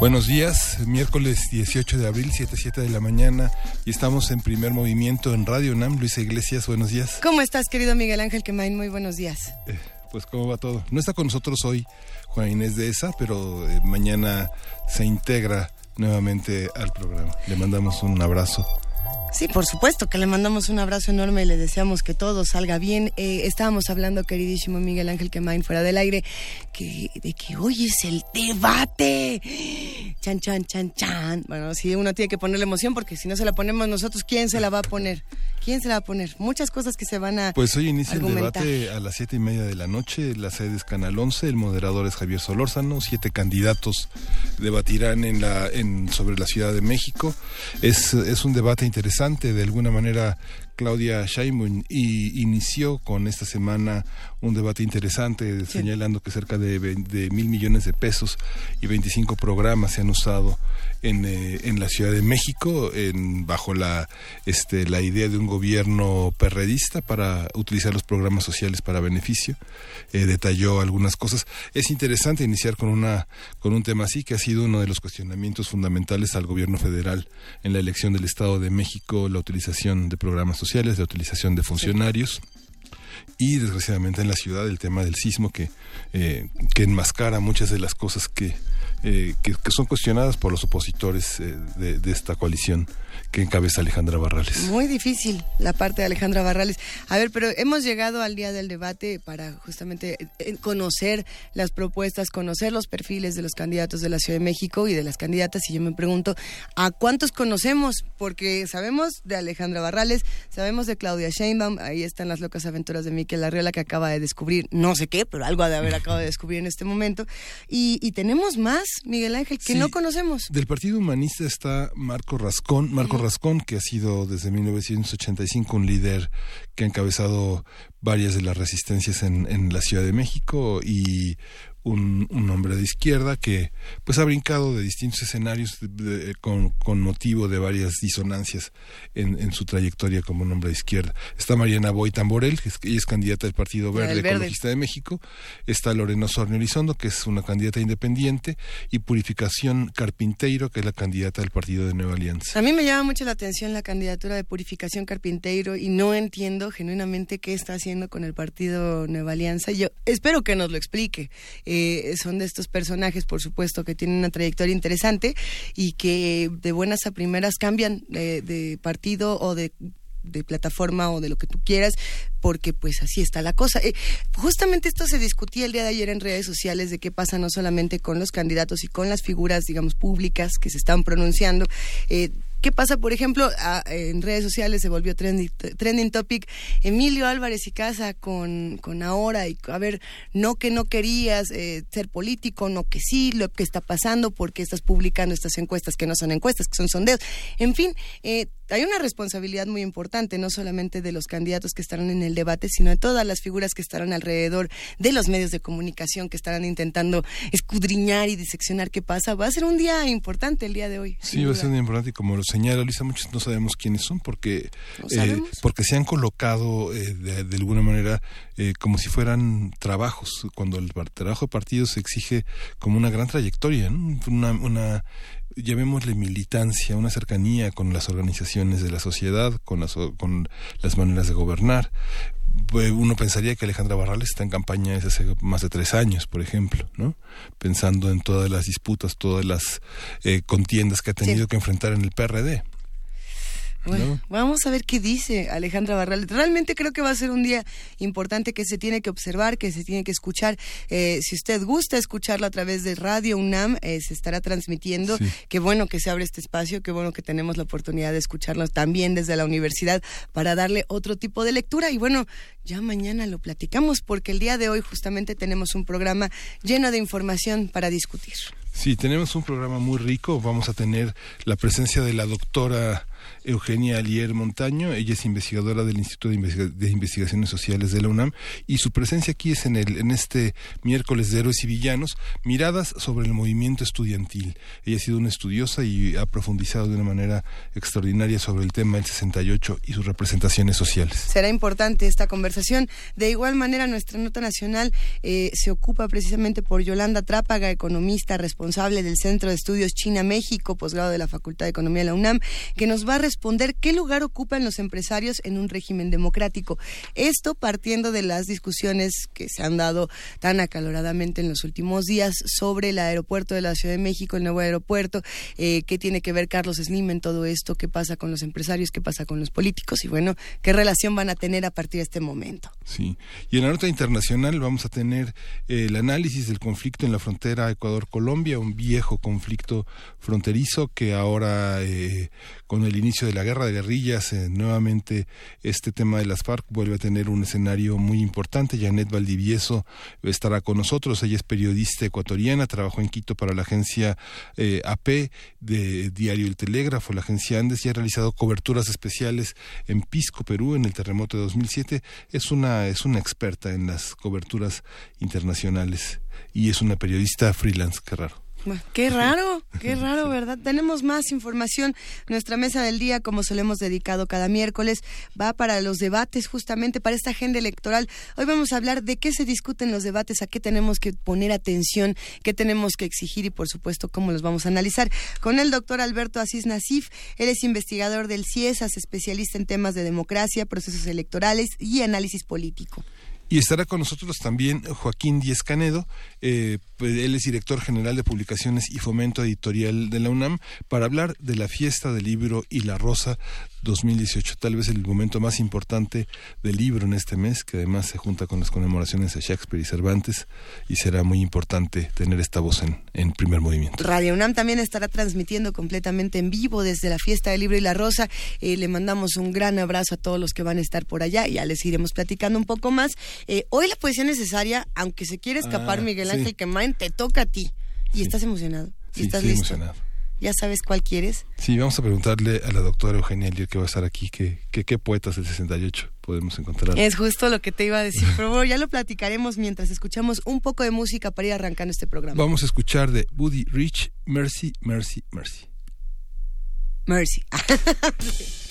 Buenos días, miércoles 18 de abril, 7, de la mañana, y estamos en primer movimiento en Radio NAM. Luisa Iglesias, buenos días. ¿Cómo estás, querido Miguel Ángel Quemain? Muy buenos días. Eh, pues, ¿cómo va todo? No está con nosotros hoy Juan Inés de ESA, pero eh, mañana se integra nuevamente al programa. Le mandamos un abrazo. Sí, por supuesto, que le mandamos un abrazo enorme y le deseamos que todo salga bien. Eh, estábamos hablando, queridísimo Miguel Ángel Quemain, fuera del aire, que, de que hoy es el debate. Chan, chan, chan, chan. Bueno, sí, uno tiene que ponerle emoción porque si no se la ponemos nosotros, ¿quién se la va a poner? ¿Quién se la va a poner? Muchas cosas que se van a. Pues hoy inicia el debate a las siete y media de la noche. La sede es Canal 11. El moderador es Javier Solórzano. Siete candidatos debatirán en la, en, sobre la Ciudad de México. Es, es un debate interesante. De alguna manera Claudia Sheinbaum y inició con esta semana un debate interesante señalando que cerca de, de, mil millones de pesos y 25 programas se han usado en, eh, en la Ciudad de México en, bajo la, este, la idea de un gobierno perredista para utilizar los programas sociales para beneficio. Eh, detalló algunas cosas. Es interesante iniciar con, una, con un tema así que ha sido uno de los cuestionamientos fundamentales al gobierno federal en la elección del Estado de México, la utilización de programas sociales de utilización de funcionarios. Y desgraciadamente en la ciudad el tema del sismo que, eh, que enmascara muchas de las cosas que, eh, que, son cuestionadas por los opositores eh, de, de, esta coalición que encabeza Alejandra Barrales. Muy difícil la parte de Alejandra Barrales. A ver, pero hemos llegado al día del debate para justamente eh, conocer las propuestas, conocer los perfiles de los candidatos de la Ciudad de México y de las candidatas. Y yo me pregunto, ¿a cuántos conocemos? Porque sabemos de Alejandra Barrales, sabemos de Claudia Sheinbaum, ahí están las locas aventuras de Miquel Arriola que acaba de descubrir, no sé qué, pero algo ha de haber acabado de descubrir en este momento. Y, tenemos más, Miguel Ángel, que no conocemos. Del Partido Humanista está Marco Rascón, Marco Rascón, que ha sido desde 1985 un líder que ha encabezado varias de las resistencias en, la Ciudad de México y un, un, hombre de izquierda que pues ha brincado de distintos escenarios con, con, motivo de varias disonancias en, en, su trayectoria como un hombre de izquierda. Está Mariana Boy Tamborel, que es, ella es candidata del Partido Verde, Ecologista de México. Está Lorena Osornio Elizondo, que es una candidata independiente. Y Purificación Carpinteiro, que es la candidata del Partido de Nueva Alianza. A mí me llama mucho la atención la candidatura de Purificación Carpinteiro y no entiendo genuinamente qué está haciendo con el Partido Nueva Alianza. Yo espero que nos lo explique. Eh, son de estos personajes, por supuesto, que tienen una trayectoria interesante y que de buenas a primeras cambian de, partido o de plataforma o de lo que tú quieras, porque pues así está la cosa. Eh, justamente esto se discutía el día de ayer en redes sociales de qué pasa no solamente con los candidatos y con las figuras, digamos, públicas que se están pronunciando. Eh, ¿Qué pasa, por ejemplo, en redes sociales se volvió trending, topic Emilio Álvarez y Casa con, con ahora y a ver, no que no querías eh, ser político, no que sí, lo que está pasando, porque estás publicando estas encuestas que no son encuestas, que son sondeos. En fin, eh, hay una responsabilidad muy importante, no solamente de los candidatos que estarán en el debate, sino de todas las figuras que estarán alrededor de los medios de comunicación que estarán intentando escudriñar y diseccionar qué pasa. Va a ser un día importante el día de hoy. Sí, va a ser un día importante y como lo señala Lisa, muchos no sabemos quiénes son porque, eh, porque se han colocado eh, de, alguna manera eh, como si fueran trabajos, cuando el trabajo de partido se exige como una gran trayectoria, una, una llamémosle militancia, una cercanía con las organizaciones de la sociedad, con las, con las maneras de gobernar. Uno pensaría que Alejandra Barrales está en campaña desde hace más de tres años, por ejemplo, ¿no? Pensando en todas las disputas, todas las eh, contiendas que ha tenido que enfrentar en el PRD. Vamos a ver qué dice Alejandra Barral. Realmente creo que va a ser un día importante que se tiene que observar, que se tiene que escuchar. Eh, si usted gusta escucharlo a través de Radio UNAM, eh, se estará transmitiendo. Qué bueno que se abre este espacio, qué bueno que tenemos la oportunidad de escucharlo también desde la universidad para darle otro tipo de lectura. Y bueno, ya mañana lo platicamos porque el día de hoy justamente tenemos un programa lleno de información para discutir. Sí, tenemos un programa muy rico. Vamos a tener la presencia de la doctora Eugenia Alier Montaño. Ella es investigadora del Instituto de, Investigaciones Sociales de la UNAM y su presencia aquí es en, el, en este miércoles de Héroes y Villanos, miradas sobre el movimiento estudiantil. Ella ha sido una estudiosa y ha profundizado de una manera extraordinaria sobre el tema del 68 y sus representaciones sociales. Será importante esta conversación. De igual manera, nuestra nota nacional eh, se ocupa precisamente por Yolanda Trápaga, economista responsable del Centro de Estudios China-México, posgrado de la Facultad de Economía de la UNAM, que nos va a responder qué lugar ocupan los empresarios en un régimen democrático. Esto partiendo de las discusiones que se han dado tan acaloradamente en los últimos días sobre el aeropuerto de la Ciudad de México, el nuevo aeropuerto, eh, qué tiene que ver Carlos Slim en todo esto, qué pasa con los empresarios, qué pasa con los políticos y bueno, qué relación van a tener a partir de este momento. Sí, y en la nota internacional vamos a tener eh, el análisis del conflicto en la frontera Ecuador-Colombia, un viejo conflicto fronterizo que ahora eh, con el inicio de la guerra de guerrillas, eh, nuevamente este tema de las FARC vuelve a tener un escenario muy importante. Janet Valdivieso estará con nosotros. Ella es periodista ecuatoriana, trabajó en Quito para la agencia eh, AP de Diario El Telégrafo, la agencia Andes, y ha realizado coberturas especiales en Pisco, Perú, en el terremoto de 2007. Es una, es una experta en las coberturas internacionales y es una periodista freelance, qué raro. Qué raro, qué raro, ¿verdad? Tenemos más información. Nuestra mesa del día, como se lo hemos dedicado cada miércoles, va para los debates, justamente para esta agenda electoral. Hoy vamos a hablar de qué se discuten los debates, a qué tenemos que poner atención, qué tenemos que exigir y, por supuesto, cómo los vamos a analizar. Con el doctor Alberto Asís Nasif, él es investigador del CIESAS, especialista en temas de democracia, procesos electorales y análisis político. Y estará con nosotros también Joaquín Díez Canedo, eh, pues, él es director general de publicaciones y fomento editorial de la UNAM, para hablar de la fiesta del libro y la rosa 2018, tal vez el momento más importante del libro en este mes, que además se junta con las conmemoraciones de Shakespeare y Cervantes, y será muy importante tener esta voz en, en primer movimiento. Radio UNAM también estará transmitiendo completamente en vivo desde la fiesta del libro y la rosa. Eh, le mandamos un gran abrazo a todos los que van a estar por allá, y ya les iremos platicando un poco más. Eh, hoy la poesía necesaria, aunque se quiere escapar ah, Miguel Ángel Quemain, te toca a ti. Y estás emocionado. Y estás listo. emocionado. ¿Ya sabes cuál quieres? Sí, vamos a preguntarle a la doctora Eugenia Lier que va a estar aquí, que, qué poetas del 68 podemos encontrar. Es justo lo que te iba a decir, pero bueno, ya lo platicaremos mientras escuchamos un poco de música para ir arrancando este programa. Vamos a escuchar de Buddy Rich, Mercy, Mercy, Mercy. Mercy.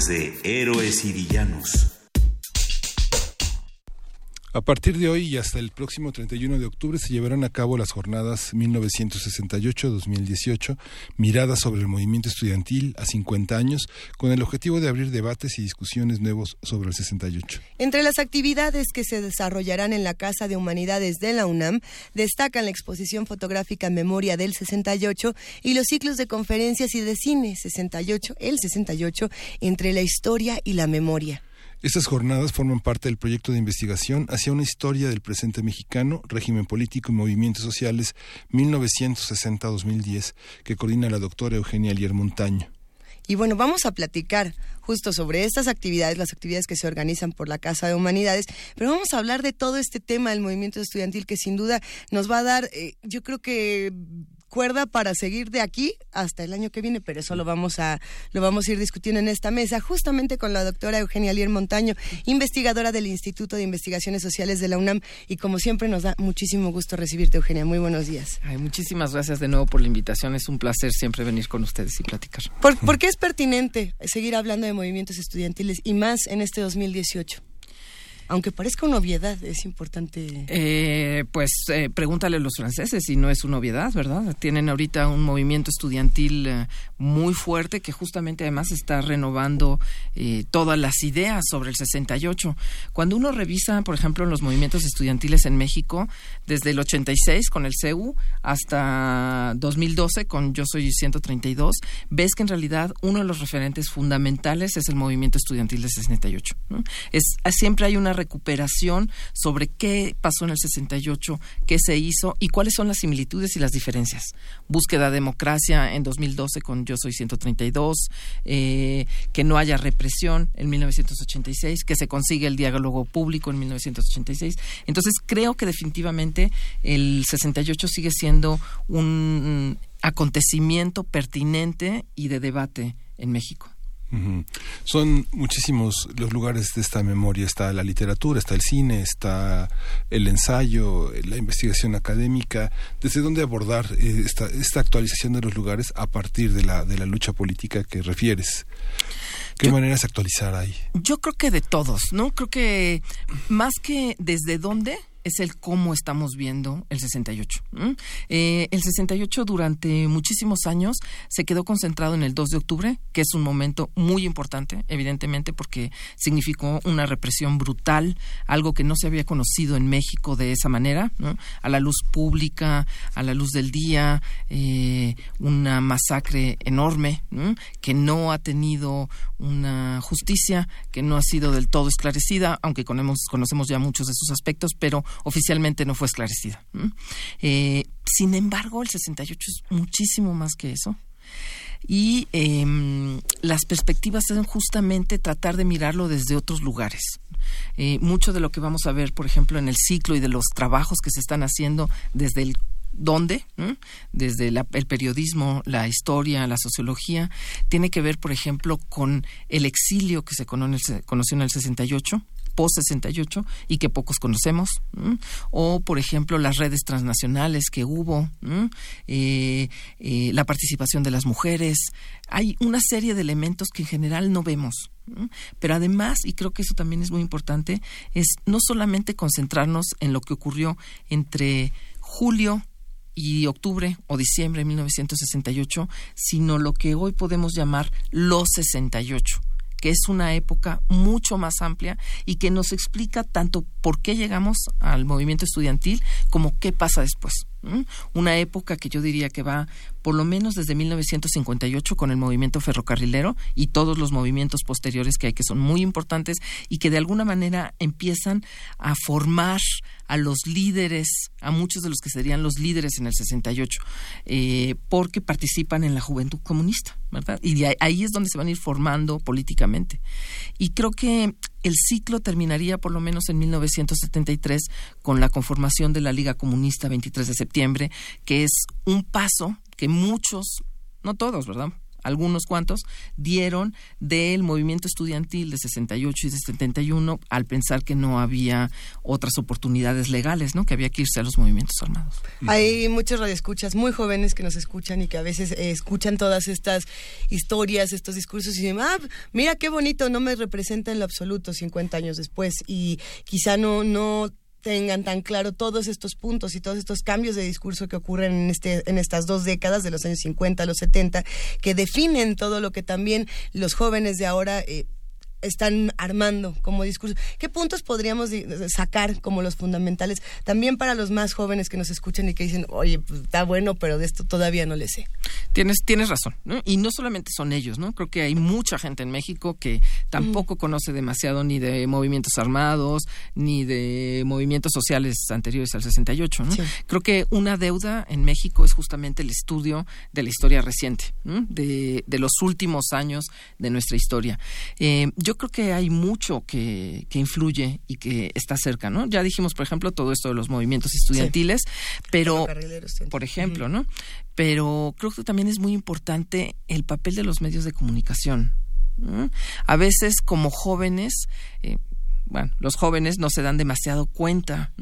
Miércoles de Héroes y Villanos. A partir de hoy y hasta el próximo 31 de octubre se llevarán a cabo las jornadas 1968-2018, miradas sobre el movimiento estudiantil a 50 años, con el objetivo de abrir debates y discusiones nuevos sobre el 68. Entre las actividades que se desarrollarán en la Casa de Humanidades de la UNAM, destacan la exposición fotográfica Memoria del 68 y los ciclos de conferencias y de cine 68, el 68, entre la historia y la memoria. Estas jornadas forman parte del proyecto de investigación hacia una historia del presente mexicano, régimen político y movimientos sociales 1960-2010, que coordina la doctora Eugenia Lier Montaño. Y bueno, vamos a platicar justo sobre estas actividades, las actividades que se organizan por la Casa de Humanidades, pero vamos a hablar de todo este tema del movimiento estudiantil que sin duda nos va a dar, eh, yo creo que cuerda para seguir de aquí hasta el año que viene, pero eso lo vamos a lo vamos a ir discutiendo en esta mesa, justamente con la doctora Eugenia Lier Montaño, investigadora del Instituto de Investigaciones Sociales de la UNAM, y como siempre nos da muchísimo gusto recibirte, Eugenia. Muy buenos días. Ay, muchísimas gracias de nuevo por la invitación. Es un placer siempre venir con ustedes y platicar. ¿Por, qué es pertinente seguir hablando de movimientos estudiantiles y más en este 2018? Aunque parezca una obviedad, es importante. Eh, pues eh, pregúntale a los franceses si no es una obviedad, ¿verdad? Tienen ahorita un movimiento estudiantil eh, muy fuerte que justamente además está renovando eh, todas las ideas sobre el 68. Cuando uno revisa, por ejemplo, los movimientos estudiantiles en México, desde el 86 con el CEU hasta 2012 con Yo Soy 132, ves que en realidad uno de los referentes fundamentales es el movimiento estudiantil del 68. Es, siempre hay una recuperación sobre qué pasó en el 68, qué se hizo y cuáles son las similitudes y las diferencias. Búsqueda de democracia en 2012 con Yo Soy 132, eh, que no haya represión en 1986, que se consigue el diálogo público en 1986. Entonces creo que definitivamente el 68 sigue siendo un acontecimiento pertinente y de debate en México. Son muchísimos los lugares de esta memoria. Está la literatura, está el cine, está el ensayo, la investigación académica. ¿Desde dónde abordar eh, esta, esta actualización de los lugares a partir de la, de la lucha política que refieres? ¿Qué maneras de actualizar ahí? Yo creo que de todos, ¿no? Creo que más que desde dónde, es el cómo estamos viendo el 68. Eh, el 68 durante muchísimos años se quedó concentrado en el 2 de octubre, que es un momento muy importante, evidentemente, porque significó una represión brutal, algo que no se había conocido en México de esa manera, a la luz pública, a la luz del día, eh, una masacre enorme, que no ha tenido una justicia, que no ha sido del todo esclarecida, aunque conocemos ya muchos de sus aspectos, pero oficialmente no fue esclarecida. Eh, sin embargo, el 68 es muchísimo más que eso. Y em, las perspectivas son justamente tratar de mirarlo desde otros lugares. Eh, mucho de lo que vamos a ver, por ejemplo, en el ciclo y de los trabajos que se están haciendo desde el dónde, desde el periodismo, la historia, la sociología, tiene que ver, por ejemplo, con el exilio que se conoció en el 68, post-68 y que pocos conocemos, o por ejemplo las redes transnacionales que hubo, eh, eh, la participación de las mujeres, hay una serie de elementos que en general no vemos. Pero además, y creo que eso también es muy importante, es no solamente concentrarnos en lo que ocurrió entre julio y octubre o diciembre de 1968, sino lo que hoy podemos llamar los 68 que es una época mucho más amplia y que nos explica tanto por qué llegamos al movimiento estudiantil como qué pasa después. Una época que yo diría que va por lo menos desde 1958 con el movimiento ferrocarrilero y todos los movimientos posteriores que hay que son muy importantes y que de alguna manera empiezan a formar a los líderes, a muchos de los que serían los líderes en el 68, eh, porque participan en la juventud comunista, ¿verdad? Y ahí es donde se van a ir formando políticamente. Y creo que el ciclo terminaría por lo menos en 1973 con la conformación de la Liga Comunista 23 de septiembre, que es un paso que muchos, no todos, ¿verdad? Algunos cuantos, dieron del movimiento estudiantil de 68 y de 71 al pensar que no había otras oportunidades legales, ¿no? Que había que irse a los movimientos armados. Hay muchos radioescuchas muy jóvenes que nos escuchan y que a veces eh, escuchan todas estas historias, estos discursos y dicen, ah, mira qué bonito, no me representa en lo absoluto 50 años después y quizá no, no tengan tan claro todos estos puntos y todos estos cambios de discurso que ocurren en, este, en estas dos décadas, de los años 50 a los 70, que definen todo lo que también los jóvenes de ahora eh, están armando como discurso. ¿Qué puntos podríamos sacar como los fundamentales también para los más jóvenes que nos escuchan y que dicen, oye, pues, está bueno, pero de esto todavía no le sé? Tienes, tienes razón, ¿no? Y no solamente son ellos, ¿no? Creo que hay mucha gente en México que tampoco conoce demasiado ni de movimientos armados, ni de movimientos sociales anteriores al 68, ¿no? Creo que una deuda en México es justamente el estudio de la historia reciente, de, de, los últimos años de nuestra historia. Eh, yo creo que hay mucho que, que, influye y que está cerca, ¿no? Ya dijimos, por ejemplo, todo esto de los movimientos estudiantiles, pero, por ejemplo, ¿no? Pero creo que también es muy importante el papel de los medios de comunicación. A veces, como jóvenes, eh, bueno, los jóvenes no se dan demasiado cuenta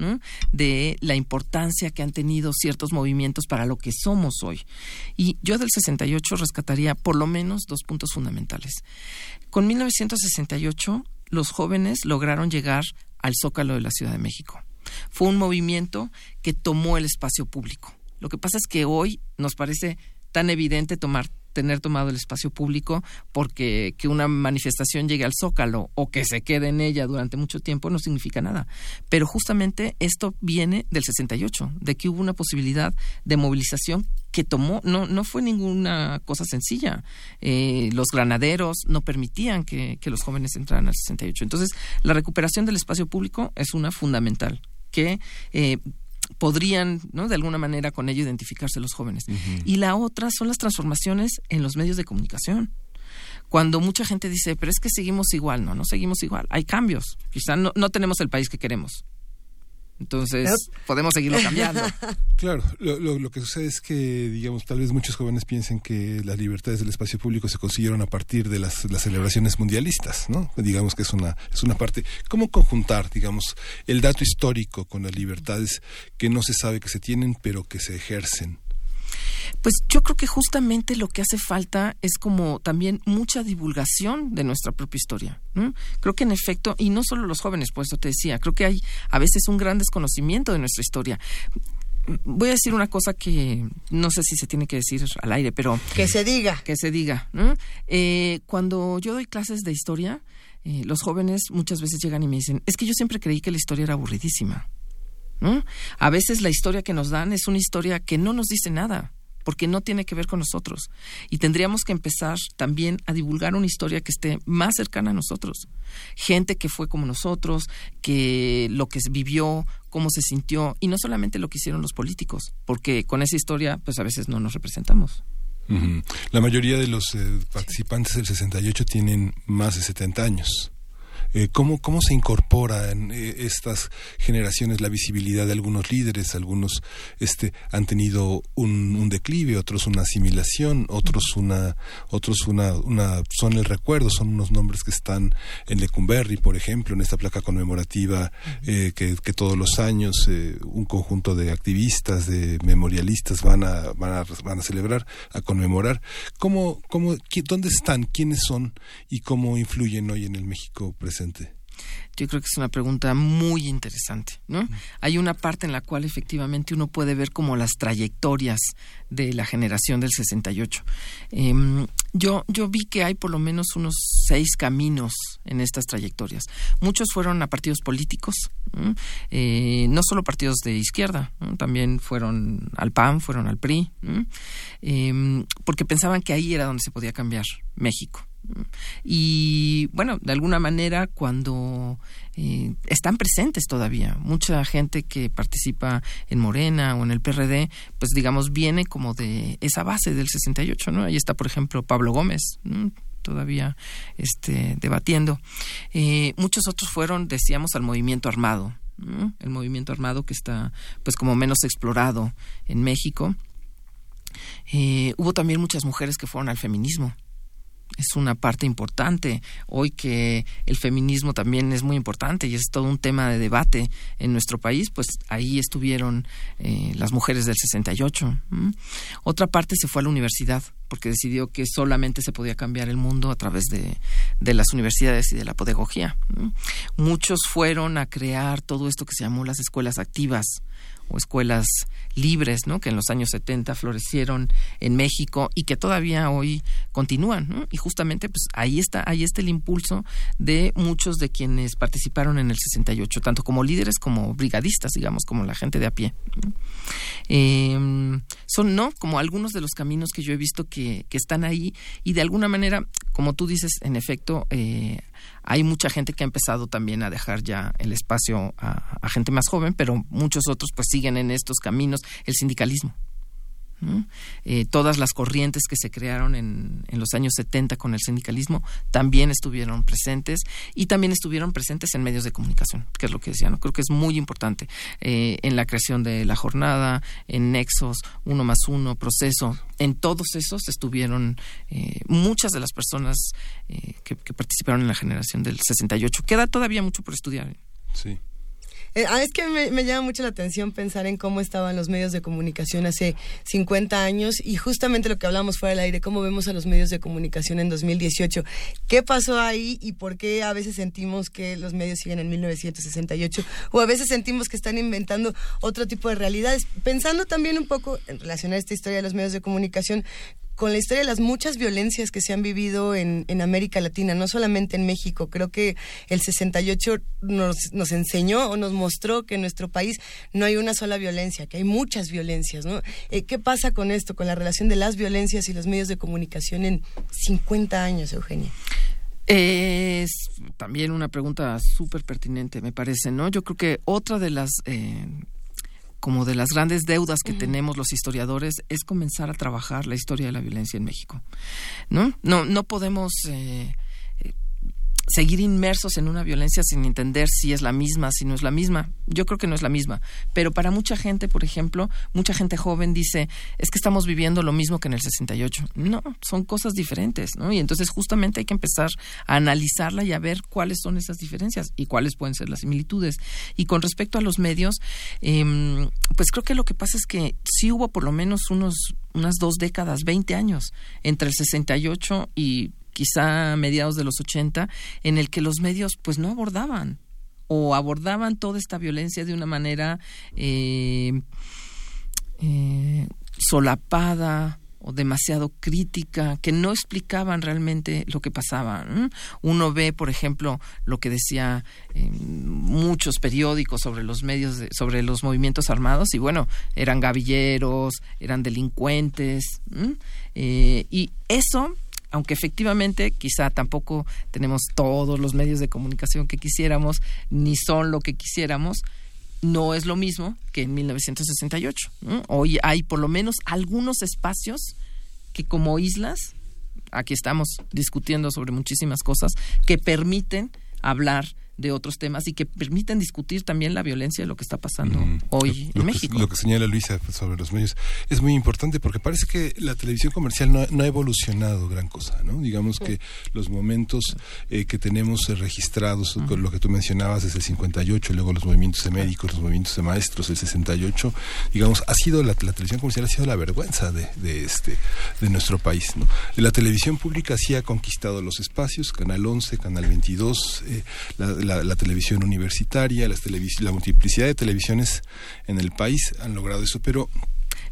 de la importancia que han tenido ciertos movimientos para lo que somos hoy. Y yo del 68 rescataría por lo menos dos puntos fundamentales. Con 1968, los jóvenes lograron llegar al Zócalo de la Ciudad de México. Fue un movimiento que tomó el espacio público. Lo que pasa es que hoy nos parece tan evidente tomar tener tomado el espacio público porque que una manifestación llegue al Zócalo o que se quede en ella durante mucho tiempo no significa nada. Pero justamente esto viene del 68, de que hubo una posibilidad de movilización que tomó, no, no fue ninguna cosa sencilla. Eh, los granaderos no permitían que, los jóvenes entraran al 68. Entonces, la recuperación del espacio público es una fundamental que eh, podrían, ¿no? De alguna manera con ello identificarse los jóvenes. Y la otra son las transformaciones en los medios de comunicación. Cuando mucha gente dice, pero es que seguimos igual, no, no seguimos igual, hay cambios, quizá no, no tenemos el país que queremos, entonces, podemos seguirlo cambiando. Claro, lo, lo, que sucede es que, digamos, tal vez muchos jóvenes piensen que las libertades del espacio público se consiguieron a partir de las, las celebraciones mundialistas, ¿no? Digamos que es una, es una parte. ¿Cómo conjuntar, digamos, el dato histórico con las libertades que no se sabe que se tienen, pero que se ejercen? Pues yo creo que justamente lo que hace falta es como también mucha divulgación de nuestra propia historia. Creo que en efecto, y no solo los jóvenes, por eso te decía, creo que hay a veces un gran desconocimiento de nuestra historia voy a decir una cosa que no sé si se tiene que decir al aire, pero... Que se diga. Que se diga. Eh, cuando yo doy clases de historia, eh, los jóvenes muchas veces llegan y me dicen, es que yo siempre creí que la historia era aburridísima. A veces la historia que nos dan es una historia que no nos dice nada porque no tiene que ver con nosotros. Y tendríamos que empezar también a divulgar una historia que esté más cercana a nosotros. Gente que fue como nosotros, que lo que vivió, cómo se sintió, y no solamente lo que hicieron los políticos, porque con esa historia pues a veces no nos representamos. La mayoría de los eh, participantes del 68 tienen más de 70 años. Eh, ¿cómo, ¿Cómo se incorpora en eh, estas generaciones la visibilidad de algunos líderes? Algunos este, han tenido un, un declive, otros una asimilación, otros una, otros una, una, son el recuerdo, son unos nombres que están en Lecumberri, por ejemplo, en esta placa conmemorativa eh, que, que, todos los años un conjunto de activistas, de memorialistas van a, van a, van a celebrar, a conmemorar. ¿Cómo, cómo, ¿Dónde están? ¿Quiénes son? ¿Y cómo influyen hoy en el México presente? Yo creo que es una pregunta muy interesante, ¿no? Hay una parte en la cual efectivamente uno puede ver como las trayectorias de la generación del 68. Em, yo, yo vi que hay por lo menos unos seis caminos en estas trayectorias. Muchos fueron a partidos políticos, eh, no solo partidos de izquierda, también fueron al PAN, fueron al PRI, em, porque pensaban que ahí era donde se podía cambiar México. Y bueno, de alguna manera cuando eh, están presentes todavía, mucha gente que participa en Morena o en el PRD, pues digamos viene como de esa base del 68, ¿no? Ahí está, por ejemplo, Pablo Gómez, todavía este, debatiendo. Eh, muchos otros fueron, decíamos, al movimiento armado, el movimiento armado que está pues como menos explorado en México Eh, hubo también muchas mujeres que fueron al feminismo es una parte importante. Hoy que el feminismo también es muy importante y es todo un tema de debate en nuestro país, pues ahí estuvieron eh, las mujeres del 68. Otra parte se fue a la universidad porque decidió que solamente se podía cambiar el mundo a través de, de las universidades y de la pedagogía. Muchos fueron a crear todo esto que se llamó las escuelas activas o escuelas libres, ¿no? que en los años 70 florecieron en México y que todavía hoy continúan. Y justamente pues ahí está, ahí está el impulso de muchos de quienes participaron en el 68, tanto como líderes como brigadistas, digamos, como la gente de a pie. Em, son, ¿no? Como algunos de los caminos que yo he visto que, que están ahí y de alguna manera, como tú dices, en efecto, eh, hay mucha gente que ha empezado también a dejar ya el espacio a, gente más joven, pero muchos otros pues siguen en estos caminos. El sindicalismo. Eh, todas las corrientes que se crearon en, los años 70 con el sindicalismo también estuvieron presentes y también estuvieron presentes en medios de comunicación, que es lo que decía, ¿no? Creo que es muy importante eh, en la creación de la jornada, en Nexos, uno más uno, proceso, en todos esos estuvieron eh, muchas de las personas que, que participaron en la generación del 68. Queda todavía mucho por estudiar. Sí. Eh, ah, es que me, llama mucho la atención pensar en cómo estaban los medios de comunicación hace 50 años y justamente lo que hablamos fuera del aire, cómo vemos a los medios de comunicación en 2018. ¿Qué pasó ahí y por qué a veces sentimos que los medios siguen en 1968 o a veces sentimos que están inventando otro tipo de realidades? Pensando también un poco en relación a esta historia de los medios de comunicación, con la historia de las muchas violencias que se han vivido en, América Latina, no solamente en México. Creo que el 68 nos, nos enseñó o nos mostró que en nuestro país no hay una sola violencia, que hay muchas violencias. ¿no? Eh, ¿Qué pasa con esto, con la relación de las violencias y los medios de comunicación en 50 años, Eugenia? Es también una pregunta súper pertinente, me parece, ¿no? Yo creo que otra de las eh, como de las grandes deudas que tenemos los historiadores es comenzar a trabajar la historia de la violencia en México. No, no, no podemos eh, seguir inmersos en una violencia sin entender si es la misma, si no es la misma. Yo creo que no es la misma. Pero para mucha gente, por ejemplo, mucha gente joven dice, es que estamos viviendo lo mismo que en el 68. No, son cosas diferentes, ¿no? Y entonces justamente hay que empezar a analizarla y a ver cuáles son esas diferencias y cuáles pueden ser las similitudes. Y con respecto a los medios, em, pues creo que lo que pasa es que sí hubo por lo menos unos unas dos décadas, 20 años, entre el 68 y quizá mediados de los 80, en el que los medios pues no abordaban o abordaban toda esta violencia de una manera eh, eh, solapada o demasiado crítica, que no explicaban realmente lo que pasaba. Uno ve, por ejemplo, lo que decía eh, muchos periódicos sobre los medios, sobre los movimientos armados, y bueno, eran gavilleros, eran delincuentes, y eso aunque efectivamente quizá tampoco tenemos todos los medios de comunicación que quisiéramos, ni son lo que quisiéramos, no es lo mismo que en 1968. Hoy hay por lo menos algunos espacios que como islas, aquí estamos discutiendo sobre muchísimas cosas, que permiten hablar de otros temas y que permiten discutir también la violencia de lo que está pasando hoy en México. lo que señala Luisa sobre los medios es muy importante porque parece que la televisión comercial no, ha evolucionado gran cosa, ¿no? Digamos que los momentos eh, que tenemos registrados, con lo que tú mencionabas desde el 58, luego los movimientos de médicos, los movimientos de maestros, el 68, digamos, ha sido la, televisión comercial ha sido la vergüenza de, de, este de nuestro país, ¿no? La televisión pública sí ha conquistado los espacios, Canal 11, Canal 22, eh, la la, televisión universitaria, las la multiplicidad de televisiones en el país han logrado eso, pero...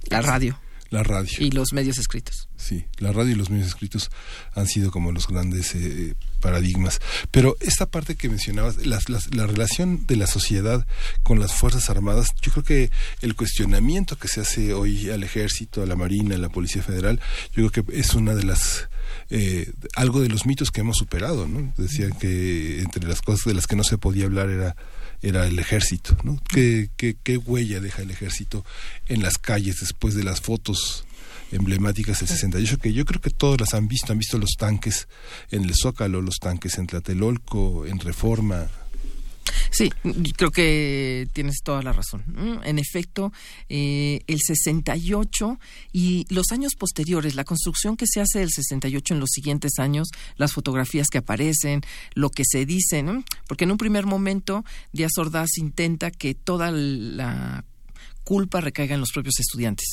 La radio. La radio. Y los medios escritos. Sí, la radio y los medios escritos han sido como los grandes eh, paradigmas. Pero esta parte que mencionabas, la relación de la sociedad con las Fuerzas Armadas, yo creo que el cuestionamiento que se hace hoy al ejército, a la Marina, a la Policía Federal, yo creo que es una de las eh, algo de los mitos que hemos superado, ¿no? Decían que entre las cosas de las que no se podía hablar era era el ejército, ¿no? ¿Qué, qué, qué huella deja el ejército en las calles después de las fotos emblemáticas del 68 que yo creo que todos las han visto, han visto los tanques en el Zócalo, los tanques en Tlatelolco, en Reforma, Sí, creo que tienes toda la razón. En efecto, eh, el 68 y los años posteriores, la construcción que se hace del 68 en los siguientes años, las fotografías que aparecen, lo que se dice, porque en un primer momento Díaz Ordaz intenta que toda la culpa recaiga en los propios estudiantes.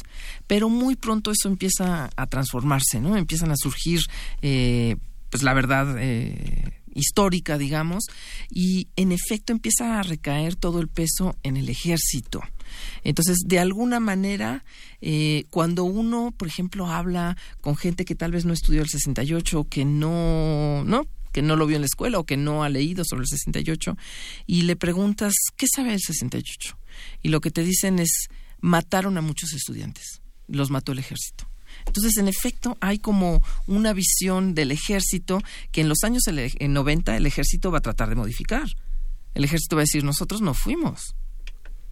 Pero muy pronto eso empieza a transformarse, ¿no? Empiezan a surgir, eh, pues la verdad, eh, histórica, digamos, y en efecto empieza a recaer todo el peso en el ejército. Entonces, de alguna manera, eh, cuando uno, por ejemplo, habla con gente que tal vez no estudió el 68 o que no, no, que no lo vio en la escuela o que no ha leído sobre el 68 y le preguntas, ¿qué sabe del 68? Y lo que te dicen es, mataron a muchos estudiantes, los mató el ejército. Entonces, en efecto, hay como una visión del ejército que en los años en 90 el ejército va a tratar de modificar. El ejército va a decir, nosotros no fuimos.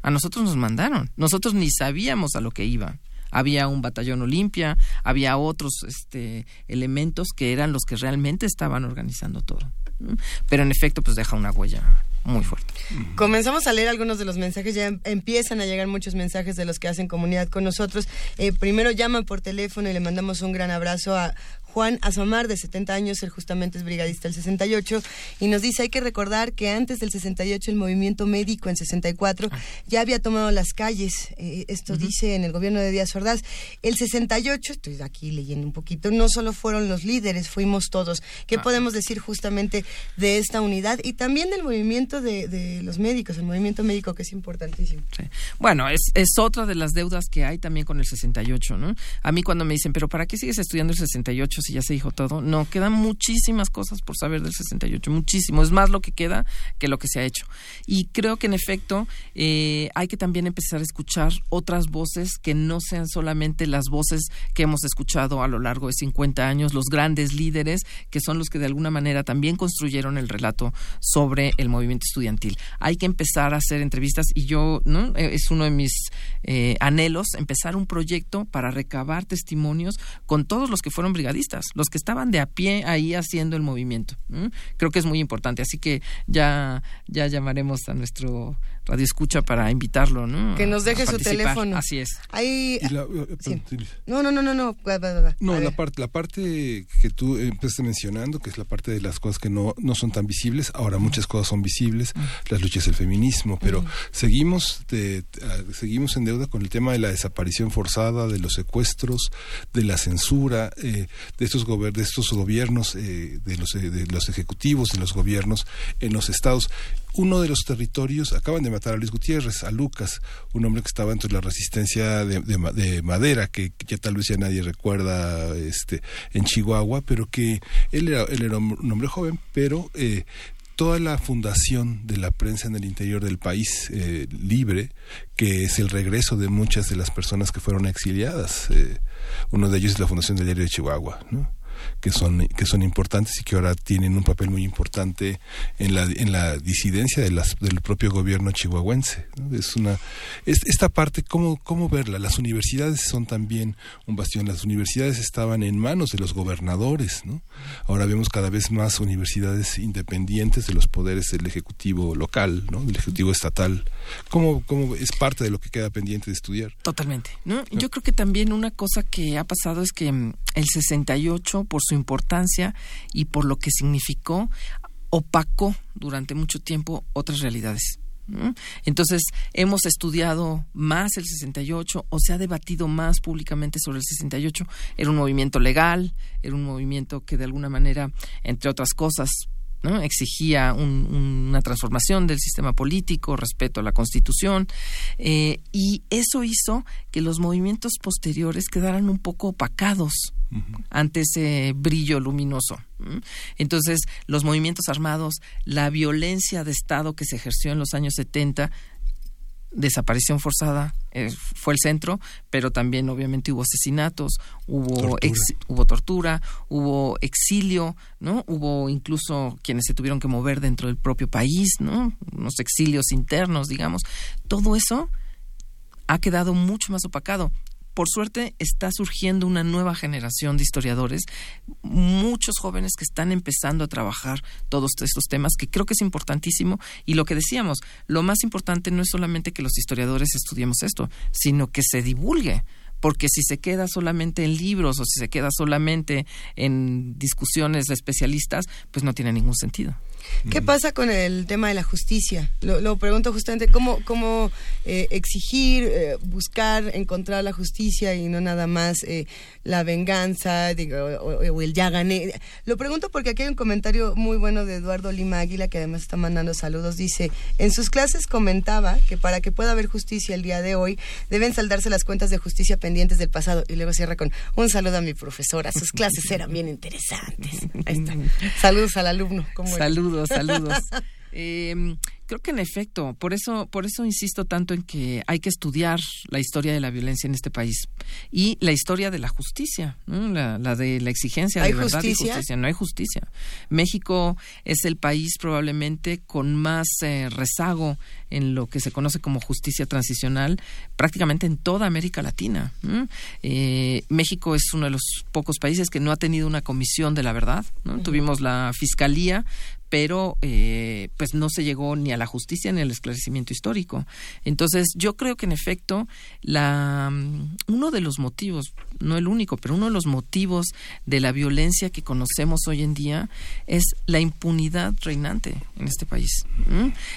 A nosotros nos mandaron. Nosotros ni sabíamos a lo que iba. Había un batallón Olimpia, había otros este, elementos que eran los que realmente estaban organizando todo. Pero en efecto, pues deja una huella muy fuerte. Comenzamos a leer algunos de los mensajes, ya empiezan a llegar muchos mensajes de los que hacen comunidad con nosotros. Eh, primero llaman por teléfono y le mandamos un gran abrazo a Juan Asomar, de 70 años, él justamente es brigadista del 68, y nos dice, hay que recordar que antes del 68 el movimiento médico en 64 ah. ya había tomado las calles, eh, esto dice en el gobierno de Díaz Ordaz. El 68, estoy aquí leyendo un poquito, no solo fueron los líderes, fuimos todos. ¿Qué ah. podemos decir justamente de esta unidad y también del movimiento de, los médicos, el movimiento médico que es importantísimo? Bueno, es, es otra de las deudas que hay también con el 68, ¿no? A mí cuando me dicen, pero ¿para qué sigues estudiando el 68? Si ya se dijo todo. No, quedan muchísimas cosas por saber del 68, muchísimo. Es más lo que queda que lo que se ha hecho. Y creo que en efecto eh, hay que también empezar a escuchar otras voces que no sean solamente las voces que hemos escuchado a lo largo de 50 años, los grandes líderes que son los que de alguna manera también construyeron el relato sobre el movimiento estudiantil. Hay que empezar a hacer entrevistas y yo, ¿no? Eh, es uno de mis eh, anhelos, empezar un proyecto para recabar testimonios con todos los que fueron brigadistas los que estaban de a pie ahí haciendo el movimiento. Creo que es muy importante, así que ya, ya llamaremos a nuestro radio escucha para invitarlo, ¿no? Que nos deje su teléfono. Así es. Ahí, eh, eh, No, no, no, no, no. No, la parte, la parte que tú empezaste mencionando, que es la parte de las cosas que no, no son tan visibles, ahora muchas cosas son visibles, las luchas del feminismo, pero seguimos, de, seguimos en deuda con el tema de la desaparición forzada, de los secuestros, de la censura, eh, de estos, de estos gobiernos, de, los, de los ejecutivos, de los gobiernos en los estados uno de los territorios, acaban de matar a Luis Gutiérrez, a Lucas, un hombre que estaba entre la resistencia de, madera, que ya tal vez ya nadie recuerda este, en Chihuahua, pero que él era, él era un hombre joven, pero eh, toda la fundación de la prensa en el interior del país eh, libre, que es el regreso de muchas de las personas que fueron exiliadas. Eh, uno de ellos es la Fundación del Diario de Chihuahua, ¿no? Que son, que son importantes y que ahora tienen un papel muy importante en la, en la disidencia de las, del propio gobierno chihuahuense. Es una, esta parte, ¿cómo, ¿cómo verla? Las universidades son también un bastión. Las universidades estaban en manos de los gobernadores. ¿no? Ahora vemos cada vez más universidades independientes de los poderes del Ejecutivo local, ¿no? del Ejecutivo estatal. ¿Cómo, ¿Cómo es parte de lo que queda pendiente de estudiar? Totalmente. ¿no? Yo creo que también una cosa que ha pasado es que mm, el 68, por su importancia y por lo que significó, opacó durante mucho tiempo otras realidades. Entonces, hemos estudiado más el 68 o se ha debatido más públicamente sobre el 68. Era un movimiento legal, era un movimiento que de alguna manera, entre otras cosas, ¿no? exigía una transformación del sistema político, respeto a la Constitución, eh, y eso hizo que los movimientos posteriores quedaran un poco opacados ante ese brillo luminoso. Entonces, los movimientos armados, la violencia de Estado que se ejerció en los años 70, desaparición forzada eh, fue el centro, pero también obviamente hubo asesinatos, hubo tortura. hubo tortura, hubo exilio, ¿no? Hubo incluso quienes se tuvieron que mover dentro del propio país, ¿no? Unos exilios internos, digamos. Todo eso ha quedado mucho más opacado por suerte está surgiendo una nueva generación de historiadores, muchos jóvenes que están empezando a trabajar todos estos temas, que creo que es importantísimo. Y lo que decíamos, lo más importante no es solamente que los historiadores estudiemos esto, sino que se divulgue porque si se queda solamente en libros o si se queda solamente en discusiones de especialistas, pues no tiene ningún sentido. ¿Qué pasa con el tema de la justicia? Lo, pregunto justamente, ¿cómo, cómo eh, exigir, eh, buscar, encontrar la justicia y no nada más eh, la venganza o, el ya gané? Lo pregunto porque aquí hay un comentario muy bueno de Eduardo Lima Águila, que además está mandando saludos. Dice, en sus clases comentaba que para que pueda haber justicia el día de hoy, deben saldarse las cuentas de justicia pendientes del pasado. Y luego cierra con, un saludo a mi profesora, sus clases eran bien interesantes. Ahí está. Saludos al alumno. Saludos saludos, saludos. Eh, creo que en efecto, por eso, por eso insisto tanto en que hay que estudiar la historia de la violencia en este país y la historia de la justicia, la, de la exigencia de verdad y justicia. No hay justicia. México es el país probablemente con más eh, rezago en lo que se conoce como justicia transicional prácticamente en toda América Latina. Eh, México es uno de los pocos países que no ha tenido una comisión de la verdad. Tuvimos la fiscalía, pero eh, pues no se llegó ni a la justicia ni al esclarecimiento histórico. Entonces, yo creo que en efecto, la, mm, uno de los motivos, no el único, pero uno de los motivos de la violencia que conocemos hoy en día es la impunidad reinante en este país.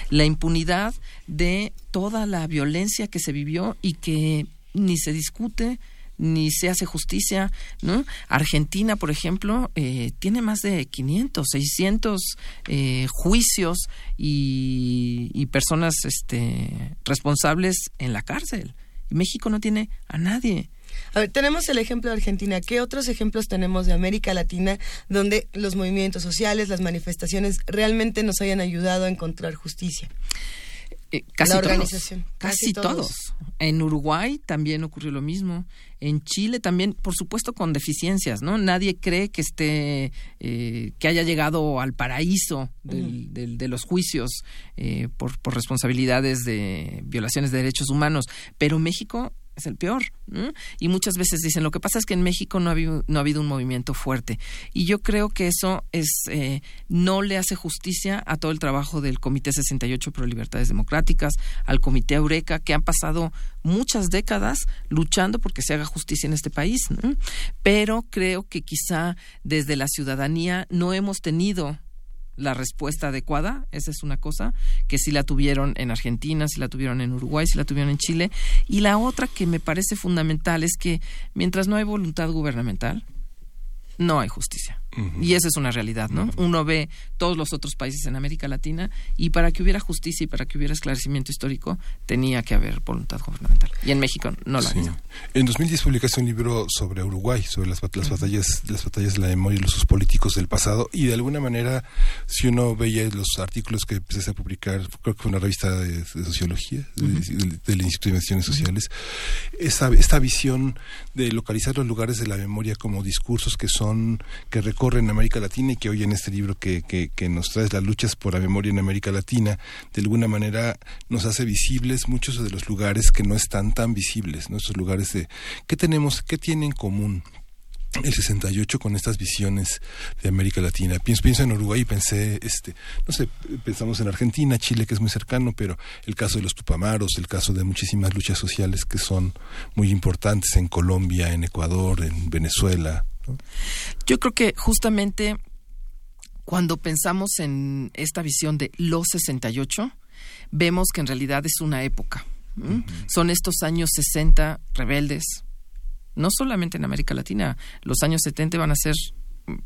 La impunidad de toda la violencia que se vivió y que ni se discute, ni se hace justicia, ¿no? Argentina, por ejemplo, eh, tiene más de 500, 600 eh, juicios y, y, personas este, responsables en la cárcel. México no tiene a nadie. A ver, tenemos el ejemplo de Argentina. ¿Qué otros ejemplos tenemos de América Latina donde los movimientos sociales, las manifestaciones realmente nos hayan ayudado a encontrar justicia? Eh, casi la organización. Todos, casi, todos. En Uruguay también ocurrió lo mismo. En Chile también, por supuesto, con deficiencias, ¿no? Nadie cree que esté, eh, que haya llegado al paraíso de los juicios eh, por, por responsabilidades de violaciones de derechos humanos. Pero México es el peor. Y muchas veces dicen, lo que pasa es que en México no ha habido, no ha habido un movimiento fuerte. Y yo creo que eso es eh, no le hace justicia a todo el trabajo del Comité 68 Pro Libertades Democráticas, al Comité Eureka, que han pasado muchas décadas luchando porque se haga justicia en este país. Pero creo que quizá desde la ciudadanía no hemos tenido la respuesta adecuada, esa es una cosa, que sí la tuvieron en Argentina, sí la tuvieron en Uruguay, sí la tuvieron en Chile. Y la otra que me parece fundamental es que mientras no hay voluntad gubernamental, no hay justicia. Y esa es una realidad, ¿no? Uno ve todos los otros países en América Latina y para que hubiera justicia y para que hubiera esclarecimiento histórico tenía que haber voluntad gubernamental. Y en México no la sí. En 2010 publicaste un libro sobre Uruguay, sobre las, batallas las batallas de la memoria y los políticos del pasado y de alguna manera si uno veía los artículos que empezaste a publicar, creo que fue una revista de, sociología del Instituto de Investigaciones Sociales, esta, esta visión de localizar los lugares de la memoria como discursos que son que recorren en América Latina y que hoy en este libro que, que, nos trae las luchas por la memoria en América Latina, de alguna manera nos hace visibles muchos de los lugares que no están tan visibles, nuestros lugares de qué tenemos, qué tiene en común el 68 con estas visiones de América Latina. Pienso, pienso en Uruguay y pensé, este, no sé, pensamos en Argentina, Chile, que es muy cercano, pero el caso de los Tupamaros, el caso de muchísimas luchas sociales que son muy importantes en Colombia, en Ecuador, en Venezuela, yo creo que justamente cuando pensamos en esta visión de los 68, vemos que en realidad es una época. Son estos años 60 rebeldes, no solamente en América Latina, los años 70 van a ser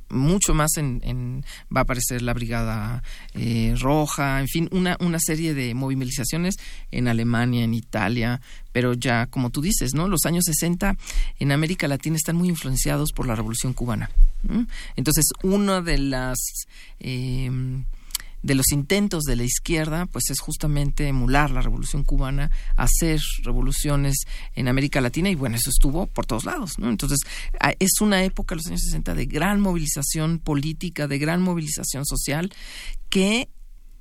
mucho más en, va a aparecer la brigada eh, roja en fin una una serie de movilizaciones en Alemania en Italia pero ya como tú dices no los años 60 en América Latina están muy influenciados por la revolución cubana entonces una de las eh, de los intentos de la izquierda, pues es justamente emular la revolución cubana, hacer revoluciones en América Latina y bueno, eso estuvo por todos lados, ¿no? Entonces, es una época, los años 60, de gran movilización política, de gran movilización social, que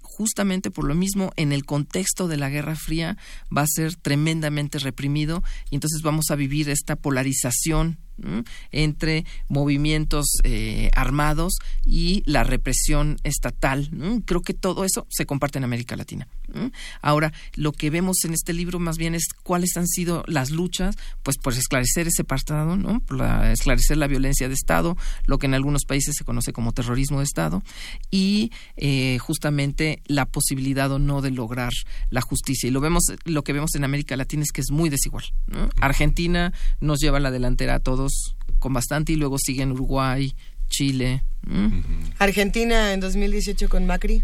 justamente por lo mismo en el contexto de la Guerra Fría va a ser tremendamente reprimido y entonces vamos a vivir esta polarización entre movimientos eh, armados y la represión estatal. Creo que todo eso se comparte en América Latina. Ahora, lo que vemos en este libro más bien es cuáles han sido las luchas, pues por esclarecer ese apartado, ¿no? Por esclarecer la violencia de Estado, lo que en algunos países se conoce como terrorismo de Estado, y eh, justamente la posibilidad o no de lograr la justicia. Y lo vemos, lo que vemos en América Latina es que es muy desigual. Argentina nos lleva a la delantera a todos con bastante y luego siguen Uruguay, Chile. Argentina en 2018 con Macri.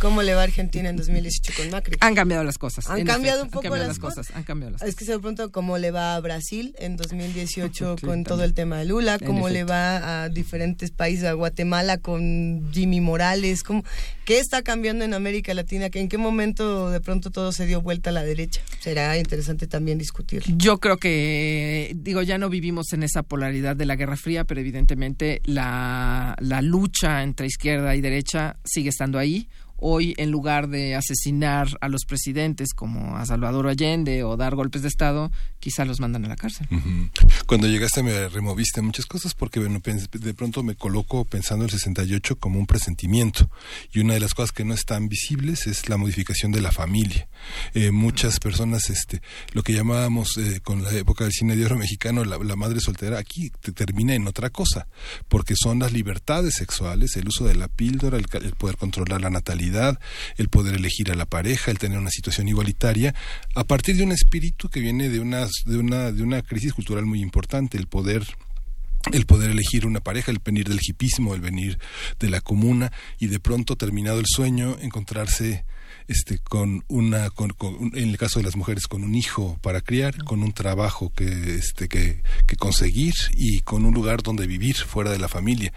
¿Cómo le va a Argentina en 2018 con Macri? Han cambiado las cosas. Han cambiado un poco las, cosas. Han cambiado las es que se pregunta cómo le va a Brasil en 2018 con todo el tema de Lula, cómo le va a diferentes países, a Guatemala con Jimmy Morales, cómo, qué está cambiando en América Latina, en qué momento de pronto todo se dio vuelta a la derecha. Será interesante también discutirlo. Yo creo que, digo, ya no vivimos en esa polaridad de la Guerra Fría, pero evidentemente la, la lucha entre izquierda y derecha sigue estando ahí hoy en lugar de asesinar a los presidentes como a Salvador Allende o dar golpes de Estado, quizá los mandan a la cárcel. Cuando llegaste me removiste muchas cosas porque bueno, de pronto me coloco pensando el 68 como un presentimiento y una de las cosas que no están visibles es la modificación de la familia. Eh, muchas personas, este, lo que llamábamos eh, con la época del cine de oro mexicano, la, madre soltera, aquí te termina en otra cosa, porque son las libertades sexuales, el uso de la píldora, el poder controlar la natalidad, el poder elegir a la pareja, el tener una situación igualitaria, a partir de un espíritu que viene de una, de una, de una crisis cultural muy importante, el poder el poder elegir una pareja, el venir del hipismo, el venir de la comuna y de pronto terminado el sueño encontrarse este, con una, con, en el caso de las mujeres, con un hijo para criar, con un trabajo que, este, que, que conseguir y con un lugar donde vivir fuera de la familia,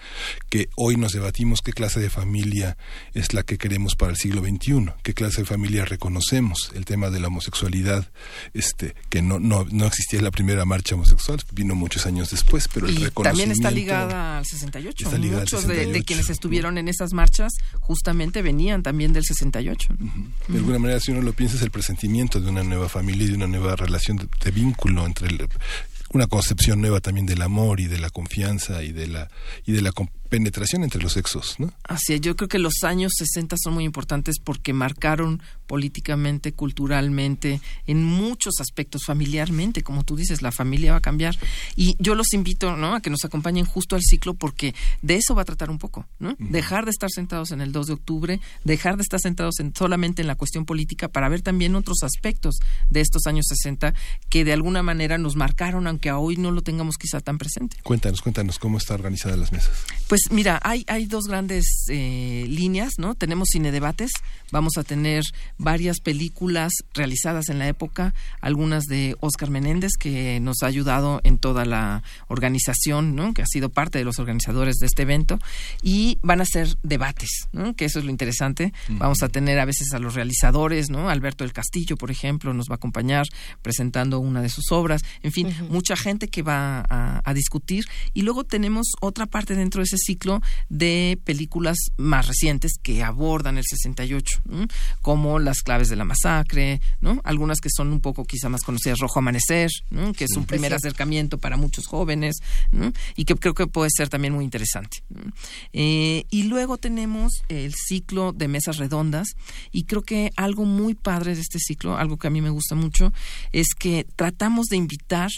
que hoy nos debatimos qué clase de familia es la que queremos para el siglo XXI, qué clase de familia reconocemos, el tema de la homosexualidad, este, que no, no, no existía la primera marcha homosexual, vino muchos años después, pero el reconocimiento... También está ligada al 68. Muchos De, quienes estuvieron en esas marchas justamente venían también del 68. De alguna manera, si uno lo piensa, es el presentimiento de una nueva familia y de una nueva relación de, vínculo entre una concepción nueva también del amor y de la confianza y de la y de la penetración entre los sexos, ¿no? Así es, yo creo que los años 60 son muy importantes porque marcaron políticamente, culturalmente, en muchos aspectos, familiarmente, como tú dices, la familia va a cambiar. Y yo los invito, ¿no?, a que nos acompañen justo al ciclo porque de eso va a tratar un poco, ¿no? Dejar de estar sentados en el 2 de octubre, dejar de estar sentados en, solamente en la cuestión política para ver también otros aspectos de estos años 60 que de alguna manera nos marcaron, aunque a hoy no lo tengamos quizá tan presente. Cuéntanos, cuéntanos cómo está organizada las mesas. Pues mira, hay, hay dos grandes eh, líneas, ¿no? Tenemos cine debates, vamos a tener varias películas realizadas en la época, algunas de Oscar Menéndez, que nos ha ayudado en toda la organización, ¿no? Que ha sido parte de los organizadores de este evento, y van a ser debates, ¿no? Que eso es lo interesante. Vamos a tener a veces a los realizadores, ¿no? Alberto del Castillo, por ejemplo, nos va a acompañar presentando una de sus obras. En fin, mucha gente que va a, a discutir. Y luego tenemos otra parte dentro de ese ciclo de películas más recientes que abordan el 68, como Las claves de la masacre, ¿no? Algunas que son un poco quizá más conocidas, Rojo Amanecer, que es un primer acercamiento para muchos jóvenes y que creo que puede ser también muy interesante. Eh, y luego tenemos el ciclo de mesas redondas y creo que algo muy padre de este ciclo, algo que a mí me gusta mucho, es que tratamos de invitar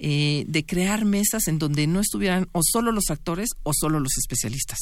eh, de crear mesas en donde no estuvieran o solo los actores o solo los especialistas.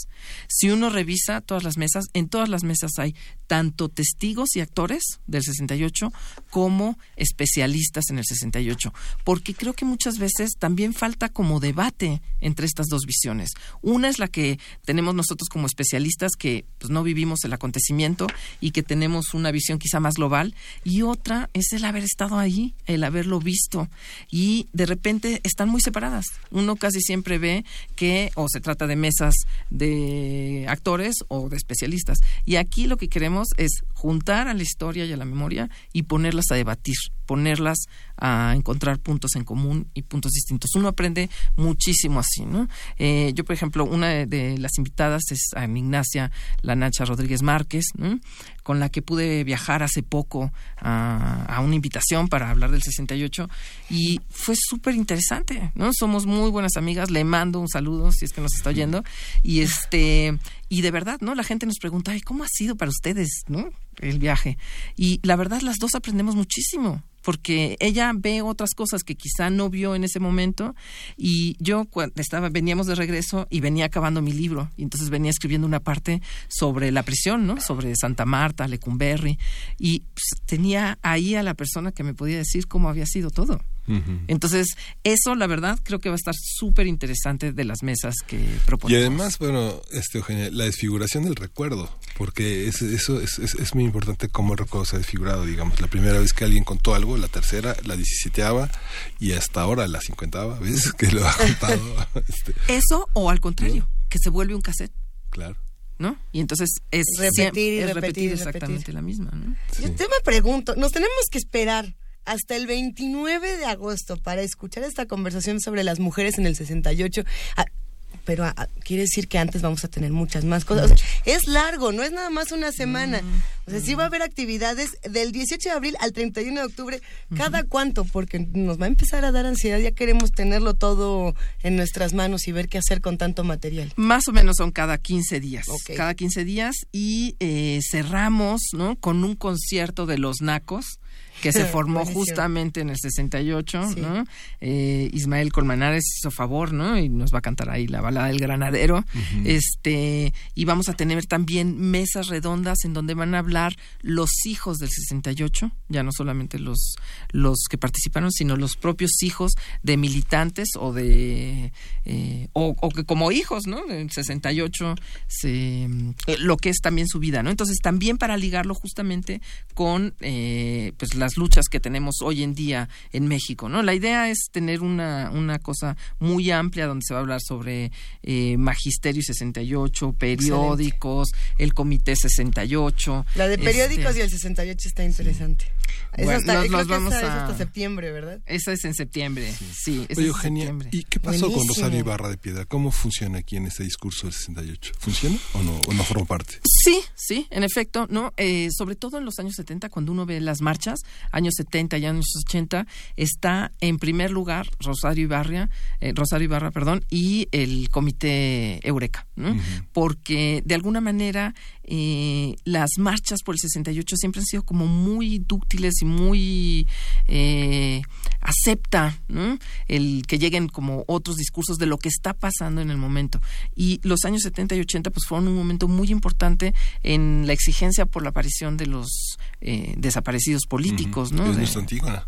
Si uno revisa todas las mesas, en todas las mesas hay tanto testigos y actores del 68 como especialistas en el 68, porque creo que muchas veces también falta como debate entre estas dos visiones. Una es la que tenemos nosotros como especialistas que pues, no vivimos el acontecimiento y que tenemos una visión quizá más global, y otra es el haber estado ahí, el haberlo visto y de repente están muy separadas. Uno casi siempre ve que o se trata de mesas de actores o de especialistas. Y aquí lo que queremos es juntar a la historia y a la memoria y ponerlas a debatir. ponerlas a encontrar puntos en común y puntos distintos. Uno aprende muchísimo así, ¿no? Eh, yo, por ejemplo, una de, las invitadas es a Ignacia Lanacha Rodríguez Márquez, con la que pude viajar hace poco a, una invitación para hablar del 68 y fue súper interesante, ¿no? Somos muy buenas amigas, le mando un saludo si es que nos está oyendo y este y de verdad, ¿no? La gente nos pregunta, ¿cómo ha sido para ustedes, ¿no? El viaje. Y la verdad, las dos aprendemos muchísimo porque ella ve otras cosas que quizá no vio en ese momento y yo cuando estaba veníamos de regreso y venía acabando mi libro y entonces venía escribiendo una parte sobre la prisión, ¿no? Sobre Santa Marta, Lecumberri y pues, tenía ahí a la persona que me podía decir cómo había sido todo. Entonces, eso, la verdad, creo que va a estar súper interesante de las mesas que proponemos. Y además, bueno, este, Eugenia, la desfiguración del recuerdo, porque es, eso es, es, muy importante cómo el recuerdo se ha desfigurado, digamos. La primera vez que alguien contó algo, la tercera, la diciseteava y hasta ahora la cincuentava vez que lo ha contado. Este. Eso o al contrario, que se vuelve un cassette. Claro. ¿no? Y entonces es repetir y repetir, exactamente la misma, ¿no? Yo te me pregunto, nos tenemos que esperar hasta el 29 de agosto para escuchar esta conversación sobre las mujeres en el 68. Ah, pero ah, quiere decir que antes vamos a tener muchas más cosas. es largo, no es nada más una semana. O sea, sí va a haber actividades del 18 de abril al 31 de octubre. ¿Cada cuánto? Porque nos va a empezar a dar ansiedad. Ya queremos tenerlo todo en nuestras manos y ver qué hacer con tanto material. Más o menos son cada 15 días. Cada 15 días y eh, cerramos ¿no? con un concierto de los Nacos que se formó justamente en el 68, ¿no? Eh, Ismael Colmenares hizo favor, ¿no? Y nos va a cantar ahí la balada del granadero. Este, y vamos a tener también mesas redondas en donde van a hablar los hijos del 68, ya no solamente los, los que participaron, sino los propios hijos de militantes o de, eh, o, que como hijos, ¿no? En 68, se, eh, lo que es también su vida, ¿no? Entonces, también para ligarlo justamente con, pues, la las luchas que tenemos hoy en día en México, ¿no? La idea es tener una, una cosa muy amplia donde se va a hablar sobre eh, Magisterio 68, periódicos, el Comité 68. La de periódicos este, y el 68 está interesante. hasta, nos, vamos hasta septiembre, ¿verdad? Esa es en septiembre, sí. Oye, Eugenia, ¿y qué pasó con Rosario Ibarra de Piedra? ¿Cómo funciona aquí en este discurso del 68? ¿Funciona o no, o no forma parte? Sí, sí, en efecto, ¿no? Eh, sobre todo en los años 70, cuando uno ve las marchas, años 70 y años 80, está en primer lugar Rosario Ibarra, eh, Rosario Ibarra, perdón, y el Comité Eureka, ¿no? Porque de alguna manera eh, las marchas por el 68 siempre han sido como muy dúctiles y muy eh, acepta el que lleguen como otros discursos de lo que está pasando en el momento. Y los años 70 y 80 pues fueron un momento muy importante en la exigencia por la aparición de los eh, desaparecidos políticos. ¿no? Es nuestra Antígona.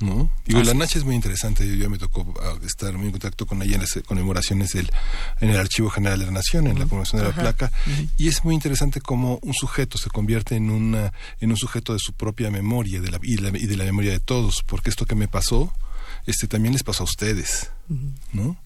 ¿No? Digo, la Nacha es muy interesante, yo ya me tocó ah, estar muy en contacto con ella en las conmemoraciones del, en el Archivo General de la Nación, en la conmemoración de la placa, y es muy interesante cómo un sujeto se convierte en, una, en un sujeto de su propia memoria de la, y, de la memoria de todos, porque esto que me pasó, este también les pasó a ustedes, ¿no?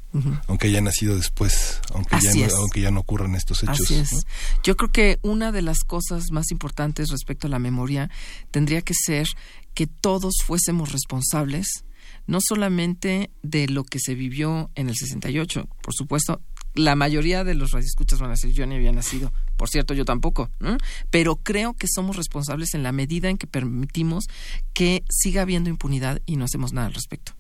Aunque haya nacido después, aunque ya, no, aunque ya no ocurran estos hechos. Así es. Yo creo que una de las cosas más importantes respecto a la memoria tendría que ser que todos fuésemos responsables no solamente de lo que se vivió en el 68, por supuesto, la mayoría de los radioescuchas van a decir yo ni había nacido, por cierto, yo tampoco, pero creo que somos responsables en la medida en que permitimos que siga habiendo impunidad y no hacemos nada al respecto.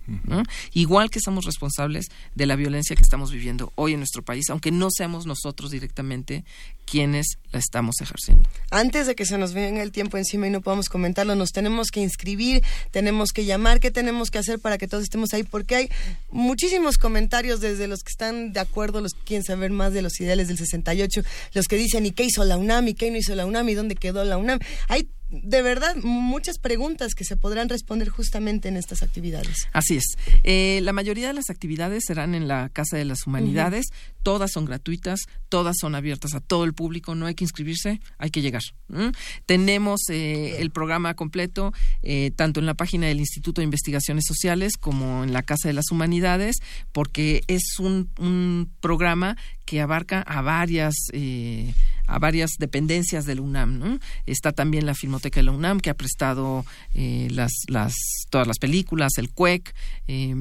Igual que somos responsables de la violencia que estamos viviendo hoy en nuestro país, aunque no seamos nosotros directamente quienes la estamos ejerciendo. Antes de que se nos venga el tiempo encima y no podamos comentarlo, nos tenemos que inscribir, tenemos que llamar, ¿qué tenemos que hacer para que todos estemos ahí? Porque hay muchísimos comentarios desde los que están de acuerdo, los que quieren saber más de los ideales del 68, los que dicen, ¿y qué hizo la UNAM? ¿Y qué no hizo la UNAM? ¿Y dónde quedó la UNAM? Hay de verdad muchas preguntas que se podrán responder justamente en estas actividades. Así es. Eh, la mayoría de las actividades serán en la Casa de las Humanidades. Todas son gratuitas, todas son abiertas a todo el público. No hay que inscribirse, hay que llegar. Tenemos eh, el programa completo eh, tanto en la página del Instituto de Investigaciones Sociales como en la Casa de las Humanidades, porque es un, un programa que abarca a varias a varias dependencias del UNAM. ¿no? Está también la Filmoteca de la UNAM, que ha prestado eh, las, las, todas las películas, el CUEC. Eh,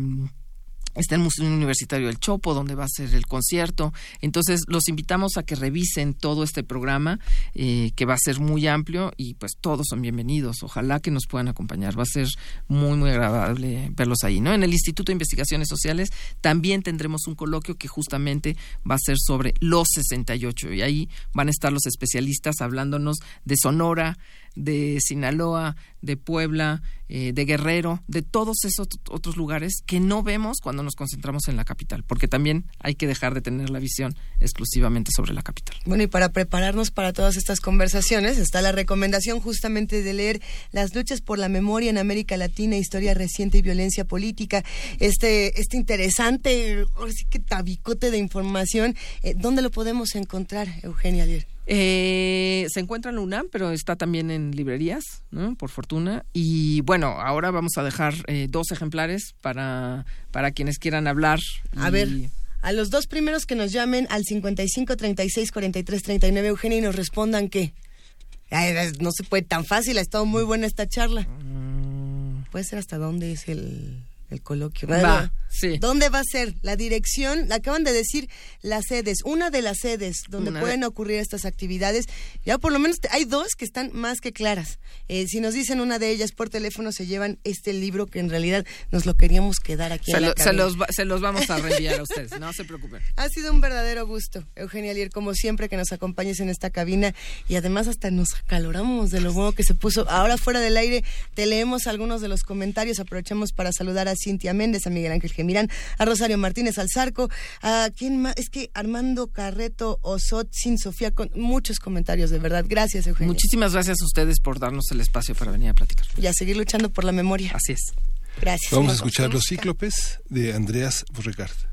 Está el Museo Universitario del Chopo, donde va a ser el concierto. Entonces, los invitamos a que revisen todo este programa, eh, que va a ser muy amplio y pues todos son bienvenidos. Ojalá que nos puedan acompañar. Va a ser muy, muy agradable verlos ahí. ¿no? En el Instituto de Investigaciones Sociales también tendremos un coloquio que justamente va a ser sobre los 68 y ahí van a estar los especialistas hablándonos de Sonora, de Sinaloa, de Puebla, eh, de Guerrero, de todos esos otros lugares que no vemos cuando nos concentramos en la capital, porque también hay que dejar de tener la visión exclusivamente sobre la capital. Bueno, y para prepararnos para todas estas conversaciones está la recomendación justamente de leer Las luchas por la memoria en América Latina, historia reciente y violencia política. Este, este interesante, tabicote de información, eh, ¿dónde lo podemos encontrar, Eugenia Alier? Eh, se encuentra en la UNAM, pero está también en librerías, ¿no? por fortuna. Y bueno, ahora vamos a dejar eh, dos ejemplares para, para quienes quieran hablar. A ver, a los dos primeros que nos llamen al 55 36 43 39, Eugenia, y nos respondan que no se puede tan fácil, ha estado muy buena esta charla. Mm. Puede ser hasta dónde es el el coloquio. Va, sí. ¿Dónde va a ser? La dirección, acaban de decir las sedes, una de las sedes donde pueden ocurrir estas actividades. Ya por lo menos hay dos que están más que claras. Eh, si nos dicen una de ellas por teléfono, se llevan este libro que en realidad nos lo queríamos quedar aquí. Se, en la se, los, se los vamos a reenviar a ustedes, no se preocupen. Ha sido un verdadero gusto, Eugenia Lier, como siempre, que nos acompañes en esta cabina y además hasta nos acaloramos de lo bueno que se puso. Ahora fuera del aire, te leemos algunos de los comentarios, aprovechamos para saludar a Cintia Méndez, a Miguel Ángel Gemirán, a Rosario Martínez Alzarco, a quién más, es que Armando Carreto Osot, Sin Sofía, con muchos comentarios, de verdad. Gracias, Eugenio. Muchísimas gracias a ustedes por darnos el espacio para venir a platicar. Y a seguir luchando por la memoria. Así es. Gracias. Vamos a escuchar Los Cíclopes de Andreas Burregard.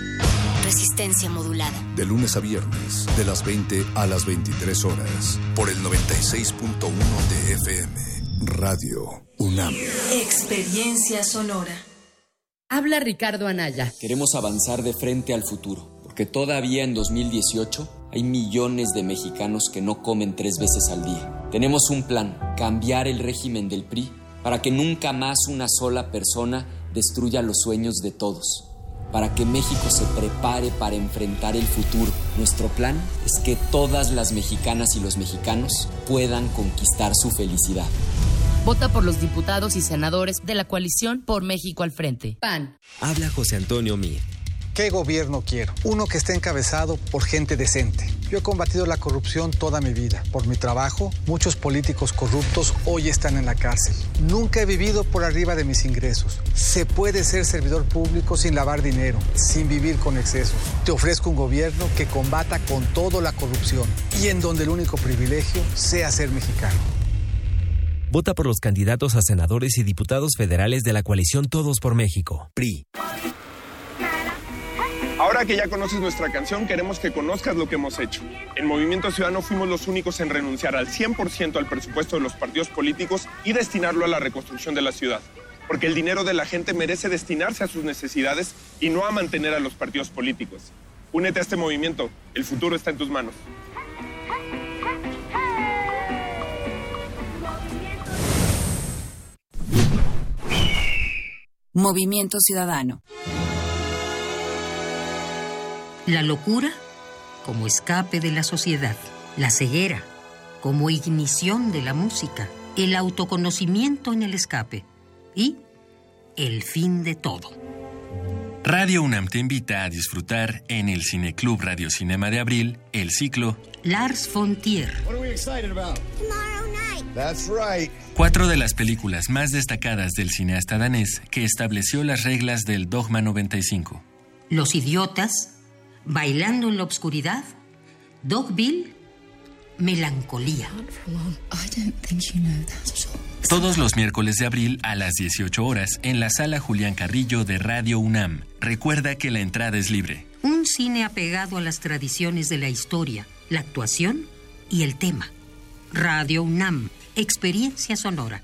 Resistencia modulada. De lunes a viernes, de las 20 a las 23 horas, por el 96.1 de FM. Radio UNAM. Experiencia sonora. Habla Ricardo Anaya. Queremos avanzar de frente al futuro, porque todavía en 2018 hay millones de mexicanos que no comen tres veces al día. Tenemos un plan, cambiar el régimen del PRI para que nunca más una sola persona destruya los sueños de todos, para que México se prepare para enfrentar el futuro. Nuestro plan es que todas las mexicanas y los mexicanos puedan conquistar su felicidad. Vota por los diputados y senadores de la coalición por México al frente. PAN. Habla José Antonio Mir. ¿Qué gobierno quiero? Uno que esté encabezado por gente decente. Yo he combatido la corrupción toda mi vida. Por mi trabajo, muchos políticos corruptos hoy están en la cárcel. Nunca he vivido por arriba de mis ingresos. Se puede ser servidor público sin lavar dinero, sin vivir con excesos. Te ofrezco un gobierno que combata con todo la corrupción y en donde el único privilegio sea ser mexicano. Vota por los candidatos a senadores y diputados federales de la coalición Todos por México. PRI. Ahora que ya conoces nuestra canción, queremos que conozcas lo que hemos hecho. En Movimiento Ciudadano fuimos los únicos en renunciar al 100% al presupuesto de los partidos políticos y destinarlo a la reconstrucción de la ciudad. Porque el dinero de la gente merece destinarse a sus necesidades y no a mantener a los partidos políticos. Únete a este movimiento, el futuro está en tus manos. Movimiento Ciudadano. La locura como escape de la sociedad, la ceguera como ignición de la música, el autoconocimiento en el escape y el fin de todo. Radio UNAM te invita a disfrutar en el Cineclub Radio Cinema de Abril el ciclo Lars von Trier. Cuatro de las películas más destacadas del cineasta danés que estableció las reglas del Dogma 95. Los idiotas, Bailando en la oscuridad, Dogville, Melancolía. Todos los miércoles de abril a las 18 horas en la sala Julián Carrillo de Radio UNAM. Recuerda que la entrada es libre. Un cine apegado a las tradiciones de la historia, la actuación y el tema. Radio UNAM, experiencia sonora.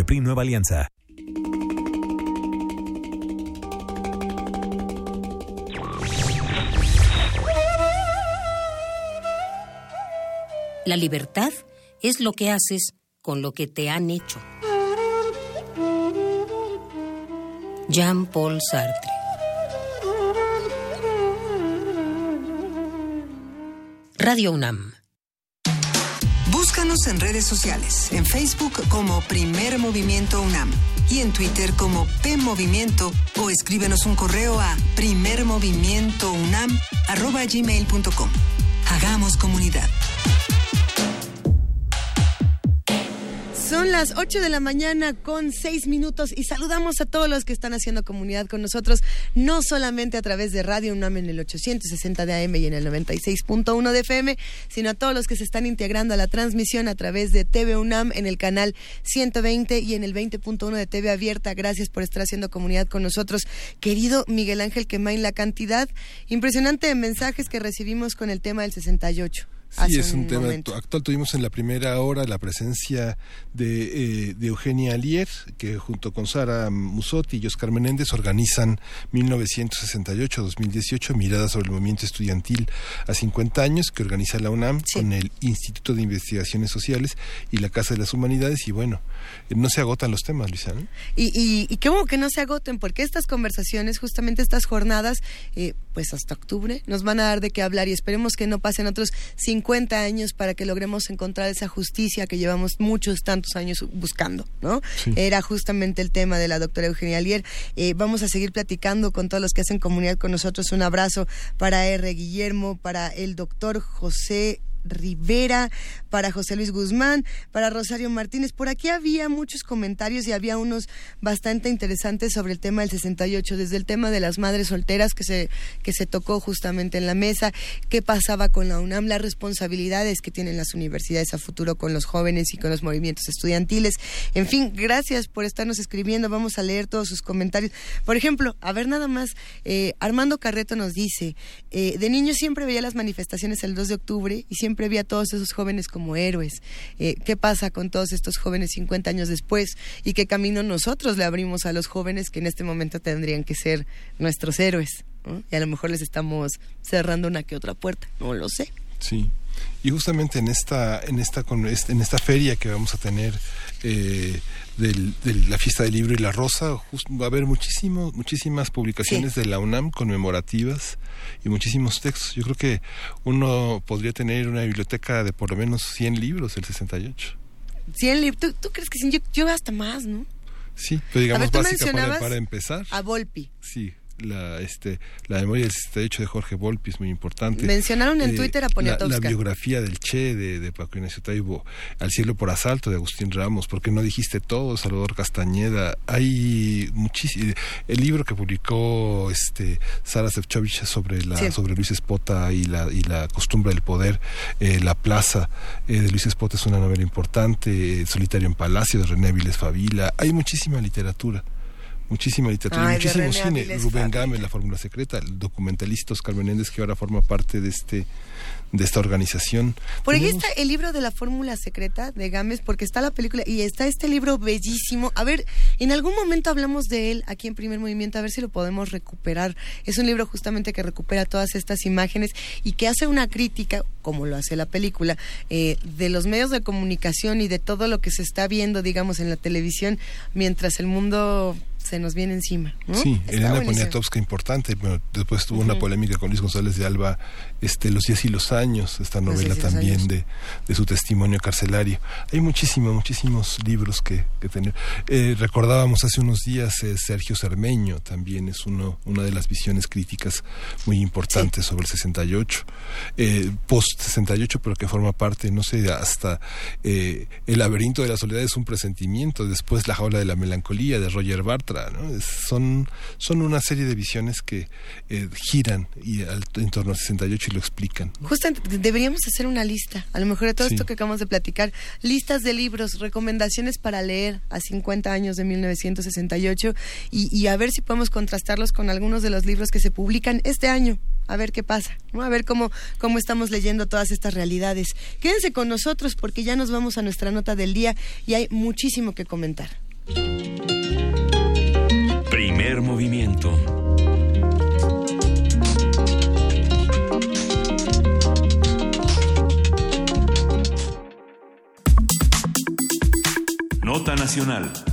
de PRI Nueva Alianza. La libertad es lo que haces con lo que te han hecho. Jean-Paul Sartre. Radio UNAM Búscanos en redes sociales, en Facebook como Primer Movimiento UNAM y en Twitter como P Movimiento o escríbenos un correo a primermovimientounam@gmail.com. Hagamos comunidad. Son las 8 de la mañana con 6 minutos y saludamos a todos los que están haciendo comunidad con nosotros, no solamente a través de Radio UNAM en el 860 de AM y en el 96.1 de FM, sino a todos los que se están integrando a la transmisión a través de TV UNAM en el canal 120 y en el 20.1 de TV Abierta. Gracias por estar haciendo comunidad con nosotros. Querido Miguel Ángel Quemain, la cantidad impresionante de mensajes que recibimos con el tema del 68. Sí, es un, tema actual. Tuvimos en la primera hora la presencia de, eh, de, Eugenia Alier, que junto con Sara Musotti y Oscar Menéndez organizan 1968-2018 Miradas sobre el movimiento estudiantil a 50 años, que organiza la UNAM con el Instituto de Investigaciones Sociales y la Casa de las Humanidades. Y bueno, eh, no se agotan los temas, Luisa. Y, y, y bueno que no se agoten, porque estas conversaciones, justamente estas jornadas, eh, pues hasta octubre, nos van a dar de qué hablar y esperemos que no pasen otros 50 años para que logremos encontrar esa justicia que llevamos muchos tantos años buscando, ¿no? Era justamente el tema de la doctora Eugenia Alier. Eh, vamos a seguir platicando con todos los que hacen comunidad con nosotros. Un abrazo para R. Guillermo, para el doctor José Rivera, para José Luis Guzmán, para Rosario Martínez. Por aquí había muchos comentarios y había unos bastante interesantes sobre el tema del 68, desde el tema de las madres solteras que se, que se tocó justamente en la mesa, qué pasaba con la UNAM, las responsabilidades que tienen las universidades a futuro con los jóvenes y con los movimientos estudiantiles. En fin, gracias por estarnos escribiendo. Vamos a leer todos sus comentarios. Por ejemplo, a ver nada más, eh, Armando Carreto nos dice, eh, de niño siempre veía las manifestaciones el 2 de octubre y siempre vi a todos esos jóvenes como héroes. Eh, ¿Qué pasa con todos estos jóvenes 50 años después? ¿Y qué camino nosotros le abrimos a los jóvenes que en este momento tendrían que ser nuestros héroes? Y a lo mejor les estamos cerrando una que otra puerta, no lo sé. Sí. Y justamente en esta, en esta, en esta feria que vamos a tener eh, de la fiesta del libro y la rosa, va a haber muchísimo, muchísimas publicaciones de la UNAM conmemorativas y muchísimos textos. Yo creo que uno podría tener una biblioteca de por lo menos 100 libros del 68. 100 libros, ¿Tú, crees que sí? Yo, hasta más, ¿no? Sí, pero digamos básica para, para empezar. A Volpi. Sí, la este la memoria del 68 de Jorge Volpi es muy importante. Mencionaron en eh, Twitter a Poniatowska. La, biografía del Che de, de Paco Ignacio Taibo, Al cielo por asalto de Agustín Ramos, porque no dijiste todo, Salvador Castañeda. Hay muchísimo el libro que publicó este Sara Sefcovic sobre la sobre Luis Espota y la y la costumbre del poder, eh, La plaza eh, de Luis Espota es una novela importante, Solitario en Palacio de René Viles Favila. Hay muchísima literatura muchísima literatura, muchísimo cine. Rubén Gámez, La Fórmula Secreta, el documentalista Oscar Menéndez, que ahora forma parte de este de esta organización. Por ahí está el libro de la fórmula secreta de Gámez, porque está la película y está este libro bellísimo. A ver, en algún momento hablamos de él aquí en Primer Movimiento, a ver si lo podemos recuperar. Es un libro justamente que recupera todas estas imágenes y que hace una crítica, como lo hace la película, eh, de los medios de comunicación y de todo lo que se está viendo, digamos, en la televisión, mientras el mundo se nos viene encima. Sí, Elena Poniatowska importante, pero después tuvo una polémica con Luis González de Alba, este, Los días y los años, esta novela también de, de, su testimonio carcelario. Hay muchísimos, muchísimos libros que, que tener. Eh, recordábamos hace unos días eh, Sergio Cermeño, también es uno, una de las visiones críticas muy importantes sobre el 68, eh, post 68, pero que forma parte, no sé, hasta El laberinto de la soledad es un presentimiento, después La jaula de la melancolía de Roger Bartra, ¿no? son, son una serie de visiones que giran y en torno al 68 y lo explican. Justamente deberíamos hacer una lista, a lo mejor de todo esto que acabamos de platicar, listas de libros, recomendaciones para leer a 50 años de 1968 y, y a ver si podemos contrastarlos con algunos de los libros que se publican este año a ver qué pasa, ¿no? a ver cómo, cómo estamos leyendo todas estas realidades. Quédense con nosotros porque ya nos vamos a nuestra nota del día y hay muchísimo que comentar. Movimiento. Nota Nacional.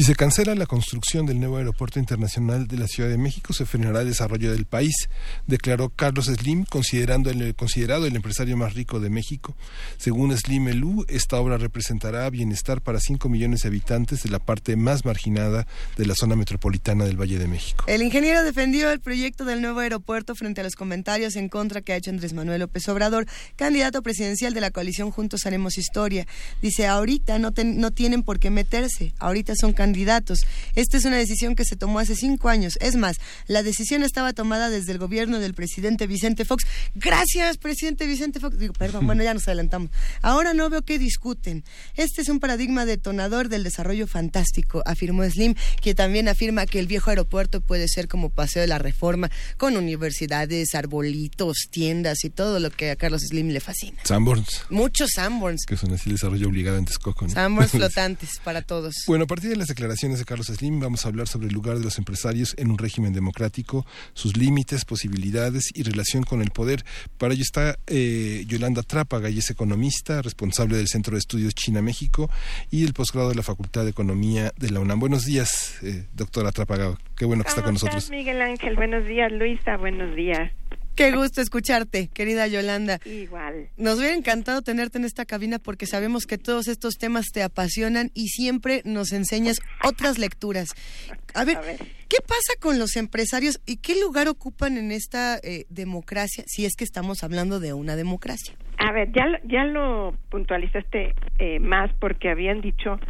Si se cancela la construcción del nuevo aeropuerto internacional de la Ciudad de México, se frenará el desarrollo del país, declaró Carlos Slim, considerando el, considerado el empresario más rico de México. Según Slim Elú, esta obra representará bienestar para 5 millones de habitantes de la parte más marginada de la zona metropolitana del Valle de México. El ingeniero defendió el proyecto del nuevo aeropuerto frente a los comentarios en contra que ha hecho Andrés Manuel López Obrador, candidato presidencial de la coalición Juntos Haremos Historia. Dice, ahorita no, no tienen por qué meterse, ahorita son candidatos candidatos. Esta es una decisión que se tomó hace cinco años. Es más, la decisión estaba tomada desde el gobierno del presidente Vicente Fox. Gracias, presidente Vicente Fox. Digo, perdón, bueno, ya nos adelantamos. Ahora no veo que discuten. Este es un paradigma detonador del desarrollo fantástico, afirmó Slim, que también afirma que el viejo aeropuerto puede ser como Paseo de la Reforma, con universidades, arbolitos, tiendas y todo lo que a Carlos Slim le fascina. Sanborns. Muchos Sanborns. Que son así el desarrollo obligado en Texcoco. ¿no? Sanborns flotantes para todos. Bueno, a partir de las declaraciones de Carlos Slim vamos a hablar sobre el lugar de los empresarios en un régimen democrático, sus límites, posibilidades y relación con el poder. Para ello está eh, Yolanda Trápaga, y es economista, responsable del Centro de Estudios China-México y el posgrado de la Facultad de Economía de la UNAM. Buenos días, eh, doctora Trápaga. Qué bueno que está con nosotros. Miguel Ángel? Buenos días, Luisa. Buenos días. Qué gusto escucharte, querida Yolanda. Igual. Nos hubiera encantado tenerte en esta cabina porque sabemos que todos estos temas te apasionan y siempre nos enseñas otras lecturas. A ver, ¿qué pasa con los empresarios y qué lugar ocupan en esta eh, democracia si es que estamos hablando de una democracia? A ver, ya, ya lo puntualizaste eh, más porque habían dicho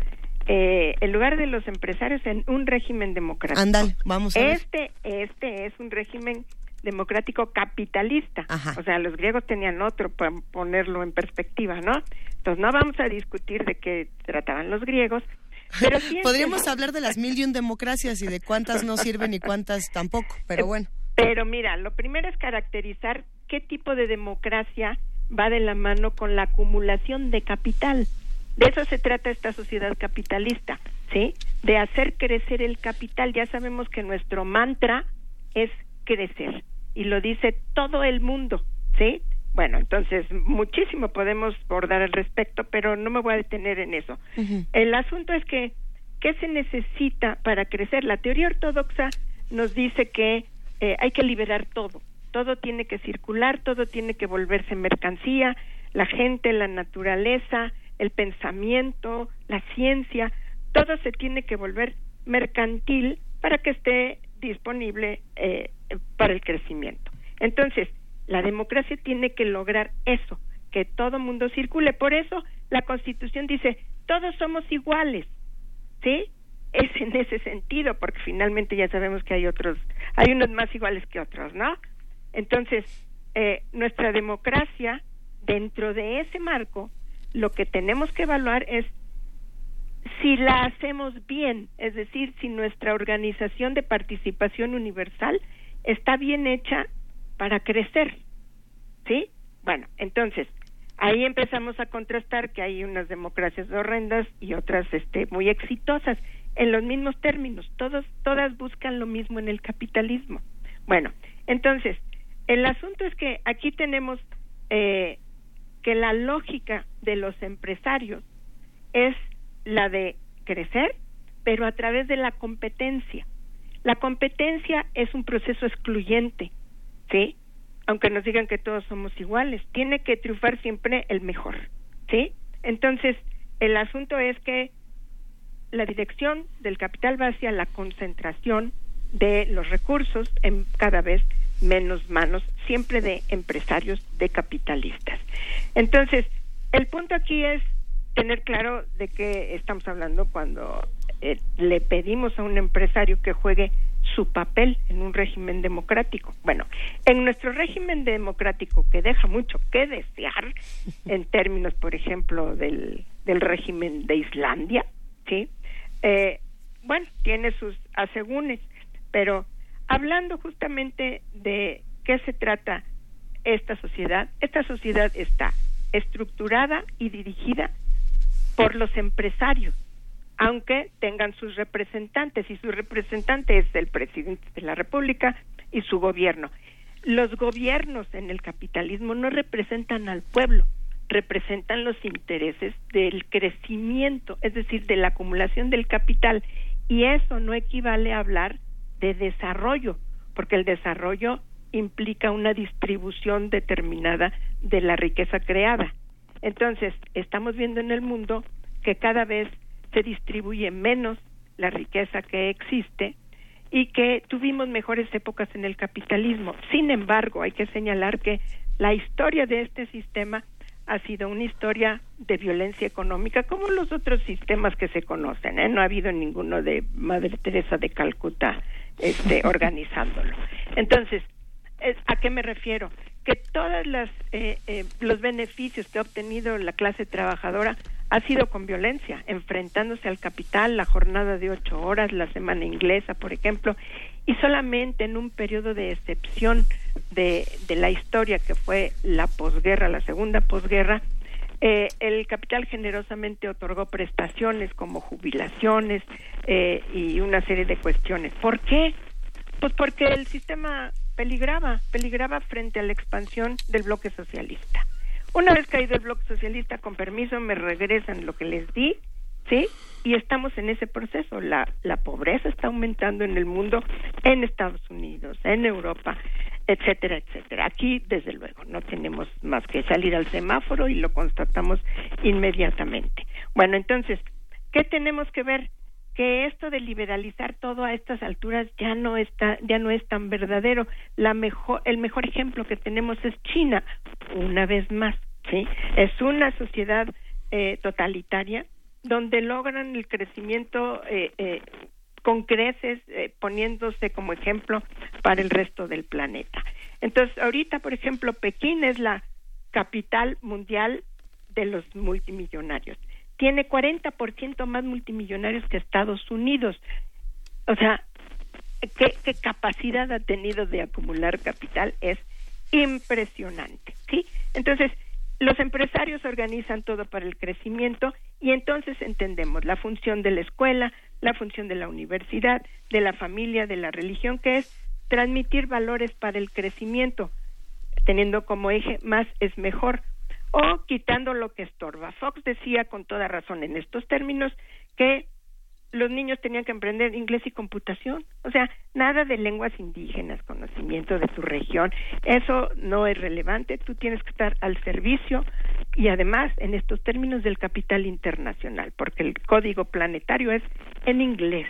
eh, el lugar de los empresarios en un régimen democrático. Andal, vamos a ver. Este, este es un régimen democrático capitalista. O sea, los griegos tenían otro para ponerlo en perspectiva, ¿no? Entonces no vamos a discutir de qué trataban los griegos. Pero Podríamos hablar de las mil y un democracias y de cuántas no sirven y cuántas tampoco, pero bueno. Pero mira, lo primero es caracterizar qué tipo de democracia va de la mano con la acumulación de capital. De eso se trata esta sociedad capitalista, ¿sí? De hacer crecer el capital. Ya sabemos que nuestro mantra es crecer y lo dice todo el mundo, ¿sí? Bueno, entonces muchísimo podemos abordar al respecto, pero no me voy a detener en eso. El asunto es que, ¿qué se necesita para crecer? La teoría ortodoxa nos dice que eh, hay que liberar todo, todo tiene que circular, todo tiene que volverse mercancía, la gente, la naturaleza, el pensamiento, la ciencia, todo se tiene que volver mercantil para que esté disponible eh, para el crecimiento. Entonces, la democracia tiene que lograr eso, que todo mundo circule. Por eso la Constitución dice, todos somos iguales, ¿sí? Es en ese sentido, porque finalmente ya sabemos que hay otros, hay unos más iguales que otros, ¿no? Entonces, eh, nuestra democracia, dentro de ese marco, lo que tenemos que evaluar es si la hacemos bien, es decir, si nuestra organización de participación universal está bien hecha para crecer. ¿Sí? Bueno, entonces, ahí empezamos a contrastar que hay unas democracias horrendas y otras este, muy exitosas en los mismos términos. Todos, todas buscan lo mismo en el capitalismo. Bueno, entonces, el asunto es que aquí tenemos eh, que la lógica de los empresarios es la de crecer, pero a través de la competencia. La competencia es un proceso excluyente, ¿sí? Aunque nos digan que todos somos iguales, tiene que triunfar siempre el mejor, ¿sí? Entonces, el asunto es que la dirección del capital va hacia la concentración de los recursos en cada vez menos manos, siempre de empresarios, de capitalistas. Entonces, el punto aquí es tener claro de qué estamos hablando cuando eh, le pedimos a un empresario que juegue su papel en un régimen democrático. Bueno, en nuestro régimen democrático, que deja mucho que desear, en términos, por ejemplo, del, del régimen de Islandia, ¿sí? Eh, bueno, tiene sus asegúnes, pero hablando justamente de qué se trata esta sociedad, esta sociedad está estructurada y dirigida por los empresarios, aunque tengan sus representantes, y su representante es el presidente de la República y su gobierno. Los gobiernos en el capitalismo no representan al pueblo, representan los intereses del crecimiento, es decir, de la acumulación del capital. Y eso no equivale a hablar de desarrollo, porque el desarrollo implica una distribución determinada de la riqueza creada. Entonces, estamos viendo en el mundo que cada vez se distribuye menos la riqueza que existe y que tuvimos mejores épocas en el capitalismo. Sin embargo, hay que señalar que la historia de este sistema ha sido una historia de violencia económica, como los otros sistemas que se conocen. ¿eh? No ha habido ninguno de Madre Teresa de Calcuta este, organizándolo. Entonces, ¿a qué me refiero? Que todos eh, eh, los beneficios que ha obtenido la clase trabajadora ha sido con violencia, enfrentándose al capital, la jornada de ocho horas, la semana inglesa, por ejemplo, y solamente en un periodo de excepción de, de la historia que fue la posguerra, la segunda posguerra, eh, el capital generosamente otorgó prestaciones como jubilaciones eh, y una serie de cuestiones. ¿Por qué? Pues porque el sistema peligraba, peligraba frente a la expansión del bloque socialista. Una vez caído el bloque socialista, con permiso, me regresan lo que les di, ¿sí? Y estamos en ese proceso. La, la pobreza está aumentando en el mundo, en Estados Unidos, en Europa, etcétera, etcétera. Aquí, desde luego, no tenemos más que salir al semáforo y lo constatamos inmediatamente. Bueno, entonces, ¿qué tenemos que ver? Que esto de liberalizar todo a estas alturas ya no está ya no es tan verdadero. La mejor el mejor ejemplo que tenemos es China una vez más sí es una sociedad eh, totalitaria donde logran el crecimiento eh, eh, con creces poniéndose como ejemplo para el resto del planeta. Entonces ahorita por ejemplo Pekín es la capital mundial de los multimillonarios tiene 40% más multimillonarios que Estados Unidos. O sea, ¿qué, ¿qué, capacidad ha tenido de acumular capital? Es impresionante, ¿sí? Entonces, los empresarios organizan todo para el crecimiento y entonces entendemos la función de la escuela, la función de la universidad, de la familia, de la religión, que es transmitir valores para el crecimiento, teniendo como eje más es mejor o quitando lo que estorba. Fox decía con toda razón en estos términos que los niños tenían que aprender inglés y computación, o sea, nada de lenguas indígenas, conocimiento de tu región, eso no es relevante, tú tienes que estar al servicio y además en estos términos del capital internacional, porque el código planetario es en inglés,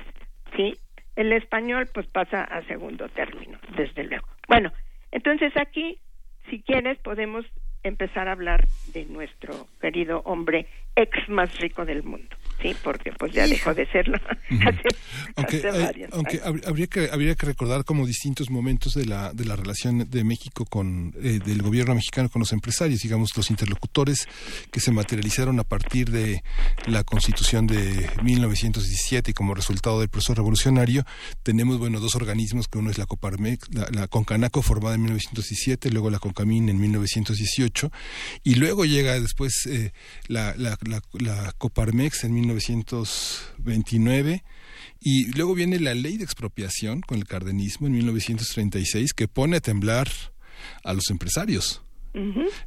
¿sí? El español pues pasa a segundo término, desde luego. Bueno, entonces aquí, si quieres, podemos empezar a hablar de nuestro querido hombre ex más rico del mundo sí, porque pues ya dejó de serlo. Aunque, aunque habría que habría que recordar como distintos momentos de la de la relación de México con eh, del gobierno mexicano con los empresarios, digamos los interlocutores que se materializaron a partir de la Constitución de 1917 y como resultado del proceso revolucionario tenemos bueno dos organismos que uno es la Coparmex, la, Concanaco formada en 1917, luego la Concamín en 1918 y luego llega después eh, la, la, la Coparmex en 1929 y luego viene la ley de expropiación con el cardenismo en 1936 que pone a temblar a los empresarios.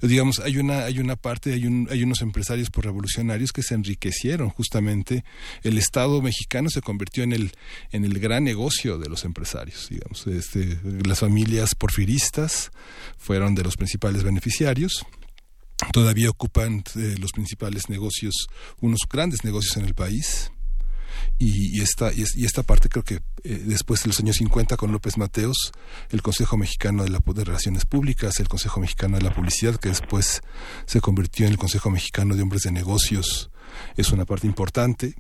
Digamos, hay una, hay una parte, hay, un, hay unos empresarios por revolucionarios que se enriquecieron justamente. El Estado mexicano se convirtió en el, en el gran negocio de los empresarios. Digamos, este, las familias porfiristas fueron de los principales beneficiarios todavía ocupan eh, los principales negocios, unos grandes negocios en el país. Y, esta, y, esta parte creo que eh, después de los años 50 con López Mateos, el Consejo Mexicano de, la, de Relaciones Públicas, el Consejo Mexicano de la Publicidad, que después se convirtió en el Consejo Mexicano de Hombres de Negocios, es una parte importante.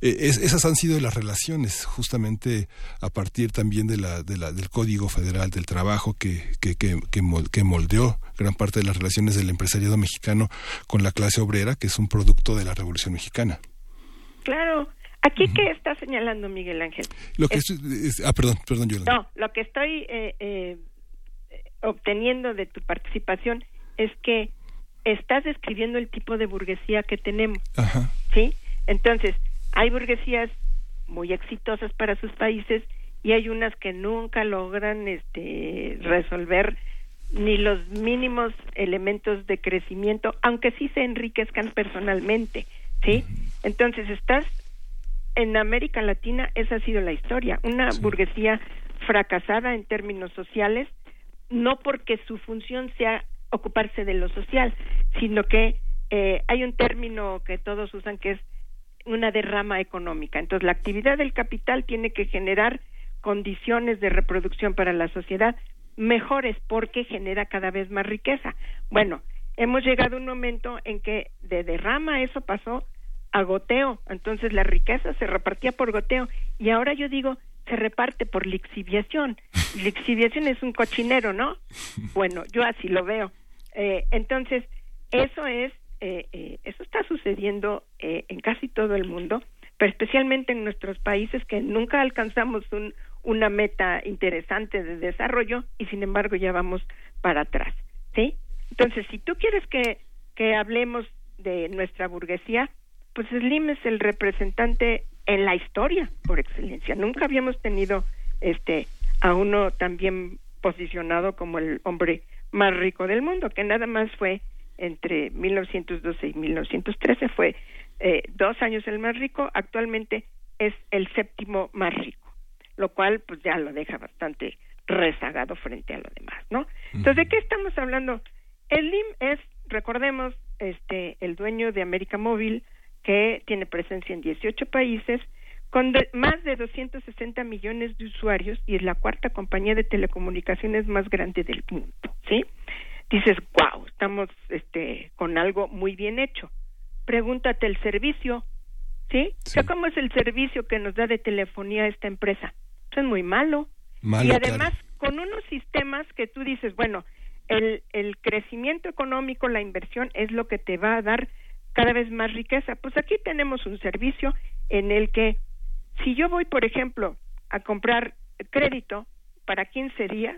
Eh, esas han sido las relaciones, justamente a partir también de la, de la, del Código Federal del Trabajo que, que, que, que, moldeó gran parte de las relaciones del empresariado mexicano con la clase obrera, que es un producto de la Revolución Mexicana. Claro. ¿Aquí qué está señalando Miguel Ángel? Lo que ah, perdón, perdón, No, lo que estoy eh, eh, obteniendo de tu participación es que estás describiendo el tipo de burguesía que tenemos. Ajá. ¿Sí? Entonces, hay burguesías muy exitosas para sus países y hay unas que nunca logran este resolver ni los mínimos elementos de crecimiento, aunque sí se enriquezcan personalmente, ¿sí? Entonces, estás en América Latina, esa ha sido la historia, una burguesía fracasada en términos sociales, no porque su función sea ocuparse de lo social, sino que eh, hay un término que todos usan que es una derrama económica. Entonces, la actividad del capital tiene que generar condiciones de reproducción para la sociedad mejores porque genera cada vez más riqueza. Bueno, hemos llegado a un momento en que de derrama eso pasó a goteo, entonces la riqueza se repartía por goteo y ahora yo digo se reparte por lixiviación. Lixiviación es un cochinero, ¿no? Bueno, yo así lo veo. Eh, entonces, eso es, eh, eh, eso está sucediendo en casi todo el mundo, pero especialmente en nuestros países que nunca alcanzamos un, una meta interesante de desarrollo y sin embargo ya vamos para atrás, ¿sí? Entonces, si tú quieres que, que hablemos de nuestra burguesía, pues Slim es el representante en la historia por excelencia. Nunca habíamos tenido este a uno tan bien posicionado como el hombre más rico del mundo, que nada más fue entre 1912 y 1913 fue eh, dos años el más rico, actualmente es el séptimo más rico, lo cual pues ya lo deja bastante rezagado frente a lo demás, ¿no? Entonces, ¿de qué estamos hablando? El LIM es, recordemos, este, el dueño de América Móvil, que tiene presencia en 18 países, con más de 260 millones de usuarios y es la cuarta compañía de telecomunicaciones más grande del mundo, ¿sí? Dices, wow, estamos este, con algo muy bien hecho. Pregúntate el servicio, ¿sí? ¿cómo es el servicio que nos da de telefonía esta empresa? Eso es muy malo. y además, con unos sistemas que tú dices, bueno, el, el crecimiento económico, la inversión es lo que te va a dar cada vez más riqueza. Pues aquí tenemos un servicio en el que si yo voy, por ejemplo, a comprar crédito para 15 días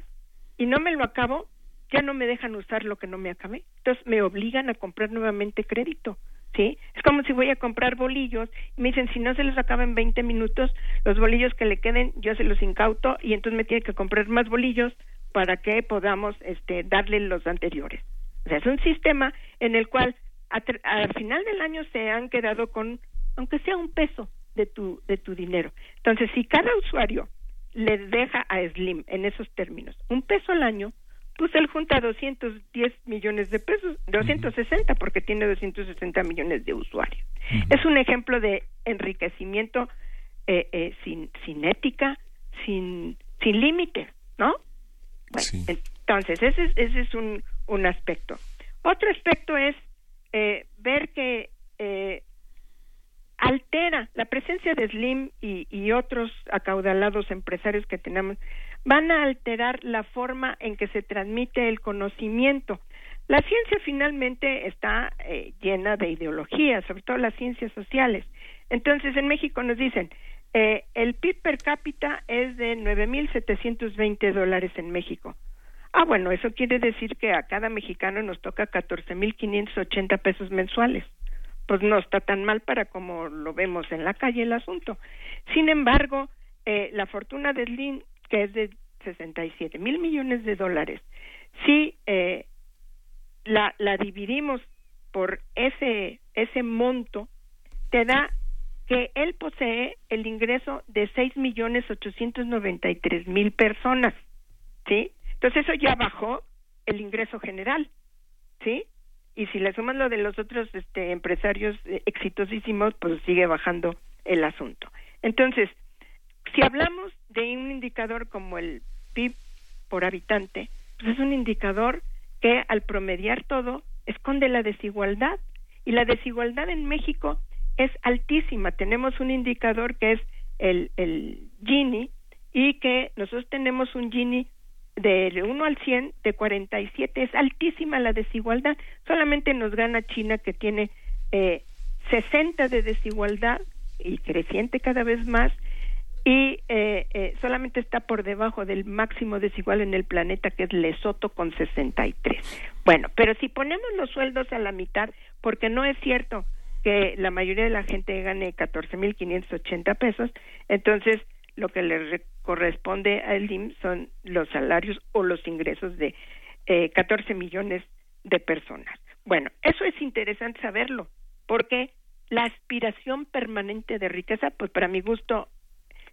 y no me lo acabo, ya no me dejan usar lo que no me acabé. Entonces me obligan a comprar nuevamente crédito. ¿Sí? Es como si voy a comprar bolillos y me dicen, si no se los acaba en 20 minutos, los bolillos que le queden yo se los incauto y entonces me tiene que comprar más bolillos para que podamos este, darle los anteriores. O sea, es un sistema en el cual al final del año se han quedado con, aunque sea un peso de tu, de tu dinero. Entonces, si cada usuario le deja a Slim en esos términos un peso al año, pues él junta 210 millones de pesos, 260 porque tiene 260 millones de usuarios. Es un ejemplo de enriquecimiento eh, eh, sin, sin ética, sin, sin límite, ¿no? Entonces, ese es, ese es un, un aspecto. Otro aspecto es eh, ver que eh, altera la presencia de Slim y, otros acaudalados empresarios que tenemos van a alterar la forma en que se transmite el conocimiento. La ciencia finalmente está eh, llena de ideologías, sobre todo las ciencias sociales. Entonces, en México nos dicen, eh, el PIB per cápita es de 9.720 dólares en México. Ah, bueno, eso quiere decir que a cada mexicano nos toca 14.580 pesos mensuales. Pues no está tan mal para como lo vemos en la calle el asunto. Sin embargo, eh, la fortuna de Slim, que es de 67 mil millones de dólares, si eh, la, la dividimos por ese, ese monto, te da que él posee el ingreso de 6 millones 893 mil personas, ¿sí? Entonces eso ya bajó el ingreso general, ¿sí? Y si le suman lo de los otros este, empresarios eh, exitosísimos, pues sigue bajando el asunto. Entonces, si hablamos de un indicador como el PIB por habitante, pues es un indicador que al promediar todo esconde la desigualdad. Y la desigualdad en México es altísima. Tenemos un indicador que es el, el Gini y que nosotros tenemos un Gini de 1 al 100 de 47 es altísima la desigualdad. Solamente nos gana China que tiene eh, 60 de desigualdad y creciente cada vez más. Y eh, eh, solamente está por debajo del máximo desigual en el planeta que es Lesoto con 63 bueno pero si ponemos los sueldos a la mitad porque no es cierto que la mayoría de la gente gane 14.580 pesos entonces lo que le corresponde al IMSS son los salarios o los ingresos de eh, 14 millones de personas. Bueno, eso es interesante saberlo, porque la aspiración permanente de riqueza, pues para mi gusto,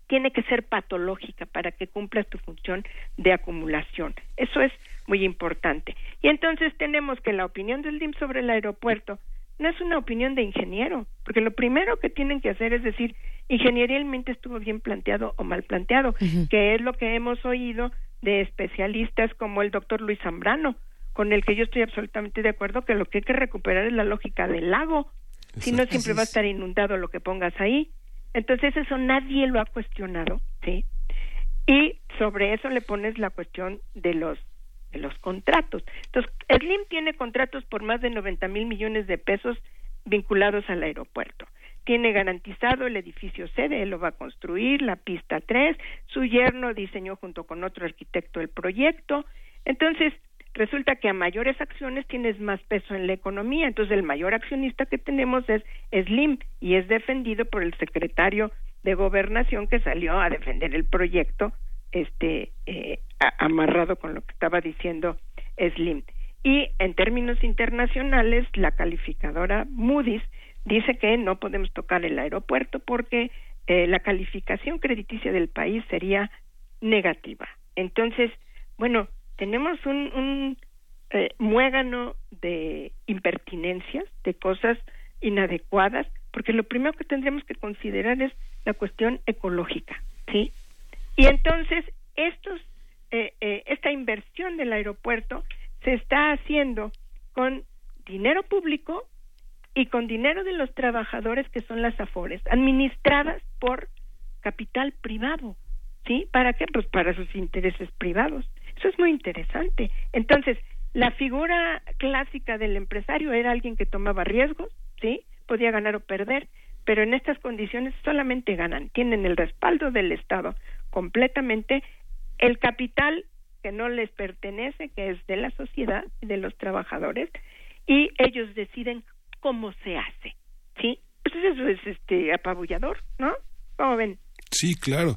tiene que ser patológica para que cumpla tu función de acumulación. Eso es muy importante. Y entonces tenemos que la opinión del DIM sobre el aeropuerto no es una opinión de ingeniero, porque lo primero que tienen que hacer es decir, ingenierialmente estuvo bien planteado o mal planteado, que es lo que hemos oído de especialistas como el doctor Luis Zambrano, con el que yo estoy absolutamente de acuerdo que lo que hay que recuperar es la lógica del lago, si no siempre va a estar inundado lo que pongas ahí. Entonces eso nadie lo ha cuestionado, ¿sí? Y sobre eso le pones la cuestión de los de los contratos. Entonces, Slim tiene contratos por más de 90 mil millones de pesos vinculados al aeropuerto. Tiene garantizado el edificio sede, él lo va a construir, la pista 3, su yerno diseñó junto con otro arquitecto el proyecto. Entonces, resulta que a mayores acciones tienes más peso en la economía. Entonces, el mayor accionista que tenemos es Slim y es defendido por el secretario de Gobernación que salió a defender el proyecto este eh, amarrado con lo que estaba diciendo Slim. Y en términos internacionales, la calificadora Moody's dice que no podemos tocar el aeropuerto porque eh, la calificación crediticia del país sería negativa. Entonces, bueno, tenemos un, un eh, muégano de impertinencias, de cosas inadecuadas, porque lo primero que tendremos que considerar es la cuestión ecológica, ¿sí? Y entonces estos, eh, eh, esta inversión del aeropuerto se está haciendo con dinero público y con dinero de los trabajadores que son las AFORES, administradas por capital privado. ¿Sí? ¿Para qué? Pues para sus intereses privados. Eso es muy interesante. Entonces, la figura clásica del empresario era alguien que tomaba riesgos, ¿sí? Podía ganar o perder, pero en estas condiciones solamente ganan, tienen el respaldo del Estado completamente, el capital que no les pertenece, que es de la sociedad y de los trabajadores, y ellos deciden cómo se hace, ¿sí? Pues eso es este apabullador, ¿no? ¿Cómo ven? Sí, claro.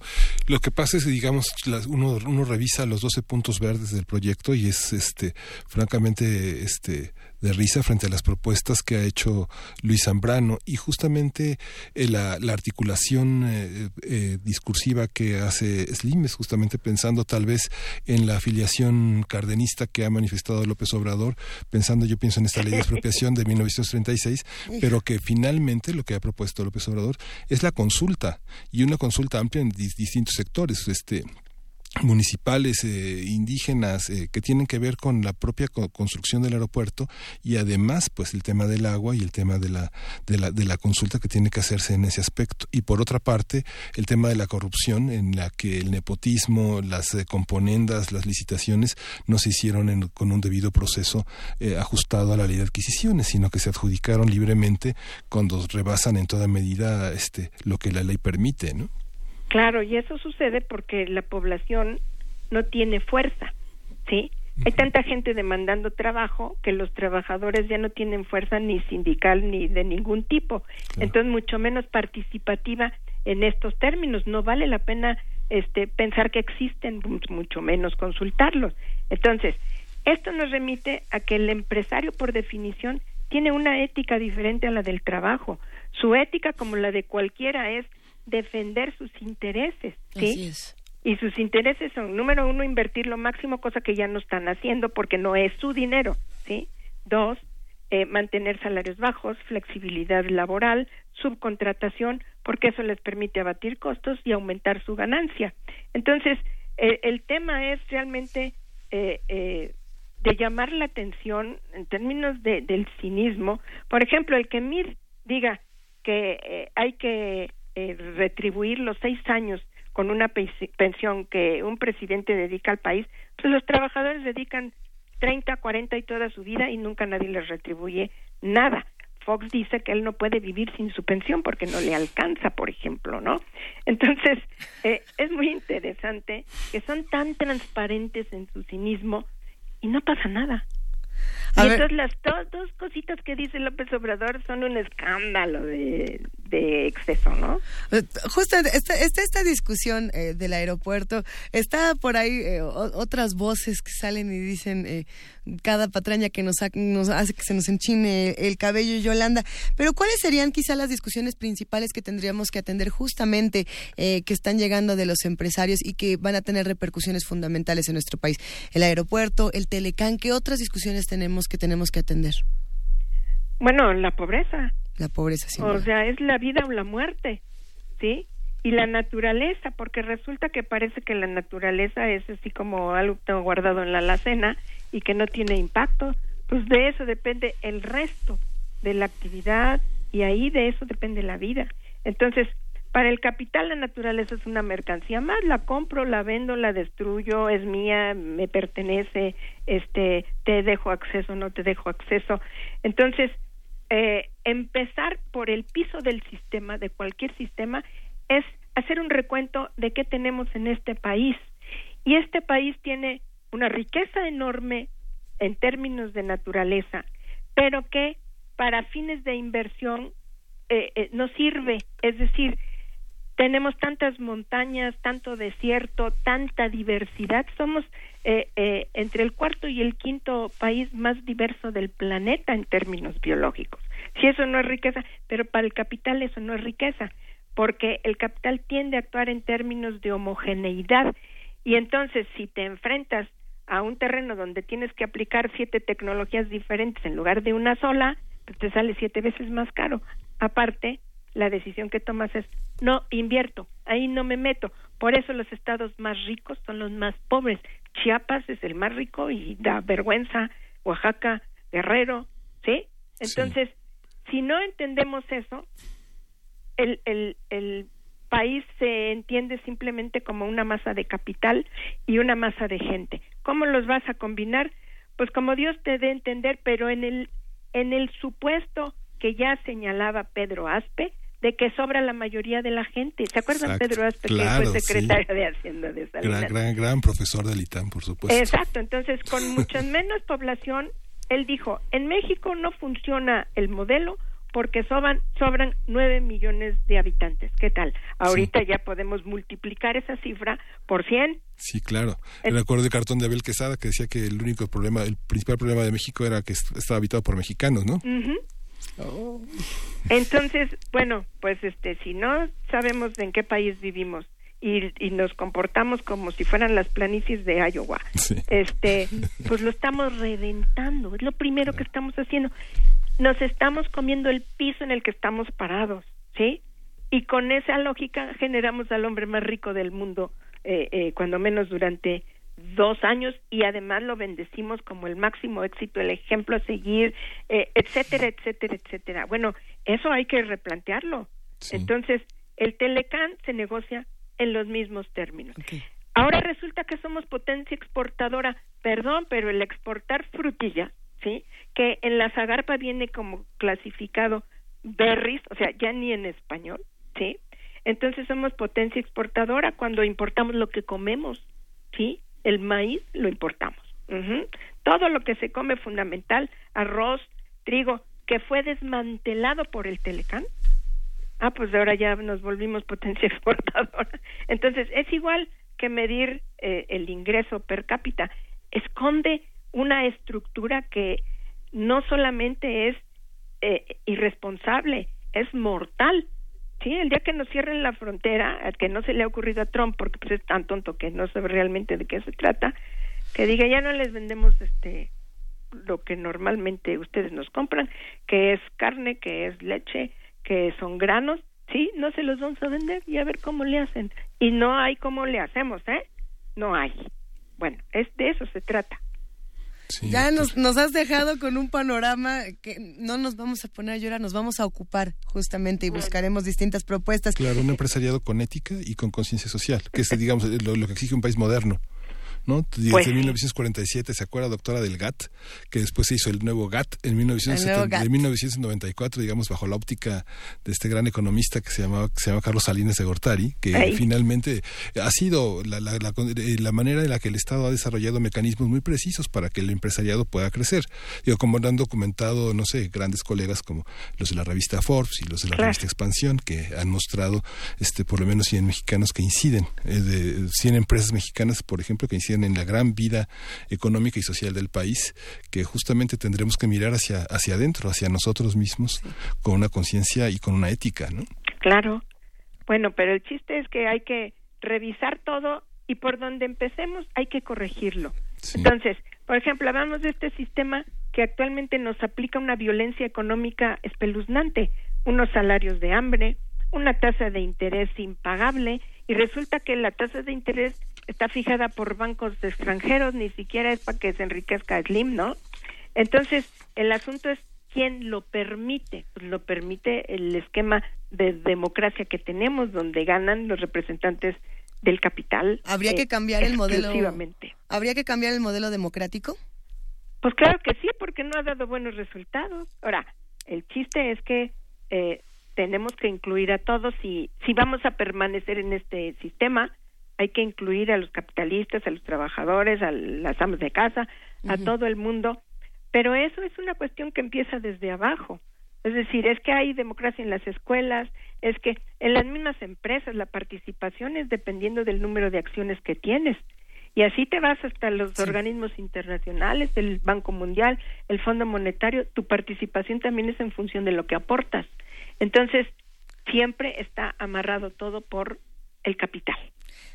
Lo que pasa es que, digamos, uno, uno revisa los 12 puntos verdes del proyecto y es, este, francamente, este, de risa frente a las propuestas que ha hecho Luis Zambrano. Y justamente eh, la, articulación eh, eh, discursiva que hace Slim es justamente pensando tal vez en la afiliación cardenista que ha manifestado López Obrador, pensando yo pienso en esta ley de expropiación de 1936, pero que finalmente lo que ha propuesto López Obrador es la consulta y una consulta amplia en distintos sectores, este municipales eh, indígenas eh, que tienen que ver con la propia construcción del aeropuerto y además pues el tema del agua y el tema de la, de la de la consulta que tiene que hacerse en ese aspecto. Y por otra parte el tema de la corrupción en la que el nepotismo las eh, componendas las licitaciones no se hicieron con un debido proceso ajustado a la ley de adquisiciones sino que se adjudicaron libremente cuando rebasan en toda medida este lo que la ley permite no Claro, y eso sucede porque la población no tiene fuerza, ¿sí? Hay tanta gente demandando trabajo que los trabajadores ya no tienen fuerza ni sindical ni de ningún tipo. Entonces, mucho menos participativa en estos términos. No vale la pena este, pensar que existen, mucho menos consultarlos. Entonces, esto nos remite a que el empresario, por definición, tiene una ética diferente a la del trabajo. Su ética, como la de cualquiera, es defender sus intereses, ¿sí? Y sus intereses son, número uno, invertir lo máximo, cosa que ya no están haciendo porque no es su dinero, ¿sí? Dos, eh, mantener salarios bajos, flexibilidad laboral, subcontratación, porque eso les permite abatir costos y aumentar su ganancia. Entonces, eh, el tema es realmente eh, de llamar la atención en términos de, del cinismo. Por ejemplo, el que MIR diga que hay que eh, retribuir los seis años con una pensión que un presidente dedica al país, pues los trabajadores dedican 30, 40 y toda su vida y nunca nadie les retribuye nada. Fox dice que él no puede vivir sin su pensión porque no le alcanza, por ejemplo, ¿no? Entonces, eh, es muy interesante que son tan transparentes en su cinismo y no pasa nada. Y entonces las dos cositas que dice López Obrador son un escándalo de, de exceso, ¿no? Eh, justo esta, esta, esta discusión eh, del aeropuerto, está por ahí eh, otras voces que salen y dicen cada patraña que nos, nos hace que se nos enchine el cabello Yolanda, pero ¿cuáles serían quizá las discusiones principales que tendríamos que atender justamente que están llegando de los empresarios y que van a tener repercusiones fundamentales en nuestro país? El aeropuerto, el Telecán, ¿qué otras discusiones tenemos que tenemos que atender? Bueno, la pobreza. La pobreza, sí. O sea, es la vida o la muerte, ¿sí? Y la naturaleza, porque resulta que parece que la naturaleza es así como algo que tengo guardado en la alacena y que no tiene impacto. Pues de eso depende el resto de la actividad y ahí de eso depende la vida. Entonces, para el capital la naturaleza es una mercancía más, la compro, la vendo, la destruyo, es mía, me pertenece, este, te dejo acceso, no te dejo acceso. Entonces, eh, empezar por el piso del sistema, de cualquier sistema, es hacer un recuento de qué tenemos en este país. Y este país tiene una riqueza enorme en términos de naturaleza, pero que para fines de inversión eh, eh, no sirve. Es decir, tenemos tantas montañas, tanto desierto, tanta diversidad. Somos eh, eh, entre el cuarto y el quinto país más diverso del planeta en términos biológicos. Si eso no es riqueza, pero para el capital eso no es riqueza, porque el capital tiende a actuar en términos de homogeneidad. Y entonces, si te enfrentas a un terreno donde tienes que aplicar siete tecnologías diferentes en lugar de una sola, pues te sale siete veces más caro. Aparte, la decisión que tomas es no invierto, ahí no me meto. Por eso los estados más ricos son los más pobres. Chiapas es el más rico y da vergüenza, Oaxaca, Guerrero, ¿sí? Entonces, si no entendemos eso, el, el, el país se entiende simplemente como una masa de capital y una masa de gente. ¿Cómo los vas a combinar? Pues como Dios te dé a entender, pero en el, en el supuesto que ya señalaba Pedro Aspe, de que sobra la mayoría de la gente. ¿Se acuerdan Pedro Aspe, que fue secretario de Hacienda de Salinas? Gran, gran, gran profesor del ITAM, por supuesto. Exacto, entonces con mucha menos población, él dijo, en México no funciona el modelo porque sobran, sobran 9 millones de habitantes. ¿Qué tal? Ahorita ya podemos multiplicar esa cifra por 100. Sí, claro. El acuerdo de cartón de Abel Quesada que decía que el único problema, el principal problema de México era que estaba habitado por mexicanos, ¿no? Oh. Entonces, bueno, pues este, si no sabemos en qué país vivimos y, nos comportamos como si fueran las planicies de Iowa, este, pues lo estamos reventando. Es lo primero que estamos haciendo. Nos estamos comiendo el piso en el que estamos parados, ¿sí? Y con esa lógica generamos al hombre más rico del mundo, eh, eh, cuando menos durante dos años y además lo bendecimos como el máximo éxito, el ejemplo a seguir, eh, etcétera, etcétera, etcétera. Bueno, eso hay que replantearlo. Entonces, el Telecán se negocia en los mismos términos. Ahora resulta que somos potencia exportadora, perdón, pero el exportar frutilla, ¿sí? Que en la Zagarpa viene como clasificado berries, o sea, ya ni en español, ¿sí? Entonces somos potencia exportadora cuando importamos lo que comemos, ¿sí? El maíz lo importamos. Todo lo que se come fundamental, arroz, trigo, que fue desmantelado por el Telecán. Ah, pues ahora ya nos volvimos potencia exportadora. Entonces, es igual que medir eh, el ingreso per cápita. Esconde una estructura que no solamente es eh, irresponsable, es mortal. Sí, el día que nos cierren la frontera, que no se le ha ocurrido a Trump, porque pues es tan tonto que no sabe realmente de qué se trata, que diga ya no les vendemos este lo que normalmente ustedes nos compran, que es carne, que es leche, que son granos, sí, no se los vamos a vender y a ver cómo le hacen. Y no hay cómo le hacemos, ¿eh? No hay. Bueno, es de eso se trata ya nos, nos has dejado con un panorama que no nos vamos a poner a llorar, nos vamos a ocupar justamente y buscaremos distintas propuestas. Claro, un empresariado con ética y con conciencia social, que es, digamos, lo, que exige un país moderno. ¿No? Desde Pues sí. 1947, ¿se acuerda, doctora del GATT? Que después se hizo el nuevo GATT en 1970 nuevo GATT. de 1994, digamos, bajo la óptica de este gran economista que se llamaba, que se llama Carlos Salinas de Gortari, que finalmente ha sido la, la, la, eh, la manera en la que el Estado ha desarrollado mecanismos muy precisos para que el empresariado pueda crecer. Digo, como han documentado, no sé, grandes colegas como los de la revista Forbes y los de la Claro. revista Expansión, que han mostrado este por lo menos 100 mexicanos que inciden, eh, de 100 empresas mexicanas, por ejemplo, que inciden en la gran vida económica y social del país, que justamente tendremos que mirar hacia, hacia adentro, hacia nosotros mismos, con una conciencia y con una ética, ¿no? Claro. Bueno, pero el chiste es que hay que revisar todo y por donde empecemos hay que corregirlo. Entonces, por ejemplo, hablamos de este sistema que actualmente nos aplica una violencia económica espeluznante, unos salarios de hambre, una tasa de interés impagable y resulta que la tasa de interés está fijada por bancos extranjeros, ni siquiera es para que se enriquezca Slim, ¿no? Entonces, el asunto es quién lo permite. Pues lo permite el esquema de democracia que tenemos, donde ganan los representantes del capital. Habría eh, que cambiar el modelo. exclusivamente. ¿Habría que cambiar el modelo democrático? Pues claro que sí, porque no ha dado buenos resultados. Ahora, el chiste es que eh, tenemos que incluir a todos y si vamos a permanecer en este sistema, hay que incluir a los capitalistas, a los trabajadores, a las amas de casa, a todo el mundo. Pero eso es una cuestión que empieza desde abajo. Es decir, es que hay democracia en las escuelas, es que en las mismas empresas la participación es dependiendo del número de acciones que tienes. Y así te vas hasta los organismos internacionales, el Banco Mundial, el Fondo Monetario, tu participación también es en función de lo que aportas. Entonces, siempre está amarrado todo por el capital.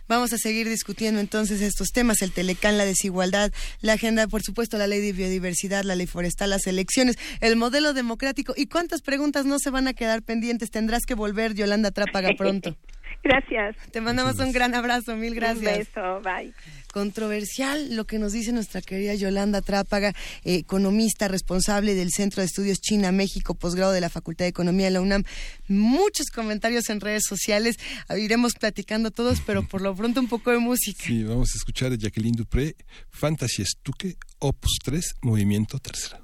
Vamos a seguir discutiendo entonces estos temas, el Telecán, la desigualdad, la agenda, por supuesto, la ley de biodiversidad, la ley forestal, las elecciones, el modelo democrático y cuántas preguntas no se van a quedar pendientes. Tendrás que volver, Yolanda Trápaga, pronto. Gracias. Te mandamos un gran abrazo, mil gracias. Un beso, bye. Controversial lo que nos dice nuestra querida Yolanda Trápaga, eh, economista responsable del Centro de Estudios China-México, posgrado de la Facultad de Economía de la UNAM. Muchos comentarios en redes sociales, iremos platicando todos, pero por lo pronto un poco de música. Sí, vamos a escuchar a Jacqueline Dupré, Fantasy Stuque, Opus 3, Movimiento Tercero.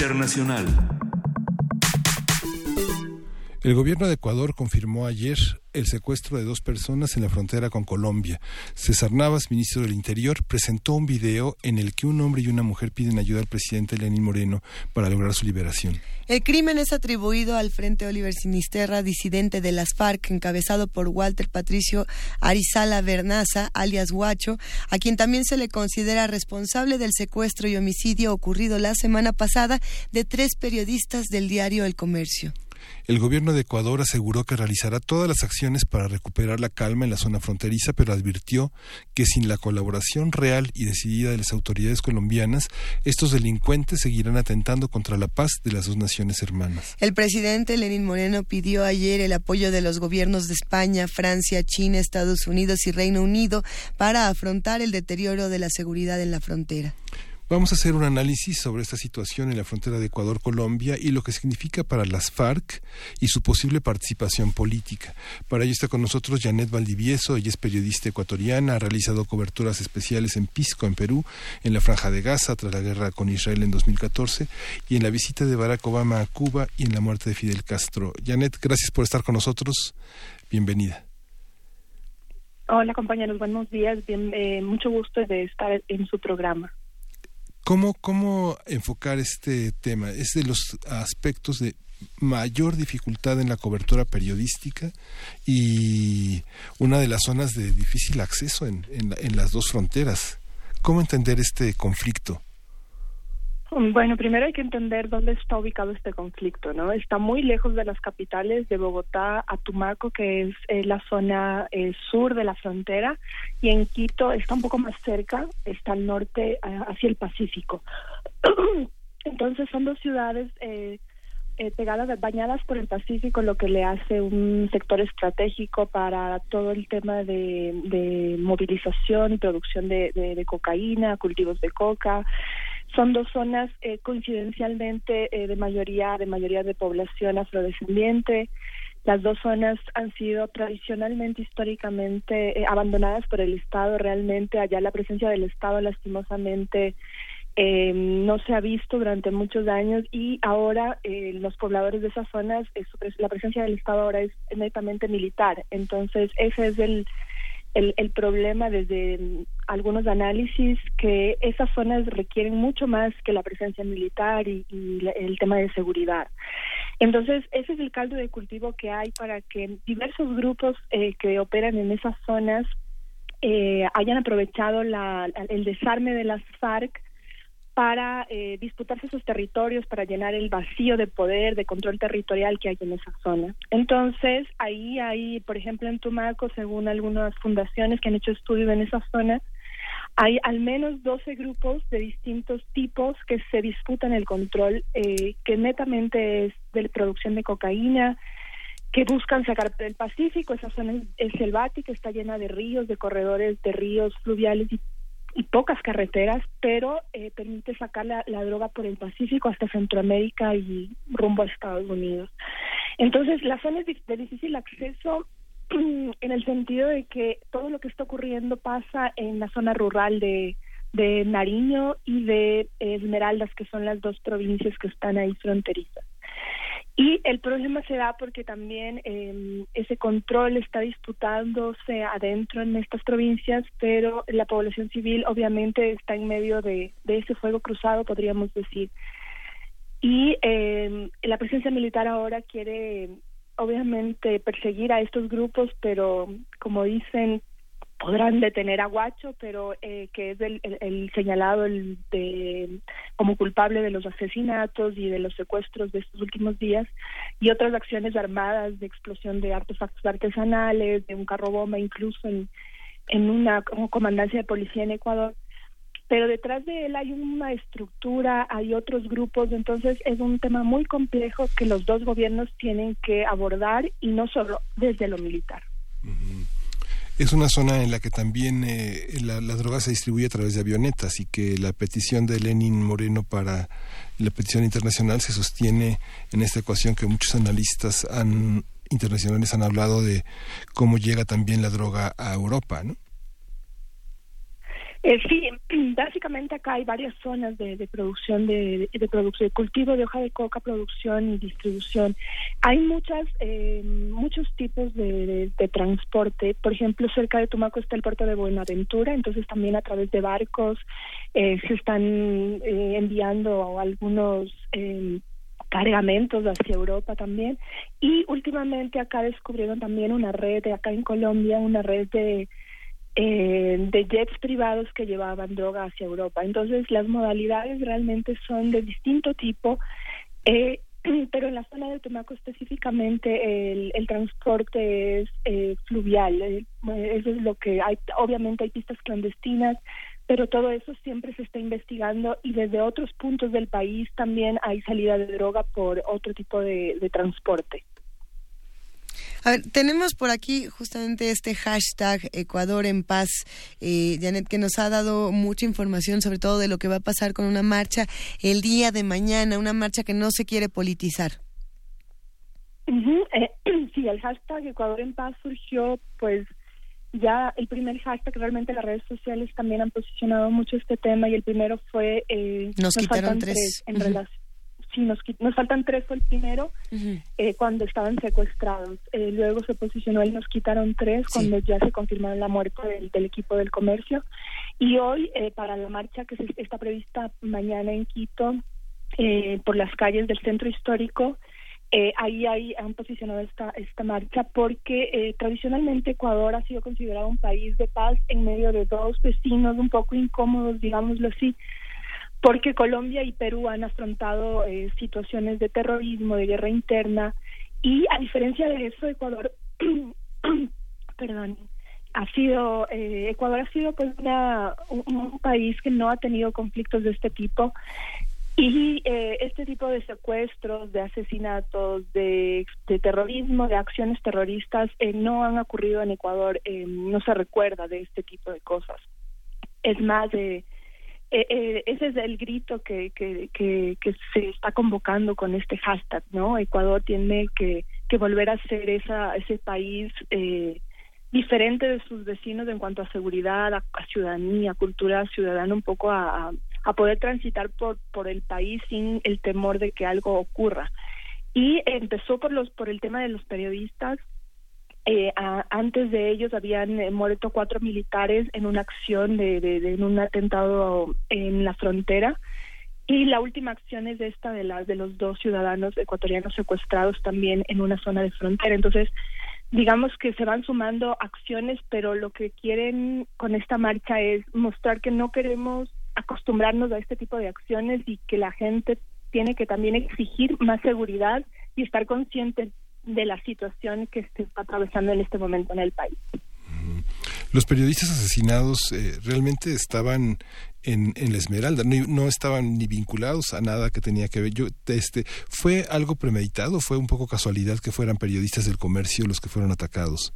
Internacional. El gobierno de Ecuador confirmó ayer el secuestro de dos personas en la frontera con Colombia. César Navas, ministro del Interior, presentó un video en el que un hombre y una mujer piden ayuda al presidente Lenín Moreno para lograr su liberación. El crimen es atribuido al Frente Oliver Sinisterra, disidente de las FARC, encabezado por Walter Patricio Arizala Bernaza, alias Huacho, a quien también se le considera responsable del secuestro y homicidio ocurrido la semana pasada de tres periodistas del diario El Comercio. El gobierno de Ecuador aseguró que realizará todas las acciones para recuperar la calma en la zona fronteriza, pero advirtió que sin la colaboración real y decidida de las autoridades colombianas, estos delincuentes seguirán atentando contra la paz de las dos naciones hermanas. El presidente Lenín Moreno pidió ayer el apoyo de los gobiernos de España, Francia, China, Estados Unidos y Reino Unido para afrontar el deterioro de la seguridad en la frontera. Vamos a hacer un análisis sobre esta situación en la frontera de Ecuador-Colombia y lo que significa para las FARC y su posible participación política. Para ello está con nosotros Janet Valdivieso, ella es periodista ecuatoriana, ha realizado coberturas especiales en Pisco, en Perú, en la Franja de Gaza tras la guerra con Israel en 2014 y en la visita de Barack Obama a Cuba y en la muerte de Fidel Castro. Janet, gracias por estar con nosotros. Bienvenida. Hola compañeros, buenos días. Bien, eh, mucho gusto de estar en su programa. ¿Cómo, ¿Cómo enfocar este tema? Es de los aspectos de mayor dificultad en la cobertura periodística y una de las zonas de difícil acceso en, en, en las dos fronteras. ¿Cómo entender este conflicto? Bueno, primero hay que entender dónde está ubicado este conflicto, ¿no? Está muy lejos de las capitales de Bogotá a Tumaco, que es eh, la zona eh, sur de la frontera, y en Quito está un poco más cerca, está al norte, eh, hacia el Pacífico. Entonces son dos ciudades eh, pegadas, bañadas por el Pacífico, lo que le hace un sector estratégico para todo el tema de, movilización y producción de cocaína, cultivos de coca. Son dos zonas eh, coincidencialmente eh, de mayoría de mayoría de población afrodescendiente. Las dos zonas han sido tradicionalmente, históricamente, eh, abandonadas por el Estado. Realmente allá la presencia del Estado, lastimosamente, eh, no se ha visto durante muchos años y ahora los pobladores de esas zonas, la presencia del Estado ahora es netamente militar. Entonces, ese es el, el, el problema desde algunos análisis que esas zonas requieren mucho más que la presencia militar y, y el tema de seguridad. Entonces, ese es el caldo de cultivo que hay para que diversos grupos eh, que operan en esas zonas eh, hayan aprovechado la, el desarme de las FARC para eh, disputarse sus territorios, para llenar el vacío de poder, de control territorial que hay en esa zona. Entonces, ahí hay, por ejemplo, en Tumaco, según algunas fundaciones que han hecho estudios en esa zona, hay al menos 12 grupos de distintos tipos que se disputan el control, eh, que netamente es de producción de cocaína, que buscan sacar del Pacífico, esa zona es, selvática, está llena de ríos, de corredores de ríos fluviales y y pocas carreteras, pero eh, permite sacar la, droga por el Pacífico hasta Centroamérica y rumbo a Estados Unidos. Entonces, la zona es de difícil acceso en el sentido de que todo lo que está ocurriendo pasa en la zona rural de Nariño y de Esmeraldas, que son las dos provincias que están ahí fronterizas. Y el problema se da porque también eh, ese control está disputándose adentro en estas provincias, pero la población civil obviamente está en medio de, de ese fuego cruzado, podríamos decir. Y eh, la presencia militar ahora quiere obviamente perseguir a estos grupos, pero como dicen, podrán detener a Guacho, pero eh, que es el, el, el señalado el de, como culpable de los asesinatos y de los secuestros de estos últimos días, y otras acciones armadas de explosión de artefactos artesanales, de un carro bomba, incluso en, en una comandancia de policía en Ecuador. Pero detrás de él hay una estructura, hay otros grupos, entonces es un tema muy complejo que los dos gobiernos tienen que abordar y no solo desde lo militar. Es una zona en la que también eh, la, la, droga se distribuye a través de avionetas y que la petición de Lenin Moreno para la petición internacional se sostiene en esta ecuación que muchos analistas internacionales han hablado de cómo llega también la droga a Europa, ¿no? Eh, sí, básicamente acá hay varias zonas de, producción de, de, producción de cultivo de hoja de coca, producción y distribución. Hay muchas eh, muchos tipos de, transporte. Por ejemplo, cerca de Tumaco está el puerto de Buenaventura, entonces también a través de barcos eh, se están enviando algunos cargamentos hacia Europa también. Y últimamente acá descubrieron también una red, acá en Colombia, una red de eh, de jets privados que llevaban droga hacia Europa. Entonces, las modalidades realmente son de distinto tipo, eh, pero en la zona del Tumaco específicamente el, transporte es eh, fluvial. eso es lo que hay. Obviamente hay pistas clandestinas, pero todo eso siempre se está investigando y desde otros puntos del país también hay salida de droga por otro tipo de transporte. A ver, tenemos por aquí justamente este hashtag Ecuador en paz, eh, Janet, que nos ha dado mucha información sobre todo de lo que va a pasar con una marcha el día de mañana, una marcha que no se quiere politizar. Eh, sí, el hashtag Ecuador en paz surgió pues ya el primer hashtag, realmente las redes sociales también han posicionado mucho este tema y el primero fue... Eh, nos, quitaron tres. en relación sí, nos, nos faltan tres, fue el primero eh, cuando estaban secuestrados. Eh, luego se posicionó el nos quitaron tres cuando ya se confirmó la muerte del, equipo del comercio. Y hoy, eh, para la marcha que se, está prevista mañana en Quito, por las calles del centro histórico, ahí, ahí han posicionado esta, esta marcha porque tradicionalmente Ecuador ha sido considerado un país de paz en medio de dos vecinos un poco incómodos, digámoslo así, porque Colombia y Perú han afrontado eh, situaciones de terrorismo, de guerra interna, y a diferencia de eso, Ecuador, perdón, ha sido, eh, Ecuador ha sido pues una, un, país que no ha tenido conflictos de este tipo, y eh, este tipo de secuestros, de asesinatos, de, de terrorismo, de acciones terroristas, no han ocurrido en Ecuador, no se recuerda de este tipo de cosas. Es más, de eh, eh, ese es el grito que, que, que, se está convocando con este hashtag, ¿no? Ecuador tiene que, que volver a ser esa, ese país eh, diferente de sus vecinos en cuanto a seguridad, a, ciudadanía, cultura ciudadana, un poco a, a, poder transitar por, por el país sin el temor de que algo ocurra. Y empezó por, los, por el tema de los periodistas, eh, antes de ellos habían eh, muerto cuatro militares en una acción de, de, en un atentado en la frontera. Y la última acción es esta de las de los dos ciudadanos ecuatorianos secuestrados también en una zona de frontera. Entonces digamos que se van sumando acciones pero lo que quieren con esta marcha es mostrar que no queremos acostumbrarnos a este tipo de acciones y que la gente tiene que también exigir más seguridad y estar consciente de la situación que se está atravesando en este momento en el país. Los periodistas asesinados eh, realmente estaban en, en, la Esmeralda, no, estaban ni vinculados a nada que tenía que ver. Yo, este, ¿Fue algo premeditado? ¿Fue un poco casualidad que fueran periodistas del comercio los que fueron atacados?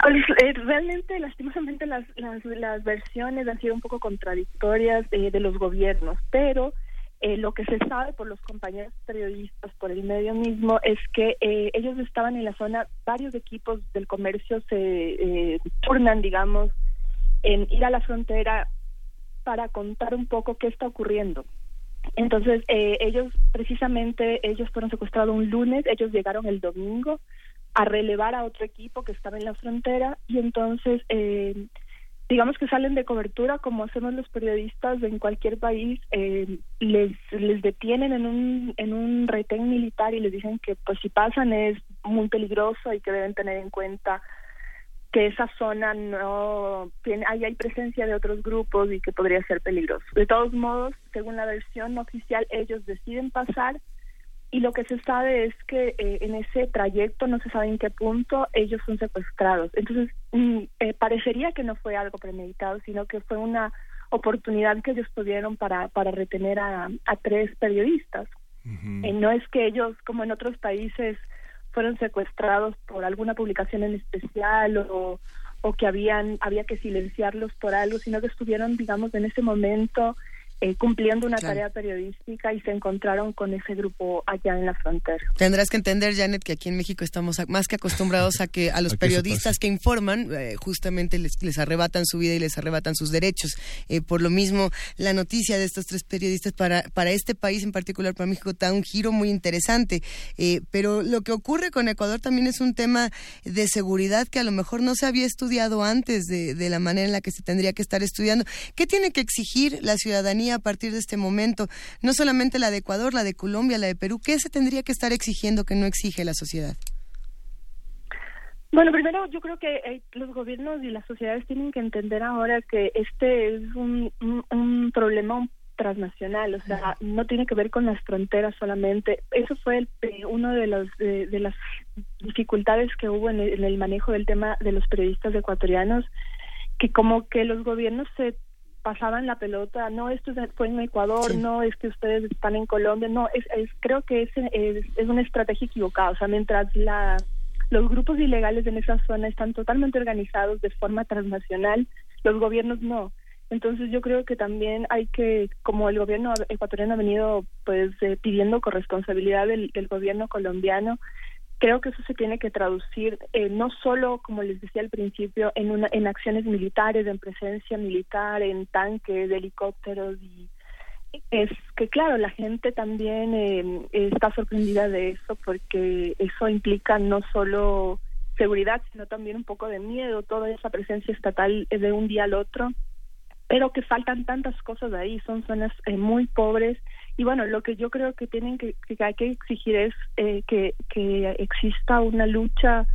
Pues, eh, realmente, lastimosamente, las, las, las, versiones han sido un poco contradictorias eh, de los gobiernos, pero eh, lo que se sabe por los compañeros periodistas, por el medio mismo, es que eh, ellos estaban en la zona, varios equipos del comercio se eh, turnan, digamos, en ir a la frontera para contar un poco qué está ocurriendo. Entonces, ellos, precisamente, ellos fueron secuestrados un lunes, ellos llegaron el domingo a relevar a otro equipo que estaba en la frontera y entonces digamos que salen de cobertura como hacemos los periodistas en cualquier país eh, les les detienen en un en un retén militar y les dicen que pues si pasan es muy peligroso y que deben tener en cuenta que esa zona no ahí hay presencia de otros grupos y que podría ser peligroso. De todos modos según la versión oficial ellos deciden pasar y lo que se sabe es que eh, en ese trayecto no se sabe en qué punto ellos son secuestrados. Entonces, mm, eh, parecería que no fue algo premeditado, sino que fue una oportunidad que ellos tuvieron para, para retener a, tres periodistas. Eh, no es que ellos, como en otros países, fueron secuestrados por alguna publicación en especial o, o que habían había que silenciarlos por algo, sino que estuvieron, digamos, en ese momento eh, cumpliendo una tarea periodística y se encontraron con ese grupo allá en la frontera. Tendrás que entender, Janet, que aquí en México estamos más que acostumbrados a que a los periodistas que informan eh, justamente les, les, arrebatan su vida y les arrebatan sus derechos. Eh, por lo mismo, la noticia de estos tres periodistas para, para este país en particular, para México, da un giro muy interesante. pero lo que ocurre con Ecuador también es un tema de seguridad que a lo mejor no se había estudiado antes de, de la manera en la que se tendría que estar estudiando. ¿Qué tiene que exigir la ciudadanía? A partir de este momento? No solamente la de Ecuador, la de Colombia, la de Perú. ¿Qué se tendría que estar exigiendo que no exige la sociedad? Bueno, primero yo creo que eh, los gobiernos y las sociedades tienen que entender ahora que este es un, problema transnacional, o sea, no tiene que ver con las fronteras solamente. Eso fue el, eh, uno de, los, de, las dificultades que hubo en el manejo del tema de los periodistas ecuatorianos, que como que los gobiernos se pasaban la pelota, no, esto fue en Ecuador, no, es que ustedes están en Colombia, no, es, creo que es, es, una estrategia equivocada, o sea, mientras la, los grupos ilegales en esa zona están totalmente organizados de forma transnacional, los gobiernos no. Entonces yo creo que también hay que, como el gobierno ecuatoriano ha venido pues eh, pidiendo corresponsabilidad del, del gobierno colombiano, creo que eso se tiene que traducir eh, no solo, como les decía al principio, en, una, en acciones militares, en presencia militar, en tanques, helicópteros y es que claro la gente también eh, está sorprendida de eso porque eso implica no solo seguridad sino también un poco de miedo toda esa presencia estatal de un día al otro. Pero que faltan tantas cosas ahí son zonas eh, muy pobres y bueno, lo que yo creo que tienen que, que hay que exigir es eh, que, que exista una lucha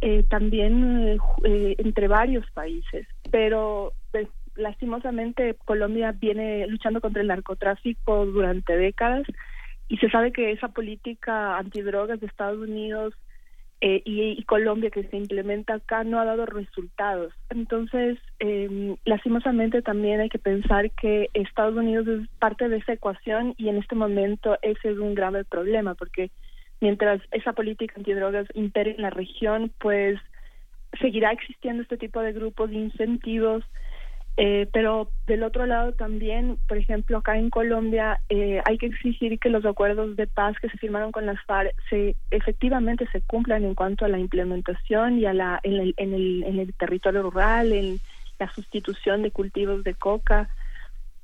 eh, también eh, entre varios países, pero pues, lastimosamente Colombia viene luchando contra el narcotráfico durante décadas y se sabe que esa política antidrogas de Estados Unidos eh, y, Colombia que se implementa acá no ha dado resultados. Entonces, eh, lastimosamente también hay que pensar que Estados Unidos es parte de esa ecuación y en este momento ese es un grave problema porque mientras esa política antidrogas impere en la región, pues seguirá existiendo este tipo de grupos de incentivos eh, pero del otro lado también, por ejemplo, acá en Colombia eh, hay que exigir que los acuerdos de paz que se firmaron con las FARC se efectivamente se cumplan en cuanto a la implementación y a la en el, en el, en el territorio rural, en la sustitución de cultivos de coca,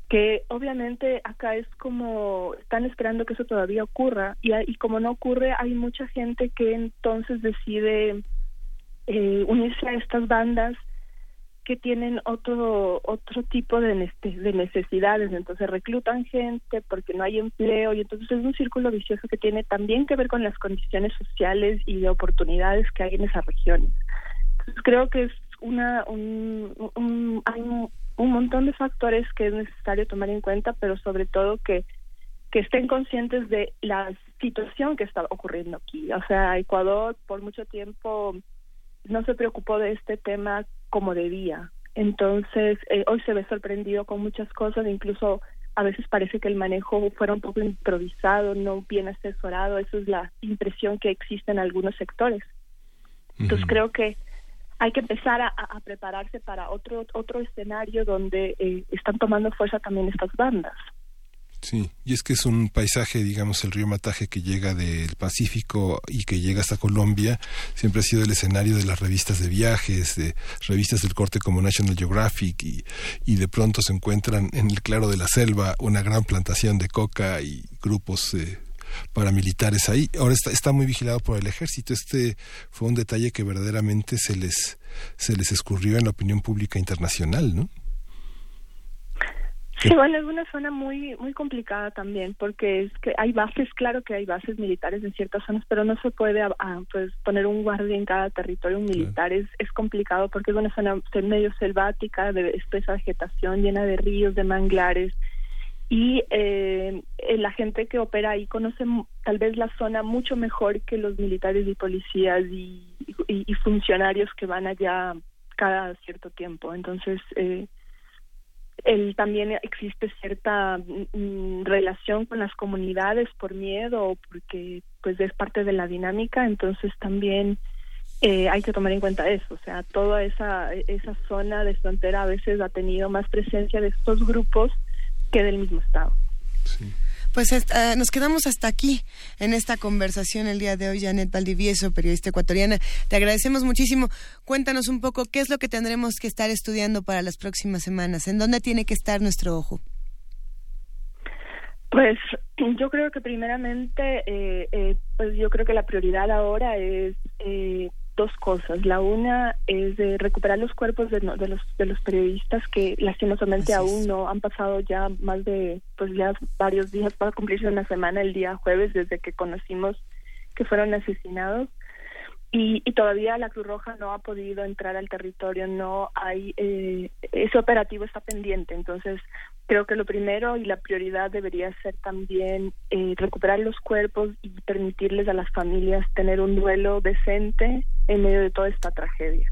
que obviamente acá es como están esperando que eso todavía ocurra. Y, y como no ocurre hay mucha gente que entonces decide eh, unirse a estas bandas que tienen otro otro tipo de, de necesidades, entonces reclutan gente porque no hay empleo y entonces es un círculo vicioso que tiene también que ver con las condiciones sociales y de oportunidades que hay en esas regiones. Entonces creo que es una un, un, hay un, un montón de factores que es necesario tomar en cuenta, pero sobre todo que que estén conscientes de la situación que está ocurriendo aquí. O sea, Ecuador por mucho tiempo no se preocupó de este tema como debía. Entonces, eh, hoy se ve sorprendido con muchas cosas, incluso a veces parece que el manejo fuera un poco improvisado, no bien asesorado, esa es la impresión que existe en algunos sectores. Entonces, creo que hay que empezar a, a, prepararse para otro otro escenario donde eh, están tomando fuerza también estas bandas. Sí, y es que es un paisaje, digamos, el río Mataje que llega del Pacífico y que llega hasta Colombia, siempre ha sido el escenario de las revistas de viajes, de revistas del corte como National Geographic, y, y de pronto se encuentran en el claro de la selva una gran plantación de coca y grupos eh, paramilitares ahí. Ahora está, está muy vigilado por el ejército. Este fue un detalle que verdaderamente se les, se les escurrió en la opinión pública internacional, ¿no? Sí, bueno, es una zona muy muy complicada también porque es que hay bases, claro que hay bases militares en ciertas zonas, pero no se puede pues poner un guardia en cada territorio militar, es, es complicado porque es una zona medio selvática, de espesa vegetación, llena de ríos, de manglares y eh, la gente que opera ahí conoce tal vez la zona mucho mejor que los militares y policías y, y, y funcionarios que van allá cada cierto tiempo, entonces eh, el, también existe cierta mm, mm, relación con las comunidades por miedo o porque pues es parte de la dinámica. Entonces también eh, hay que tomar en cuenta eso. O sea toda esa esa zona de frontera a veces ha tenido más presencia de estos grupos que del mismo Estado. Pues uh, nos quedamos hasta aquí en esta conversación el día de hoy, Janet Valdivieso, periodista ecuatoriana. Te agradecemos muchísimo. Cuéntanos un poco qué es lo que tendremos que estar estudiando para las próximas semanas. ¿En dónde tiene que estar nuestro ojo? Pues yo creo que primeramente, eh, eh, pues yo creo que la prioridad ahora es eh, dos cosas. La una es de recuperar los cuerpos de, de, los de los periodistas que lastimosamente aún no han pasado ya más de pues ya varios días para cumplirse una semana el día jueves desde que conocimos que fueron asesinados y, y todavía la Cruz Roja no ha podido entrar al territorio no hay eh, ese operativo está pendiente entonces creo que lo primero y la prioridad debería ser también eh, recuperar los cuerpos y permitirles a las familias tener un duelo decente en medio de toda esta tragedia.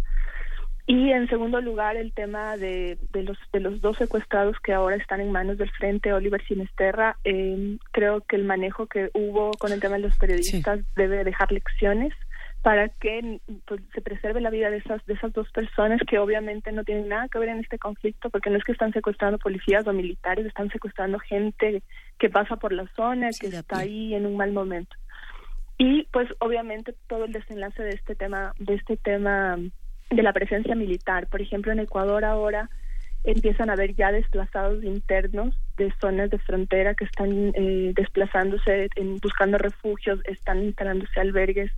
Y en segundo lugar, el tema de, de, los, de los dos secuestrados que ahora están en manos del Frente Oliver Sinesterra. Eh, creo que el manejo que hubo con el tema de los periodistas debe dejar lecciones para que pues, se preserve la vida de esas de esas dos personas que obviamente no tienen nada que ver en este conflicto porque no es que están secuestrando policías o militares están secuestrando gente que pasa por la zona que está ahí en un mal momento. Y pues obviamente todo el desenlace de este tema de este tema de la presencia militar por ejemplo en Ecuador ahora empiezan a haber ya desplazados internos de zonas de frontera que están eh, desplazándose en, buscando refugios están instalándose albergues.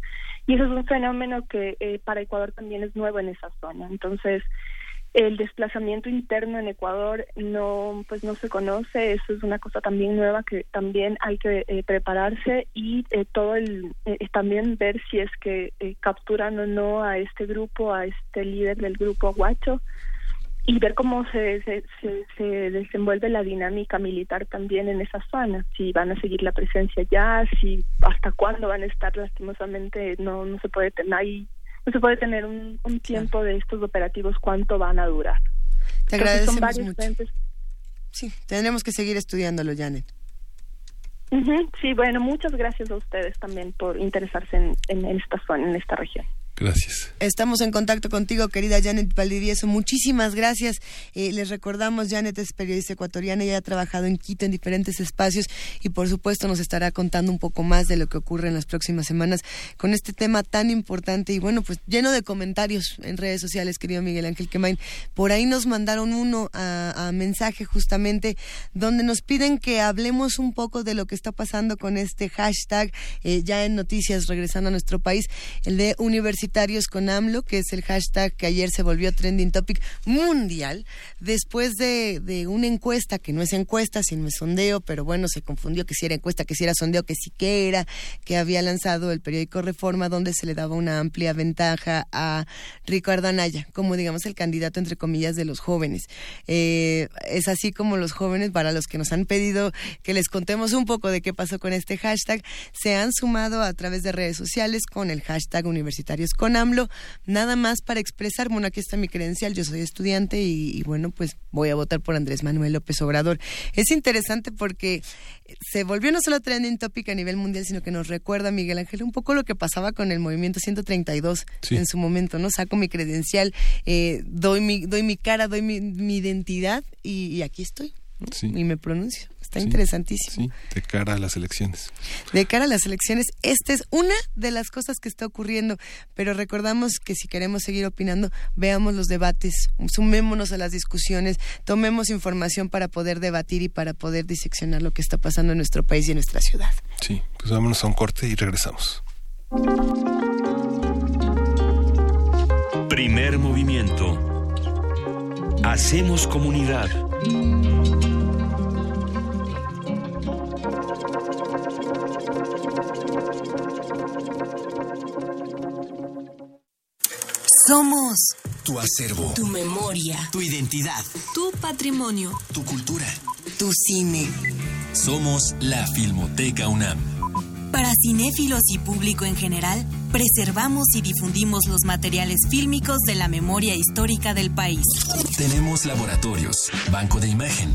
Y eso es un fenómeno que eh, para Ecuador también es nuevo en esa zona. Entonces, el desplazamiento interno en Ecuador no pues no se conoce. Eso es una cosa también nueva que también hay que eh, prepararse y eh, todo el también ver si es que capturan o no a este grupo a este líder del grupo Guacho y ver cómo se, se, se, desenvuelve la dinámica militar también en esa zona, si van a seguir la presencia ya, si hasta cuándo van a estar lastimosamente, no, no se puede tener ahí, no se puede tener un, un tiempo de estos operativos, cuánto van a durar. Te agradecemos mucho. Sí, tendremos que seguir estudiándolo, Janet. sí, bueno, muchas gracias a ustedes también por interesarse en, en esta zona, en esta región. Gracias. Estamos en contacto contigo, querida Janet Valdivieso. Muchísimas gracias. Eh, les recordamos, Janet es periodista ecuatoriana, y ha trabajado en Quito en diferentes espacios y por supuesto nos estará contando un poco más de lo que ocurre en las próximas semanas con este tema tan importante y bueno, pues lleno de comentarios en redes sociales, querido Miguel Ángel Quemain. Por ahí nos mandaron uno a, mensaje justamente donde nos piden que hablemos un poco de lo que está pasando con este hashtag eh, ya en noticias regresando a nuestro país, el de universidad con AMLO, que es el hashtag que ayer se volvió trending topic mundial, después de, de una encuesta, que no es encuesta, sino es sondeo, pero bueno, se confundió que si era encuesta, que si era sondeo, que sí que era, que había lanzado el periódico Reforma, donde se le daba una amplia ventaja a Ricardo Anaya, como digamos el candidato, entre comillas, de los jóvenes. Eh, es así como los jóvenes, para los que nos han pedido que les contemos un poco de qué pasó con este hashtag, se han sumado a través de redes sociales con el hashtag universitarios con AMLO, nada más para expresar, bueno, aquí está mi credencial, yo soy estudiante y, bueno, pues voy a votar por Andrés Manuel López Obrador. Es interesante porque se volvió no solo trending topic a nivel mundial, sino que nos recuerda, Miguel Ángel, un poco lo que pasaba con el movimiento 132 en su momento, ¿no? Saco mi credencial, eh, doy, mi, doy mi cara, doy mi, identidad y, aquí estoy. Y me pronuncio. Está interesantísimo. Sí, de cara a las elecciones. De cara a las elecciones, esta es una de las cosas que está ocurriendo, pero recordamos que si queremos seguir opinando, veamos los debates, sumémonos a las discusiones, tomemos información para poder debatir y para poder diseccionar lo que está pasando en nuestro país y en nuestra ciudad. Sí, pues vámonos a un corte y regresamos. Primer movimiento. Hacemos comunidad. Somos tu acervo, tu memoria, tu identidad, tu patrimonio, tu cultura, tu cine. Somos la Filmoteca UNAM. Para cinéfilos y público en general, preservamos y difundimos los materiales fílmicos de la memoria histórica del país. Tenemos laboratorios, banco de imagen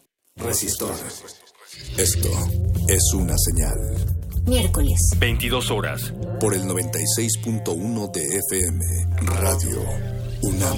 Resistor. Esto es una señal. Miércoles. 22 horas. Por el 96.1 de FM. Radio UNAM.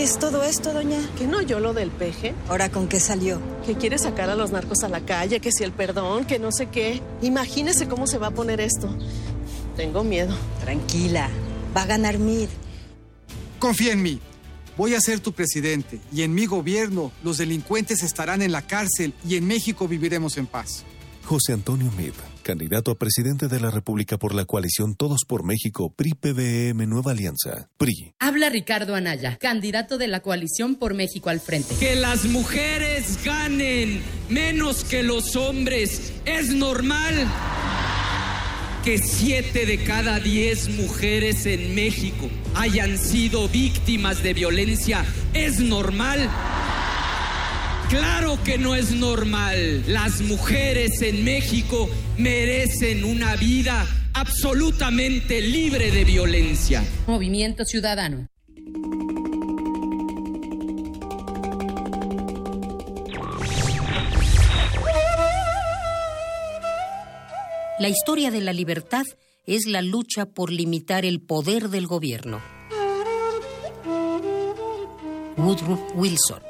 ¿Qué es todo esto, doña? ¿Que no oyó lo del peje? ¿Ahora con qué salió? Que quiere sacar a los narcos a la calle, que si el perdón, que no sé qué. Imagínese cómo se va a poner esto. Tengo miedo. Tranquila, va a ganar Mid. Confía en mí. Voy a ser tu presidente y en mi gobierno los delincuentes estarán en la cárcel y en México viviremos en paz. José Antonio Mid, candidato a presidente de la República por la coalición Todos por México, PRI-PBM Nueva Alianza, PRI. Habla Ricardo Anaya, candidato de la coalición por México al frente. Que las mujeres ganen menos que los hombres es normal. Que siete de cada diez mujeres en México hayan sido víctimas de violencia es normal. Claro que no es normal. Las mujeres en México merecen una vida absolutamente libre de violencia. Movimiento Ciudadano. La historia de la libertad es la lucha por limitar el poder del gobierno. Woodrow Wilson.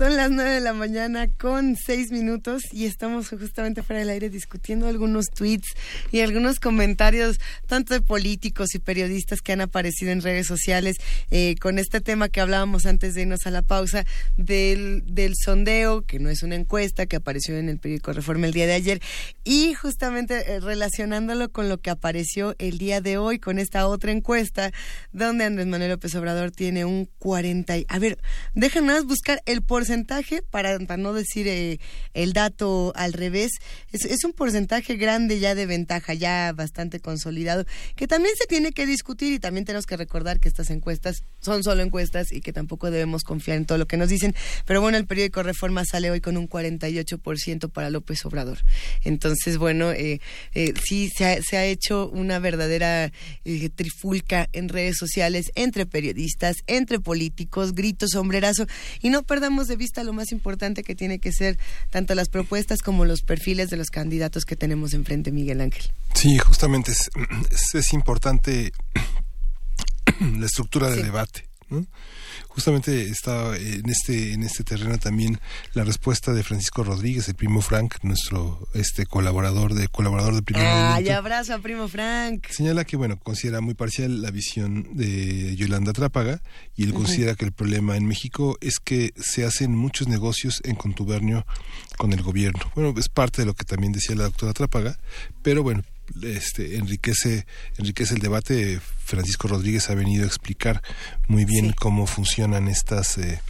Son las nueve de la mañana con seis minutos y estamos justamente fuera del aire discutiendo algunos tweets y algunos comentarios, tanto de políticos y periodistas que han aparecido en redes sociales, eh, con este tema que hablábamos antes de irnos a la pausa, del, del sondeo, que no es una encuesta, que apareció en el periódico Reforma el día de ayer, y justamente eh, relacionándolo con lo que apareció el día de hoy, con esta otra encuesta, donde Andrés Manuel López Obrador tiene un 40. a ver, déjenme buscar el porcentaje, para, no decir eh, el dato al revés, es, un porcentaje grande ya de ventaja, ya bastante consolidado, que también se tiene que discutir y también tenemos que recordar que estas encuestas son solo encuestas y que tampoco debemos confiar en todo lo que nos dicen. Pero bueno, el periódico Reforma sale hoy con un 48% para López Obrador. Entonces, bueno, eh, eh, sí se ha, se ha, hecho una verdadera trifulca en redes sociales entre periodistas, entre políticos, gritos, sombrerazo, y no perdamos de vista lo más importante que tiene que ser tanto las propuestas como los perfiles de los candidatos que tenemos enfrente, Miguel Ángel. Sí, justamente es, es, importante la estructura de debate. ¿no? Justamente está en este en este terreno también la respuesta de Francisco Rodríguez, el primo Frank, nuestro este colaborador de colaborador de Primer Ay, abrazo a primo Frank. Señala que bueno, considera muy parcial la visión de Yolanda Trápaga y él considera que el problema en México es que se hacen muchos negocios en contubernio con el gobierno. Bueno, es parte de lo que también decía la doctora Trápaga, pero bueno, este, enriquece, enriquece el debate. Francisco Rodríguez ha venido a explicar muy bien cómo funcionan estas eh,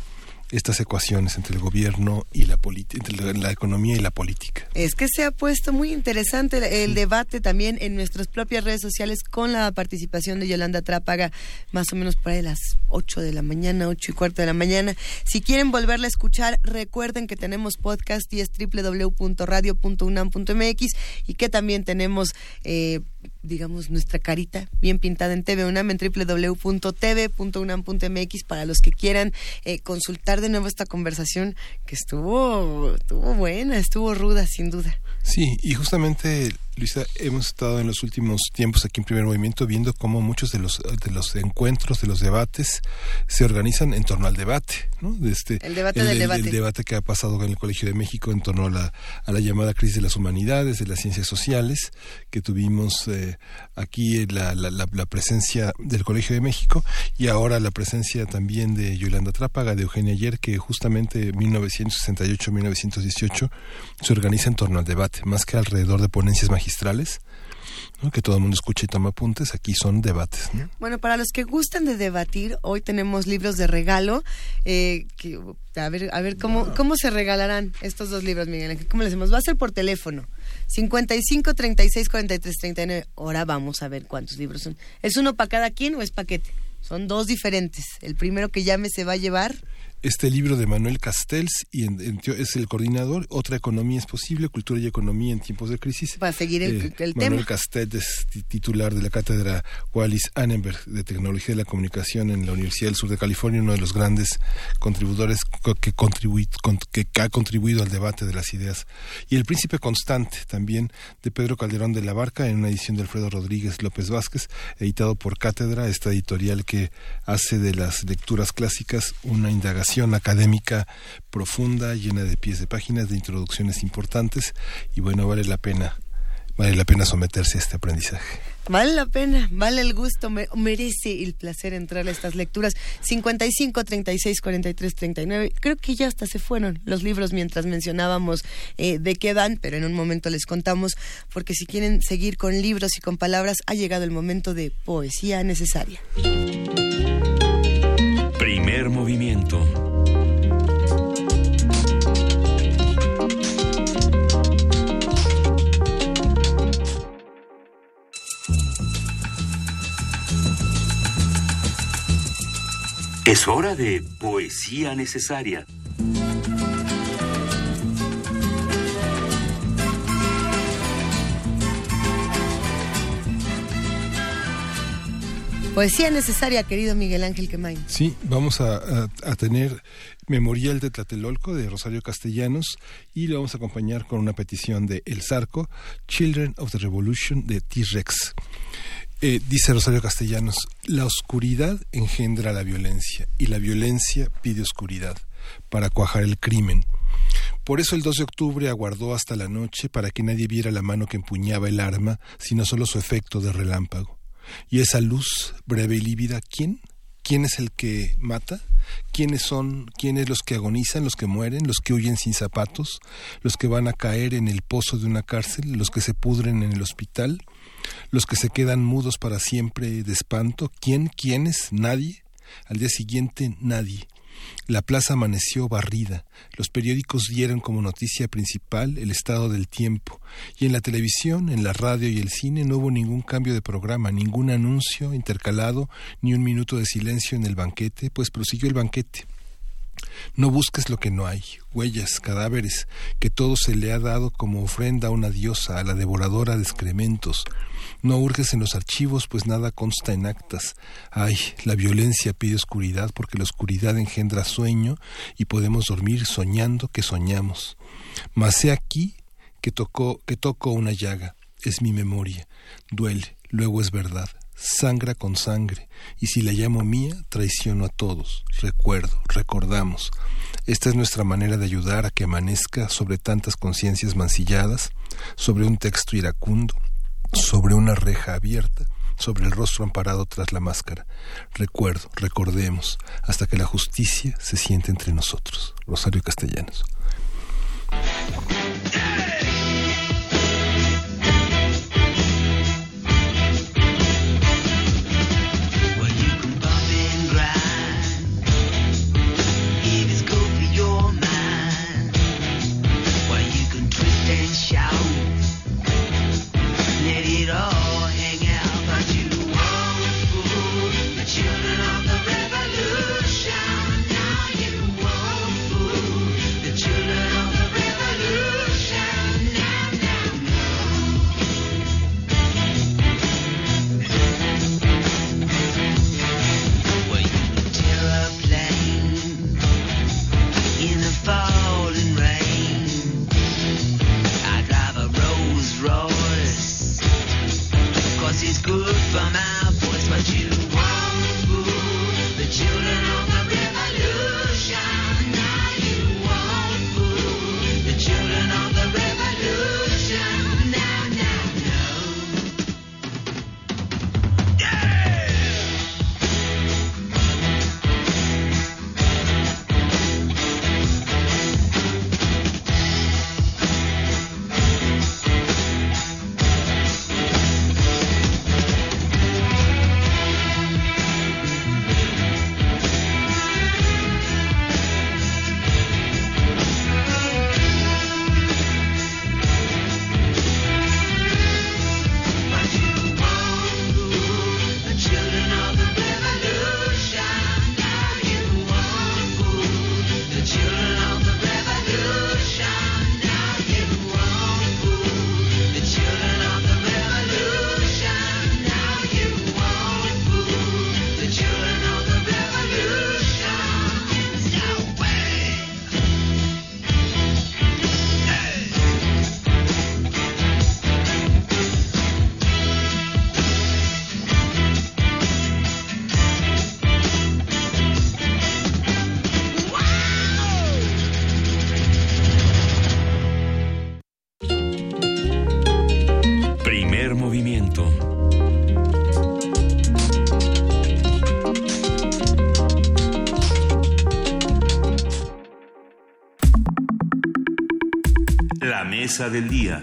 estas ecuaciones entre el gobierno y la entre la economía y la política. Es que se ha puesto muy interesante el debate también en nuestras propias redes sociales con la participación de Yolanda Trápaga, más o menos por ahí las 8 de la mañana, 8 y cuarto de la mañana. Si quieren volverla a escuchar, recuerden que tenemos podcast y es www.radio.unam.mx y que también tenemos eh, digamos, nuestra carita bien pintada en TV UNAM en www.tv.unam.mx para los que quieran eh, consultar de nuevo esta conversación que estuvo, estuvo buena, estuvo ruda, sin duda. Sí, y justamente Luisa, hemos estado en los últimos tiempos aquí en Primer Movimiento viendo cómo muchos de los de los encuentros, de los debates, se organizan en torno al debate, ¿no? Este, el debate del debate. El debate que ha pasado en el Colegio de México en torno a la, a la llamada crisis de las humanidades, de las ciencias sociales, que tuvimos eh, aquí la, la, la, presencia del Colegio de México y ahora la presencia también de Yolanda Trápaga, de Eugenia Ayer, que justamente 1968-1918 se organiza en torno al debate, más que alrededor de ponencias magistrales que todo el mundo escuche y toma apuntes, aquí son debates. Bueno, para los que gustan de debatir, hoy tenemos libros de regalo. Eh, que, a ver, a ver cómo, cómo se regalarán estos dos libros, Miguel Ángel. ¿Cómo les hacemos? Va a ser por teléfono. 55 36 43 39. Ahora vamos a ver cuántos libros son. ¿Es uno para cada quien o es paquete? Son dos diferentes. El primero que llame se va a llevar este libro de Manuel Castells y es el coordinador. Otra economía es posible, cultura y economía en tiempos de crisis. Para seguir el, eh, tema. Manuel Castells es titular de la cátedra Wallis Annenberg de Tecnología de la Comunicación en la Universidad del Sur de California, uno de los grandes contribuidores que, que ha contribuido al debate de las ideas. Y El Príncipe Constante, también de Pedro Calderón de la Barca, en una edición de Alfredo Rodríguez López Vázquez, editado por Cátedra, esta editorial que hace de las lecturas clásicas una indagación académica profunda, llena de pies de páginas, de introducciones importantes y bueno, vale la pena, vale la pena someterse a este aprendizaje. Vale la pena, vale el gusto, merece el placer entrar a estas lecturas. 55, 36, 43, 39. Creo que ya hasta se fueron los libros mientras mencionábamos eh, de qué dan, pero en un momento les contamos, porque si quieren seguir con libros y con palabras, ha llegado el momento de poesía necesaria. Movimiento. Es hora de poesía necesaria. Poesía necesaria, querido Miguel Ángel Quemain. Sí, vamos a, tener Memorial de Tlatelolco de Rosario Castellanos y lo vamos a acompañar con una petición de El Zarco, Children of the Revolution de T-Rex. Eh, dice Rosario Castellanos, la oscuridad engendra la violencia y la violencia pide oscuridad para cuajar el crimen. Por eso el 2 de octubre aguardó hasta la noche para que nadie viera la mano que empuñaba el arma, sino solo su efecto de relámpago. Y esa luz, breve y lívida, ¿quién? ¿Quién es el que mata? ¿Quiénes son, quiénes los que agonizan, los que mueren, los que huyen sin zapatos, los que van a caer en el pozo de una cárcel, los que se pudren en el hospital, los que se quedan mudos para siempre de espanto? ¿Quién? ¿Quiénes? ¿Nadie? Al día siguiente, nadie. La plaza amaneció barrida. Los periódicos dieron como noticia principal el estado del tiempo. Y en la televisión, en la radio y el cine no hubo ningún cambio de programa, ningún anuncio intercalado, ni un minuto de silencio en el banquete, pues prosiguió el banquete. No busques lo que no hay, huellas, cadáveres, que todo se le ha dado como ofrenda a una diosa, a la devoradora de excrementos. No urges en los archivos, pues nada consta en actas. Ay, la violencia pide oscuridad, porque la oscuridad engendra sueño y podemos dormir soñando que soñamos. Mas he aquí que tocó, que toco una llaga, es mi memoria, duele, luego es verdad sangra con sangre, y si la llamo mía, traiciono a todos. Recuerdo, recordamos. Esta es nuestra manera de ayudar a que amanezca sobre tantas conciencias mancilladas, sobre un texto iracundo, sobre una reja abierta, sobre el rostro amparado tras la máscara. Recuerdo, recordemos, hasta que la justicia se siente entre nosotros. Rosario Castellanos. Del día.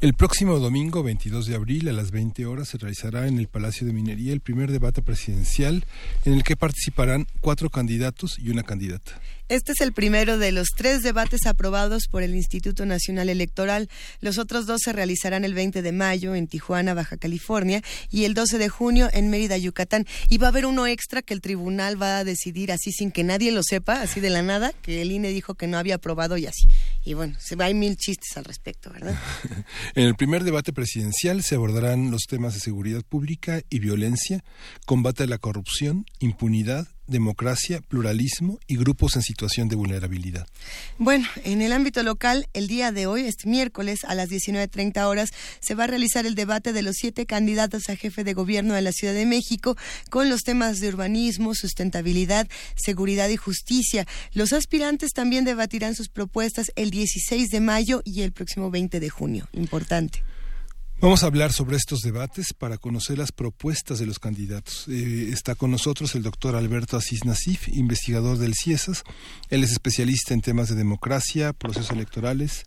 El próximo domingo 22 de abril a las 20 horas se realizará en el Palacio de Minería el primer debate presidencial en el que participarán cuatro candidatos y una candidata. Este es el primero de los tres debates aprobados por el Instituto Nacional Electoral. Los otros dos se realizarán el 20 de mayo en Tijuana, Baja California, y el 12 de junio en Mérida, Yucatán. Y va a haber uno extra que el tribunal va a decidir así sin que nadie lo sepa, así de la nada, que el INE dijo que no había aprobado y así. Y bueno, se hay mil chistes al respecto, ¿verdad? en el primer debate presidencial se abordarán los temas de seguridad pública y violencia, combate a la corrupción, impunidad democracia, pluralismo y grupos en situación de vulnerabilidad. Bueno, en el ámbito local, el día de hoy, este miércoles a las 19.30 horas, se va a realizar el debate de los siete candidatos a jefe de gobierno de la Ciudad de México con los temas de urbanismo, sustentabilidad, seguridad y justicia. Los aspirantes también debatirán sus propuestas el 16 de mayo y el próximo 20 de junio. Importante. Vamos a hablar sobre estos debates para conocer las propuestas de los candidatos. Eh, está con nosotros el doctor Alberto Asís Nasif, investigador del CIESAS. Él es especialista en temas de democracia, procesos electorales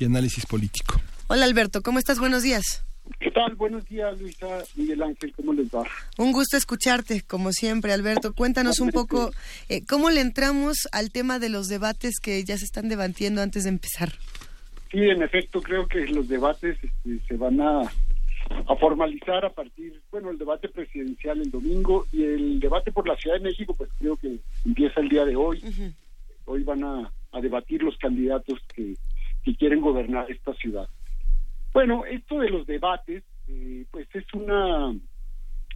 y análisis político. Hola Alberto, ¿cómo estás? Buenos días. ¿Qué tal? Buenos días, Luisa, Miguel Ángel, ¿cómo les va? Un gusto escucharte, como siempre, Alberto. Cuéntanos un poco eh, cómo le entramos al tema de los debates que ya se están debatiendo antes de empezar. Sí, en efecto, creo que los debates este, se van a, a formalizar a partir, bueno, el debate presidencial el domingo y el debate por la Ciudad de México, pues creo que empieza el día de hoy. Hoy van a, a, debatir los candidatos que, que, quieren gobernar esta ciudad. Bueno, esto de los debates, eh, pues es una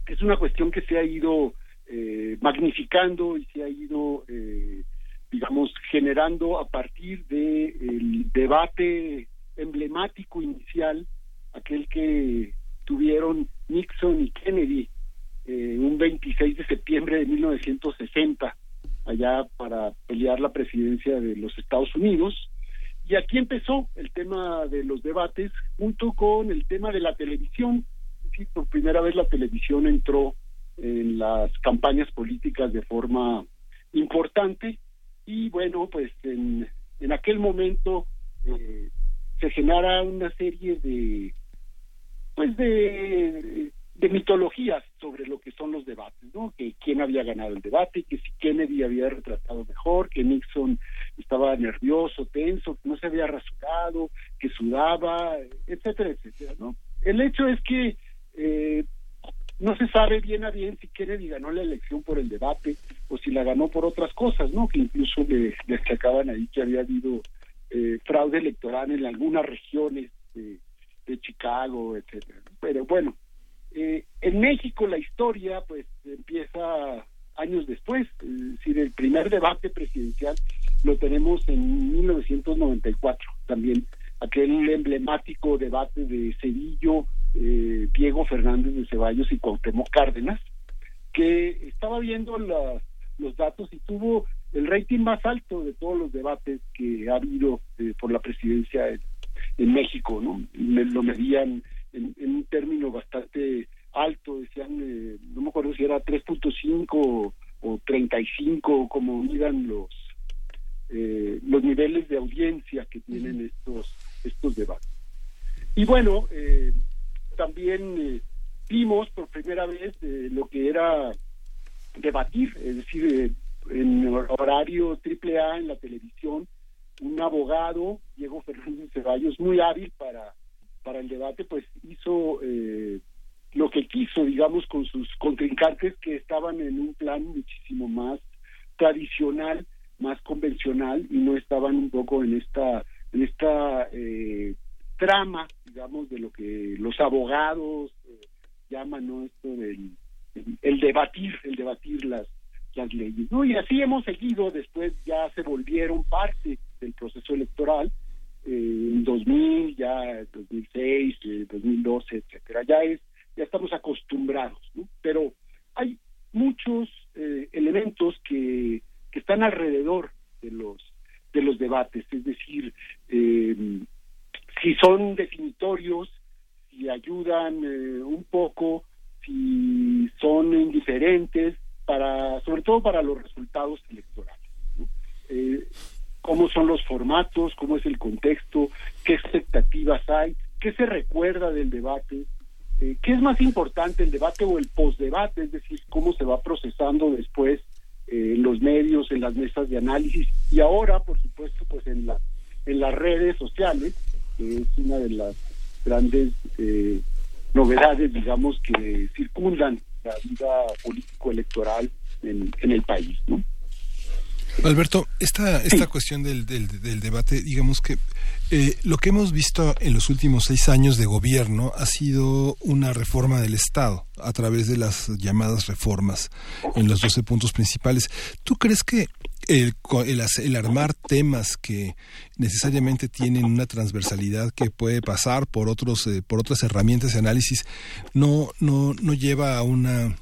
es una cuestión que se ha ido eh, magnificando y se ha ido eh, digamos, generando a partir del el debate emblemático inicial, aquel que tuvieron Nixon y Kennedy eh, un 26 de septiembre de 1960, allá para pelear la presidencia de los Estados Unidos. Y aquí empezó el tema de los debates junto con el tema de la televisión. Por primera vez la televisión entró en las campañas políticas de forma importante y bueno, pues en, en aquel momento eh, se genera una serie de, pues de, de mitologías sobre lo que son los debates, ¿no? Que quién había ganado el debate, que si Kennedy había retratado mejor, que Nixon estaba nervioso, tenso, que no se había rasurado, que sudaba, etcétera, etcétera, ¿no? El hecho es que eh, no se sabe bien a bien si Kennedy ganó la elección por el debate o si la ganó por otras cosas, ¿no? Que incluso le destacaban ahí que había habido eh, fraude electoral en algunas regiones de, Chicago, etcétera. Pero bueno, eh, en México la historia pues empieza años después, es decir, el primer debate presidencial lo tenemos en 1994, también aquel emblemático debate de Cedillo eh, Diego Fernández de Ceballos y Cuauhtémoc Cárdenas, que estaba viendo los datos y tuvo el rating más alto de todos los debates que ha habido eh, por la presidencia en, México, ¿no? lo medían en, un término bastante alto, decían, eh, no me acuerdo si era 3.5 o 35, como miran los eh, los niveles de audiencia que tienen estos estos debates. Y bueno, eh, también eh, vimos por primera vez eh, lo que era debatir, es decir, eh, en horario triple A en la televisión, un abogado, Diego Fernández Ceballos, muy hábil para, para el debate, pues hizo lo que quiso, digamos, con sus contrincantes que estaban en un plan muchísimo más tradicional, más convencional y no estaban un poco en esta en esta trama, digamos, de lo que los abogados eh, llaman, ¿no? Esto del el, debatir, el debatir las, las leyes, ¿no? Y así hemos seguido, después ya se volvieron parte del proceso electoral, eh, en 2000, ya 2006, 2012, eh, etcétera, ya es, ya estamos acostumbrados, ¿no? Pero hay muchos elementos que, que están alrededor de los de los debates, es decir, eh, si son definitorios, si ayudan eh, un poco, si son indiferentes, para, sobre todo para los resultados electorales. Eh, cómo son los formatos, cómo es el contexto, qué expectativas hay, qué se recuerda del debate, qué es más importante, el debate o el postdebate, es decir, cómo se va procesando después en los medios, en las mesas de análisis y ahora, por supuesto, pues en, la, en las redes sociales, es una de las grandes eh, novedades, digamos, que circundan la vida político-electoral en, en el país, ¿no? Alberto, esta, esta cuestión del, del, del, debate, digamos que eh, lo que hemos visto en los últimos seis años de gobierno ha sido una reforma del Estado a través de las llamadas reformas en los 12 puntos principales. ¿Tú crees que el, el, el, armar temas que necesariamente tienen una transversalidad que puede pasar por otros eh, por otras herramientas de análisis no no no lleva a una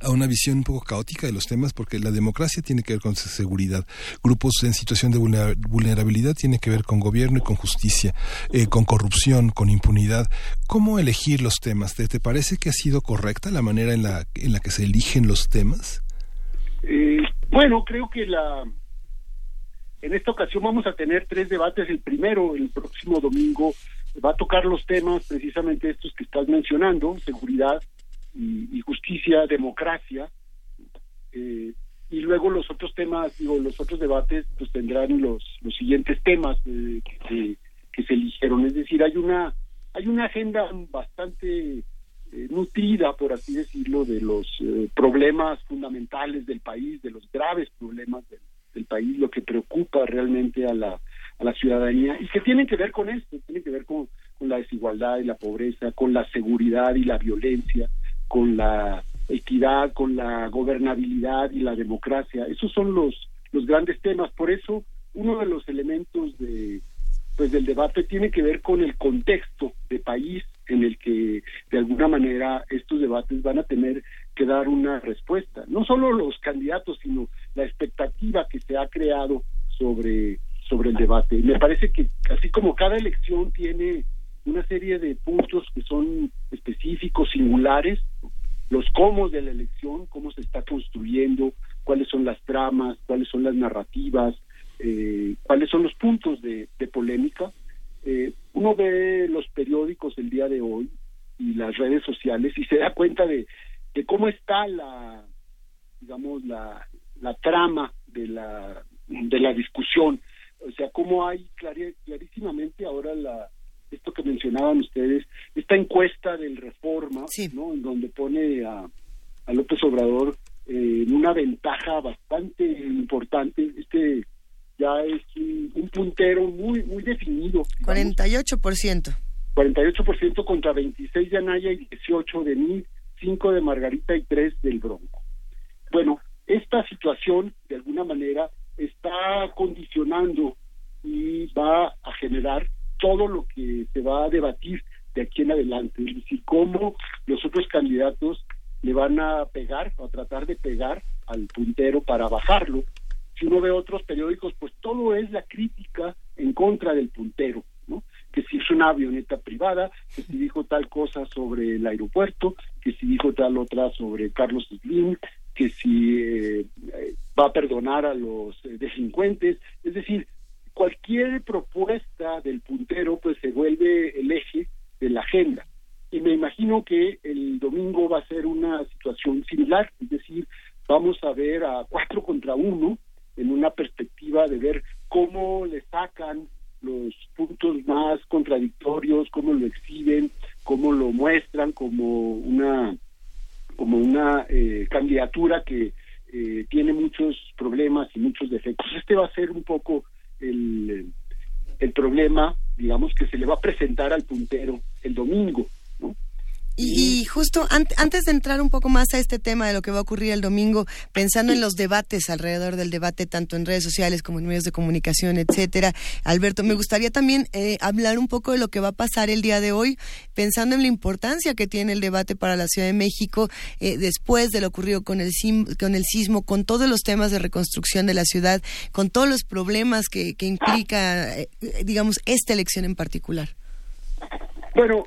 a una visión un poco caótica de los temas porque la democracia tiene que ver con seguridad, grupos en situación de vulnerabilidad tiene que ver con gobierno y con justicia, eh, con corrupción, con impunidad. ¿Cómo elegir los temas? ¿Te, ¿Te, parece que ha sido correcta la manera en la, en la que se eligen los temas? Eh, bueno, creo que la en esta ocasión vamos a tener tres debates. El primero, el próximo domingo, va a tocar los temas precisamente estos que estás mencionando, seguridad, y, justicia, democracia, eh, y luego los otros temas, digo, los otros debates, pues tendrán los, los siguientes temas eh, que, que, se eligieron. Es decir, hay una, hay una agenda bastante eh, nutrida, por así decirlo, de los problemas fundamentales del país, de los graves problemas del, del país, lo que preocupa realmente a la, a la ciudadanía y que tienen que ver con esto, tienen que ver con, con la desigualdad y la pobreza, con la seguridad y la violencia, con la equidad, con la gobernabilidad y la democracia. Esos son los, los grandes temas. Por eso, uno de los elementos de, pues, del debate tiene que ver con el contexto de país en el que, de alguna manera, estos debates van a tener que dar una respuesta. No solo los candidatos, sino la expectativa que se ha creado sobre, sobre el debate. Me parece que, así como cada elección tiene una serie de puntos que son específicos, singulares, los cómo de la elección, cómo se está construyendo, cuáles son las tramas, cuáles son las narrativas, eh, cuáles son los puntos de, polémica. Eh, uno ve los periódicos el día de hoy y las redes sociales y se da cuenta de, de cómo está la, digamos, la, la trama de la, de la discusión. O sea, cómo hay clarísimamente ahora la, esto que mencionaban ustedes, esta encuesta del Reforma, ¿no? En donde pone a, a López Obrador eh, en una ventaja bastante importante. Este ya es un, puntero muy muy definido. 48%. 48% contra 26 de Anaya y 18 de mí, 5 de Margarita y 3 del Bronco. Bueno, esta situación de alguna manera está condicionando y va a generar todo lo que se va a debatir de aquí en adelante, es decir, cómo los otros candidatos le van a pegar o a tratar de pegar al puntero para bajarlo. Si uno ve otros periódicos, pues todo es la crítica en contra del puntero, ¿no? Que si es una avioneta privada, que si dijo tal cosa sobre el aeropuerto, que si dijo tal otra sobre Carlos Slim, que si eh, va a perdonar a los eh, delincuentes, es decir, cualquier propuesta del puntero pues se vuelve el eje de la agenda. Y me imagino que el domingo va a ser una situación similar, es decir, vamos a ver a cuatro contra uno en una perspectiva de ver cómo le sacan los puntos más contradictorios, cómo lo exhiben, cómo lo muestran como una como una eh, candidatura que eh, tiene muchos problemas y muchos defectos. Este va a ser un poco el, el problema, digamos, que se le va a presentar al puntero el domingo. Y, justo antes de entrar un poco más a este tema de lo que va a ocurrir el domingo, pensando en los debates alrededor del debate, tanto en redes sociales como en medios de comunicación, etcétera, Alberto, me gustaría también eh, hablar un poco de lo que va a pasar el día de hoy, pensando en la importancia que tiene el debate para la Ciudad de México eh, después de lo ocurrido con el, con el sismo, con todos los temas de reconstrucción de la ciudad, con todos los problemas que, que implica, eh, digamos, esta elección en particular. Bueno,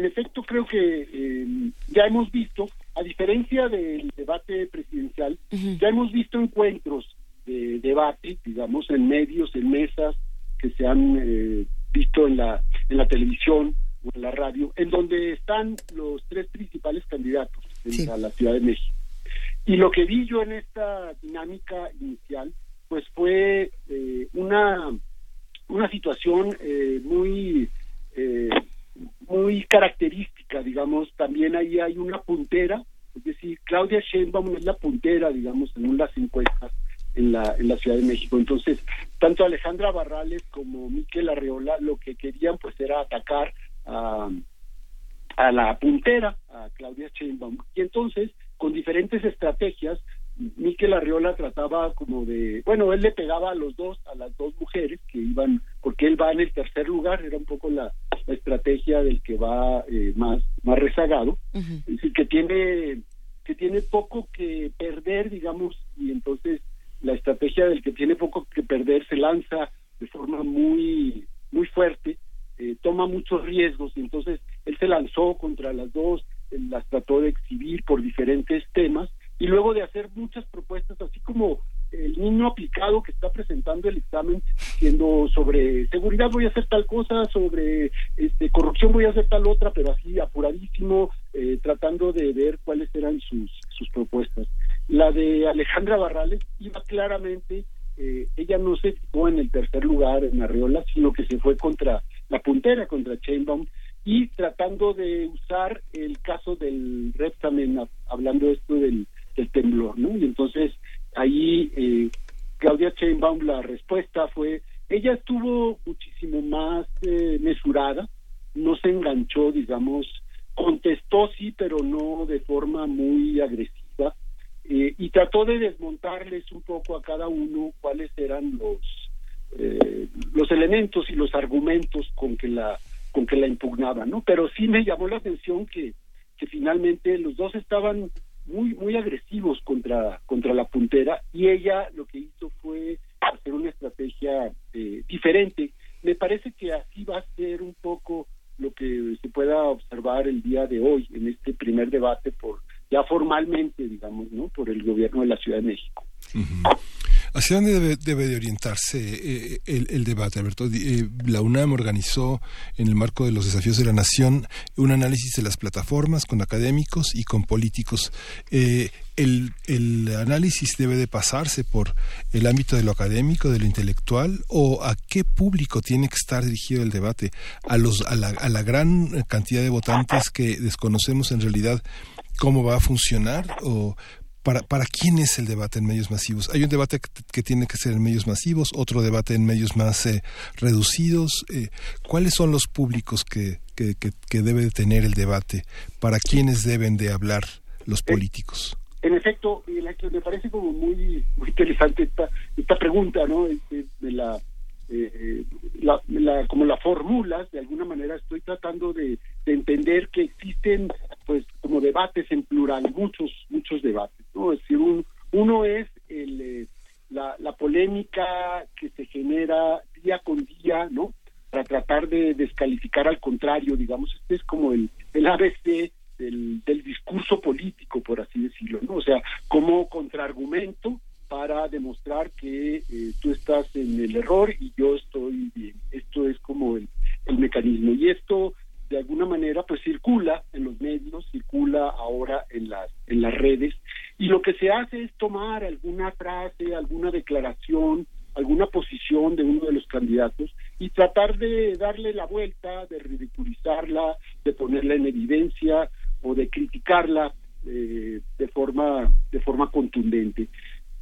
en efecto creo que eh, ya hemos visto, a diferencia del debate presidencial, ya hemos visto encuentros de debate, digamos, en medios, en mesas que se han eh, visto en la, en la televisión o en la radio, en donde están los tres principales candidatos a la Ciudad de México. Y lo que vi yo en esta dinámica inicial, pues fue eh, una, una situación muy muy característica, digamos, también ahí hay una puntera, es decir, Claudia Sheinbaum es la puntera, digamos, en las encuestas en la, en la Ciudad de México. Entonces, tanto Alejandra Barrales como Miquel Arreola lo que querían pues era atacar a, a la puntera, a Claudia Sheinbaum. Y entonces, con diferentes estrategias, Miquel Arriola trataba como de, bueno, él le pegaba a los dos, a las dos mujeres que iban, porque él va en el tercer lugar, era un poco la, estrategia del que va eh, más, más rezagado, es decir, que tiene, que tiene poco que perder, digamos, y entonces la estrategia del que tiene poco que perder se lanza de forma muy, muy fuerte, eh, toma muchos riesgos, y entonces él se lanzó contra las dos, las trató de exhibir por diferentes temas, y luego de hacer muchas propuestas, así como el niño aplicado que está presentando el examen diciendo sobre seguridad voy a hacer tal cosa, sobre este, corrupción voy a hacer tal otra, pero así apuradísimo, eh, tratando de ver cuáles eran sus, sus propuestas. La de Alejandra Barrales iba claramente, eh, ella no se fijó en el tercer lugar en Arreola, sino que se fue contra la puntera, contra Chainbaum, y tratando de usar el caso del Repsamen, hablando esto del el temblor, ¿no? Y entonces ahí eh, Claudia Sheinbaum la respuesta fue, ella estuvo muchísimo más eh, mesurada, no se enganchó, digamos, contestó sí, pero no de forma muy agresiva, eh, y trató de desmontarles un poco a cada uno cuáles eran los los elementos y los argumentos con que la con que la impugnaban, ¿no? Pero sí me llamó la atención que que finalmente los dos estaban muy muy agresivos contra contra la puntera y ella lo que hizo fue hacer una estrategia eh, diferente. Me parece que así va a ser un poco lo que se pueda observar el día de hoy en este primer debate por ya formalmente digamos no por el gobierno de la Ciudad de México ¿Hacia dónde debe, debe de orientarse eh, el, debate, Alberto? Eh, la UNAM organizó, en el marco de los desafíos de la nación, un análisis de las plataformas con académicos y con políticos. Eh, el, el, análisis debe de pasarse por el ámbito de lo académico, de lo intelectual, o a qué público tiene que estar dirigido el debate? ¿A, los, a, la, a la gran cantidad de votantes que desconocemos en realidad cómo va a funcionar? ¿O para, para quién es el debate en medios masivos. Hay un debate que, tiene que ser en medios masivos, otro debate en medios más eh, reducidos. Eh, ¿Cuáles son los públicos que, que, que, debe tener el debate? ¿Para quiénes deben de hablar los eh, políticos? En efecto, me parece como muy, muy interesante esta, esta pregunta, ¿no? De, la, la, la, como la formulas, de alguna manera estoy tratando de, de entender que existen pues como debates en plural, muchos, muchos debates, ¿no? Es decir, uno es el, eh, la, polémica que se genera día con día, ¿no? Para tratar de descalificar al contrario, digamos, este es como el, el ABC del, del discurso político, por así decirlo, ¿no? O sea, como contraargumento para demostrar que eh, tú estás en el error y yo estoy bien. Esto es como el, el mecanismo. Y esto de alguna manera pues circula en los medios, circula ahora en las en las redes y lo que se hace es tomar alguna frase, alguna declaración, alguna posición de uno de los candidatos y tratar de darle la vuelta, de ridiculizarla, de ponerla en evidencia o de criticarla eh, de forma de forma contundente.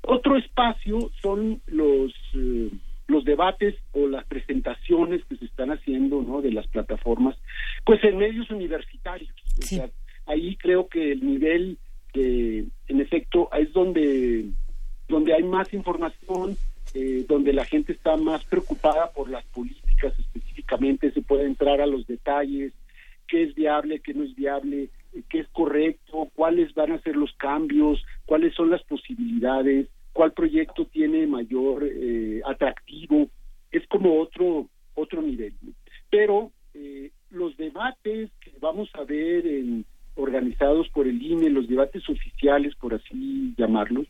Otro espacio son los eh, los debates o las presentaciones que se están haciendo ¿no? de las plataformas, pues en medios universitarios. ahí creo que el nivel, de, en efecto, es donde, donde hay más información, eh, donde la gente está más preocupada por las políticas específicamente, se puede entrar a los detalles, qué es viable, qué no es viable, qué es correcto, cuáles van a ser los cambios, cuáles son las posibilidades, cuál proyecto tiene mayor eh, atractivo, es como otro, otro nivel. Pero eh, los debates que vamos a ver en, organizados por el INE, los debates oficiales, por así llamarlos,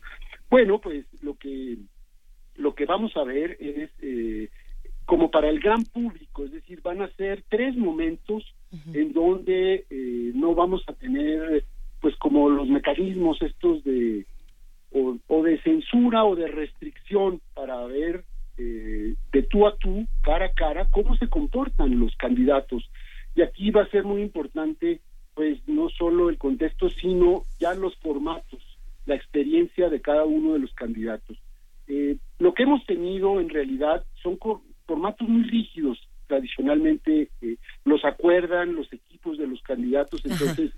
bueno, pues lo que lo que vamos a ver es eh, como para el gran público, es decir, van a ser tres momentos en donde no vamos a tener pues como los mecanismos estos de o, de censura o de restricción para ver eh, de tú a tú, cara a cara, cómo se comportan los candidatos. Y aquí va a ser muy importante, pues, no solo el contexto, sino ya los formatos, la experiencia de cada uno de los candidatos. Eh, lo que hemos tenido en realidad son formatos muy rígidos, tradicionalmente eh, los acuerdan los equipos de los candidatos, entonces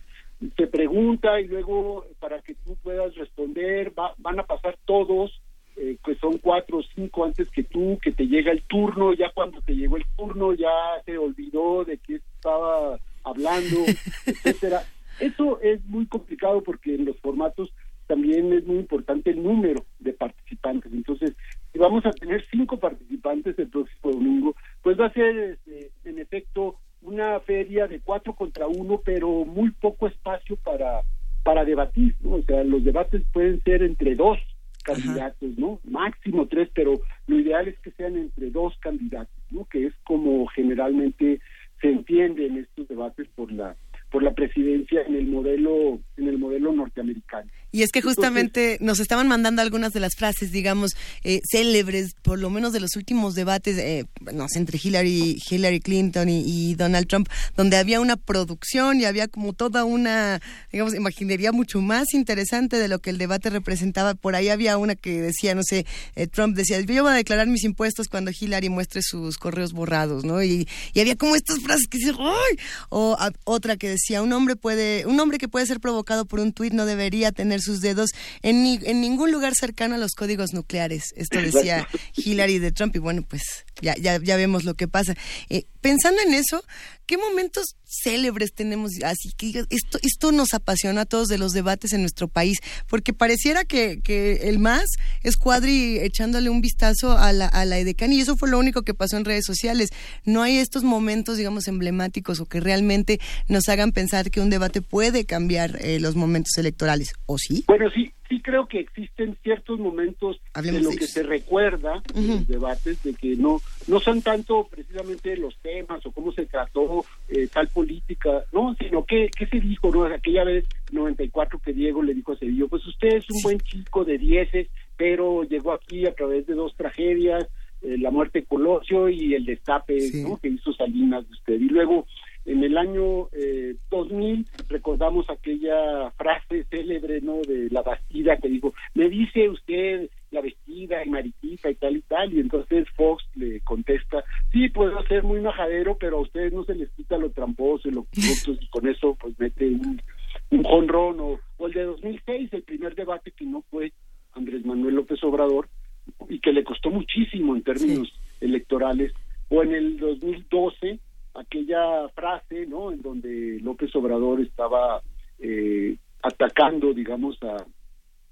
te pregunta y luego para que tú puedas responder van a pasar todos, eh, que son cuatro o cinco antes que tú, que te llega el turno, ya cuando te llegó el turno ya se olvidó de qué estaba hablando, etcétera. Eso es muy complicado porque en los formatos también es muy importante el número de participantes. Entonces, si vamos a tener cinco participantes el próximo domingo, pues va a ser este, en efecto una feria de cuatro contra uno, pero muy poco espacio para para debatir, ¿no? O sea, los debates pueden ser entre dos candidatos, ¿no? Máximo tres, pero lo ideal es que sean entre dos candidatos, ¿no? Que es como generalmente se entiende en estos debates por la por la presidencia en el modelo en el modelo norteamericano. Y es que justamente nos estaban mandando algunas de las frases, digamos, eh, célebres, por lo menos de los últimos debates, eh, no sé, entre Hillary, Hillary Clinton y, Donald Trump, donde había una producción y había como toda una, digamos, imaginería mucho más interesante de lo que el debate representaba. Por ahí había una que decía, no sé, eh, Trump decía, yo voy a declarar mis impuestos cuando Hillary muestre sus correos borrados, ¿no? Y, y había como estas frases que dicen, ¡ay! O otra que decía, un hombre puede, un hombre que puede ser provocado por un tuit no debería tener sus dedos en, en ningún lugar cercano a los códigos nucleares. Esto decía Hillary de Trump y bueno, pues ya, ya, ya vemos lo que pasa. Eh, pensando en eso, ¿qué momentos célebres tenemos? Así que esto, esto nos apasiona a todos de los debates en nuestro país, porque pareciera que, que el más es Cuadri echándole un vistazo a la, a la Edecán y eso fue lo único que pasó en redes sociales. No hay estos momentos, digamos, emblemáticos o que realmente nos hagan pensar que un debate puede cambiar eh, los momentos electorales, ¿o sí? Bueno, sí, sí creo que existen ciertos momentos de lo que se recuerda en los debates, de que no, no son tanto precisamente los temas o cómo se trató eh, tal política, no, sino que, qué se dijo, ¿no? Aquella vez, 94, que Diego le dijo a Cedillo, pues usted es un buen chico de dieces, pero llegó aquí a través de dos tragedias, eh, la muerte de Colosio y el destape ¿no? que hizo Salinas de usted. Y luego en el año eh, 2000 recordamos aquella frase célebre no de la Bastida que dijo me dice usted la vestida y mariquita y tal y tal y entonces Fox le contesta sí puedo ser muy majadero pero a ustedes no se les quita lo tramposo y lo corrupto y con eso pues mete un un jonrón o, o el de 2006 el primer debate que no fue Andrés Manuel López Obrador y que le costó muchísimo en términos electorales o en el 2012 aquella frase, ¿no? En donde López Obrador estaba eh, atacando, digamos, a,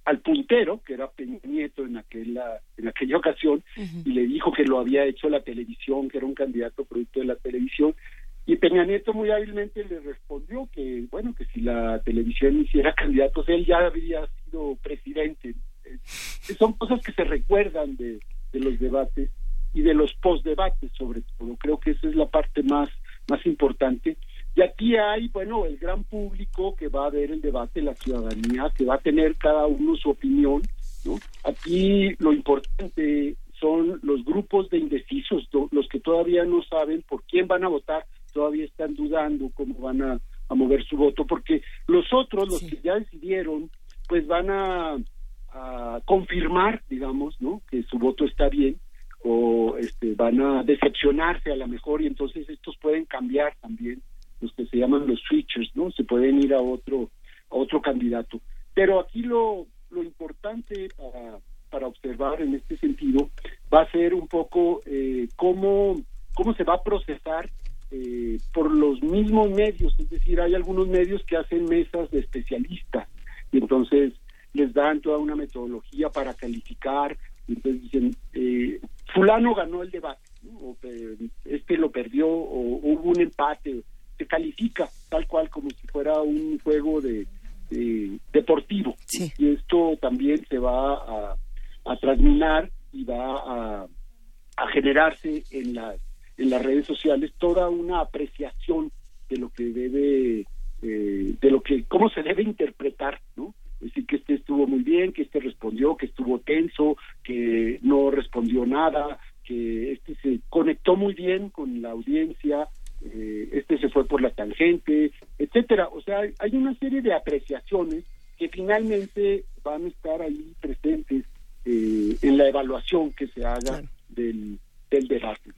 al puntero, que era Peña Nieto en aquella, en aquella ocasión, y le dijo que lo había hecho la televisión, que era un candidato producto de la televisión, y Peña Nieto muy hábilmente le respondió que, bueno, que si la televisión hiciera candidatos, él ya había sido presidente. Eh, son cosas que se recuerdan de, de los debates y de los postdebates sobre todo. Creo que esa es la parte más, más importante. Y aquí hay, bueno, el gran público que va a ver el debate, la ciudadanía, que va a tener cada uno su opinión. ¿no? Aquí lo importante son los grupos de indecisos, los que todavía no saben por quién van a votar, todavía están dudando cómo van a, a mover su voto, porque los otros, los que ya decidieron, pues van a, a confirmar, digamos, ¿no? Que su voto está bien o este, van a decepcionarse a lo mejor y entonces estos pueden cambiar también los que se llaman los switchers no se pueden ir a otro a otro candidato. Pero aquí lo lo importante para para observar en este sentido va a ser un poco eh, cómo cómo se va a procesar eh, por los mismos medios. Es decir hay algunos medios que hacen mesas de especialistas y entonces les dan toda una metodología para calificar. Entonces dicen, eh, fulano ganó el debate, o, este lo perdió, o, hubo un empate, se califica tal cual como si fuera un juego de, deportivo. Y esto también se va a, a transminar y va a, a generarse en las, en las redes sociales toda una apreciación de lo que debe, eh, de lo que, cómo se debe interpretar, ¿no? decir que este estuvo muy bien, que este respondió, que estuvo tenso, que no respondió nada, que este se conectó muy bien con la audiencia, eh, este se fue por la tangente, etcétera. O sea, hay una serie de apreciaciones que finalmente van a estar ahí presentes eh, en la evaluación que se haga del, del debate.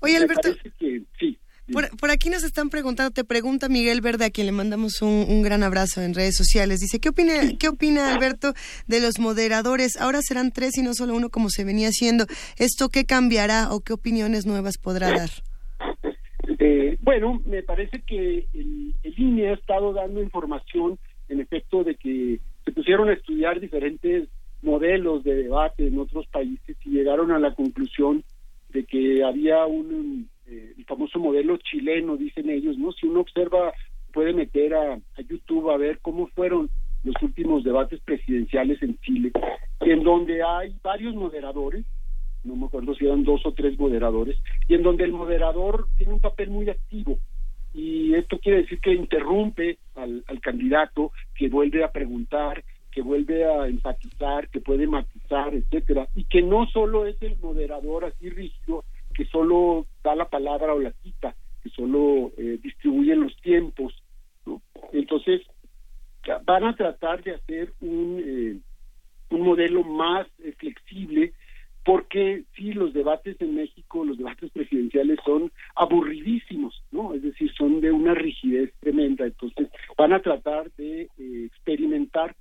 Oye, Alberto. que sí. Por, por aquí nos están preguntando, te pregunta Miguel Verde, a quien le mandamos un, un gran abrazo en redes sociales. Dice, ¿qué opina, ¿qué opina Alberto de los moderadores? Ahora serán tres y no solo uno como se venía haciendo. ¿Esto qué cambiará o qué opiniones nuevas podrá dar? Bueno, me parece que el, el INE ha estado dando información, en efecto, de que se pusieron a estudiar diferentes modelos de debate en otros países y llegaron a la conclusión de que había un eh, famoso modelo chileno, dicen ellos, ¿no? Si uno observa, puede meter a YouTube a ver cómo fueron los últimos debates presidenciales en Chile, en donde hay varios moderadores, no me acuerdo si eran dos o tres moderadores, y en donde el moderador tiene un papel muy activo. Y esto quiere decir que interrumpe al, candidato, que vuelve a preguntar, que vuelve a enfatizar, que puede matizar, etcétera, y que no solo es el moderador así rígido que solo da la palabra o la cita, que solo eh, distribuye los tiempos. Entonces, van a tratar de hacer un, eh, un modelo más eh, flexible, porque sí, los debates en México, los debates presidenciales son aburridísimos, ¿no? Es decir, son de una rigidez tremenda. Entonces, van a tratar de eh, experimentar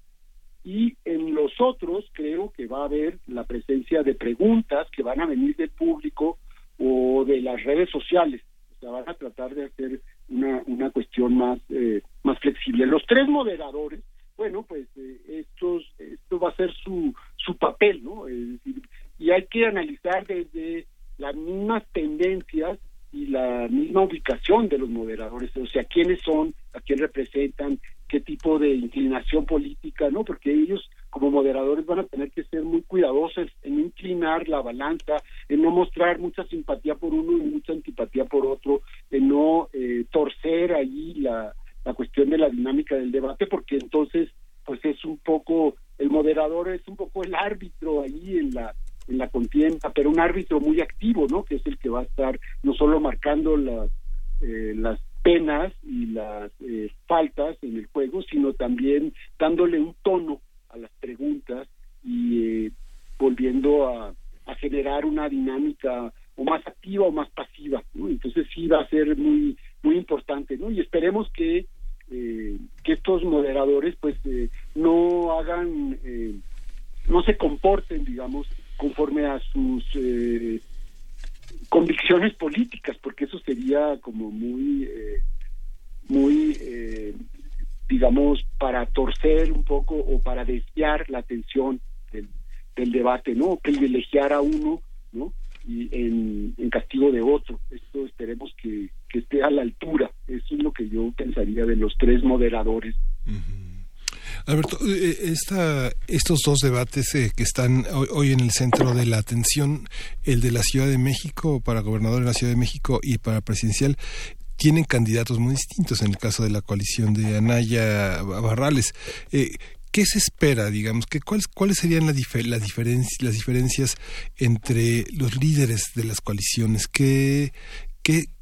y en los otros creo que va a haber la presencia de preguntas que van a venir del público o de las redes sociales. O sea, van a tratar de hacer una, una cuestión más, eh, más flexible. Los tres moderadores, bueno, pues eh, estos, esto va a ser su, su papel, ¿no? Es decir, y hay que analizar desde las mismas tendencias y la misma ubicación de los moderadores, o sea, quiénes son, a quién representan, qué tipo de inclinación política, ¿no? Porque ellos como moderadores van a tener que ser muy cuidadosos en inclinar la balanza, en no mostrar mucha simpatía por uno y mucha antipatía por otro, en no eh, torcer allí la, la cuestión de la dinámica del debate, porque entonces pues es un poco, el moderador es un poco el árbitro allí en la en la contienda, pero un árbitro muy activo, ¿no? Que es el que va a estar no solo marcando las eh, las penas y las eh, faltas en el juego, sino también dándole un tono a las preguntas y eh, volviendo a, generar una dinámica o más activa o más pasiva, ¿no? Entonces sí va a ser muy muy importante, ¿no? Y esperemos que eh, que estos moderadores pues no hagan no se comporten, digamos, conforme a sus eh, convicciones políticas, porque eso sería como muy, eh, muy, eh, digamos, para torcer un poco o para desviar la atención del, debate, ¿no? Privilegiar a uno, ¿no? Y en, castigo de otro. Esto esperemos que, que, esté a la altura. Eso es lo que yo pensaría de los tres moderadores. Alberto, esta, estos dos debates eh, que están hoy, en el centro de la atención, el de la Ciudad de México para gobernador de la Ciudad de México y para presidencial, tienen candidatos muy distintos en el caso de la coalición de Anaya Barrales. Eh, ¿Qué se espera, digamos? Que cuáles, ¿Cuáles serían la difer la diferencia, las diferencias entre los líderes de las coaliciones? ¿Qué, qué, qué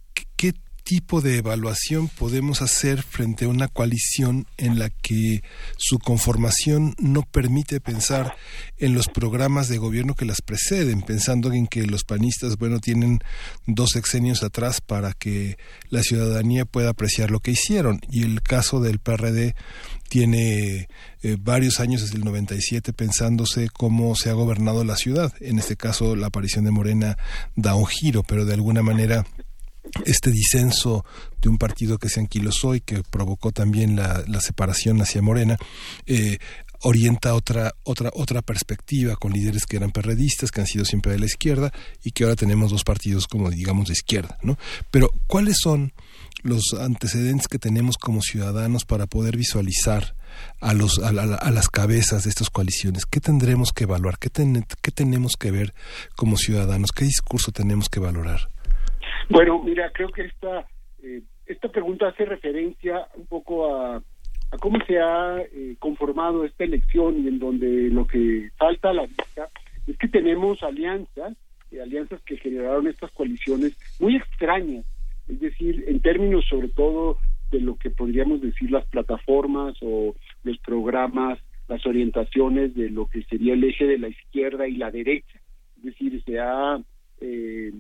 tipo de evaluación podemos hacer frente a una coalición en la que su conformación no permite pensar en los programas de gobierno que las preceden, pensando en que los panistas, bueno, tienen dos sexenios atrás para que la ciudadanía pueda apreciar lo que hicieron y el caso del PRD tiene eh, varios años desde el 97 pensándose cómo se ha gobernado la ciudad. En este caso, la aparición de Morena da un giro, pero de alguna manera este disenso de un partido que se anquilosó y que provocó también la, la separación hacia Morena, eh, orienta otra, otra, otra perspectiva con líderes que eran perredistas, que han sido siempre de la izquierda y que ahora tenemos dos partidos como digamos de izquierda, ¿no? Pero ¿cuáles son los antecedentes que tenemos como ciudadanos para poder visualizar a, los, a, a, a las cabezas de estas coaliciones? ¿Qué tendremos que evaluar? ¿Qué, ten, ¿Qué tenemos que ver como ciudadanos? ¿Qué discurso tenemos que valorar? Bueno, mira, creo que esta, eh, esta pregunta hace referencia un poco a, a cómo se ha eh, conformado esta elección y en donde lo que falta a la vista es que tenemos alianzas, eh, alianzas que generaron estas coaliciones muy extrañas, es decir, en términos sobre todo de lo que podríamos decir las plataformas o los programas, las orientaciones de lo que sería el eje de la izquierda y la derecha. Es decir, se ha, eh,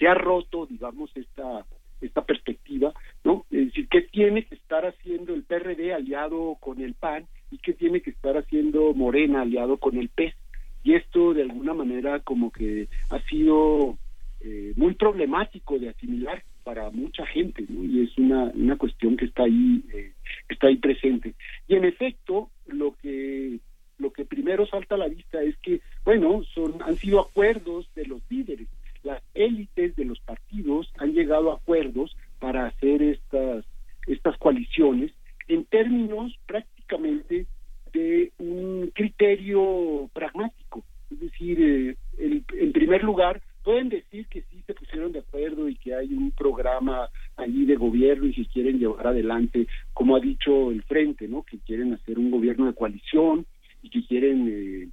se ha roto, digamos, esta, esta perspectiva, ¿no? Es decir, ¿qué tiene que estar haciendo el PRD aliado con el PAN y qué tiene que estar haciendo Morena aliado con el PES? Y esto, de alguna manera, como que ha sido eh, muy problemático de asimilar para mucha gente, ¿no? Y es una, una cuestión que está ahí, eh, está ahí presente. Y en efecto, lo que lo que primero salta a la vista es que, bueno, son han sido acuerdos de los líderes. Las élites de los partidos han llegado a acuerdos para hacer estas estas coaliciones en términos prácticamente de un criterio pragmático. Es decir, eh, en primer lugar, pueden decir que sí se pusieron de acuerdo y que hay un programa allí de gobierno y que quieren llevar adelante, como ha dicho el Frente, ¿no? Que quieren hacer un gobierno de coalición y que quieren eh,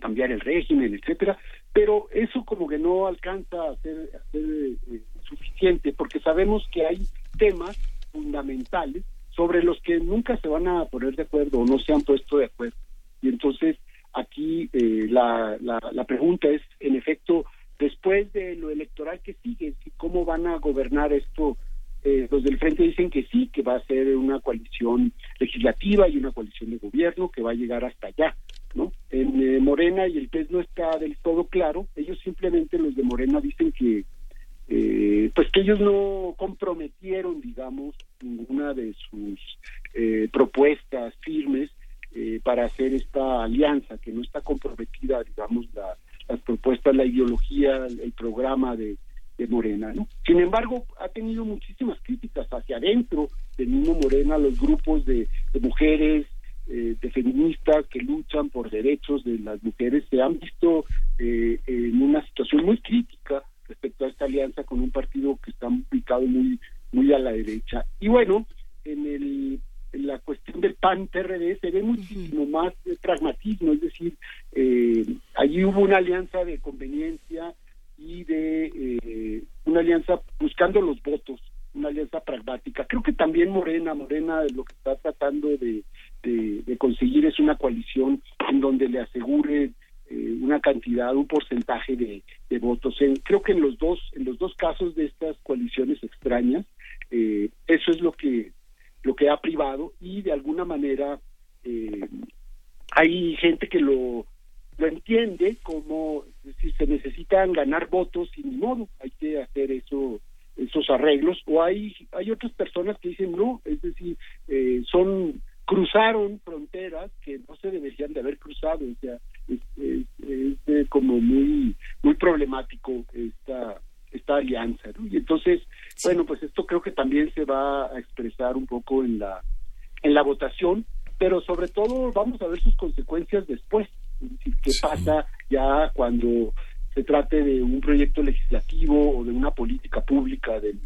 cambiar el régimen, etcétera. Pero eso como que no alcanza a ser, eh, suficiente porque sabemos que hay temas fundamentales sobre los que nunca se van a poner de acuerdo o no se han puesto de acuerdo. Y entonces aquí eh, la, la, la pregunta es, en efecto, después de lo electoral que sigue, cómo van a gobernar esto. Eh, los del frente dicen que sí, que va a ser una coalición legislativa y una coalición de gobierno que va a llegar hasta allá, ¿no? En eh, Morena y el PES no está del todo claro. Ellos simplemente los de Morena dicen que, eh, pues que ellos no comprometieron, digamos, ninguna de sus propuestas firmes para hacer esta alianza, que no está comprometida, digamos, la las propuestas, la ideología, el programa de, Morena. ¿no? Sin embargo, ha tenido muchísimas críticas hacia adentro del mismo Morena, los grupos de, mujeres, eh, de feministas que luchan por derechos de las mujeres, se han visto eh, en una situación muy crítica respecto a esta alianza con un partido que está ubicado muy, muy a la derecha. Y bueno, en el la cuestión del PAN-PRD se ve muchísimo más pragmatismo, es decir, eh, allí hubo una alianza de conveniencia y de eh, una alianza buscando los votos, una alianza pragmática. Creo que también Morena, Morena lo que está tratando de, de, conseguir es una coalición en donde le asegure eh, una cantidad, un porcentaje de, votos. creo que en los dos, en los dos casos de estas coaliciones extrañas, eso es lo que lo que ha privado y de alguna manera eh, hay gente que lo, lo entiende como si se necesitan ganar votos ni modo, hay que hacer eso esos arreglos o hay hay otras personas que dicen no, es decir, eh, son cruzaron fronteras que no se deberían de haber cruzado, o sea, es, es como muy muy problemático esta esta alianza, ¿no? Y entonces, bueno, pues esto creo que también se va a expresar un poco en la en la votación, pero sobre todo vamos a ver sus consecuencias después, es decir, qué pasa ya cuando se trate de un proyecto legislativo o de una política pública del,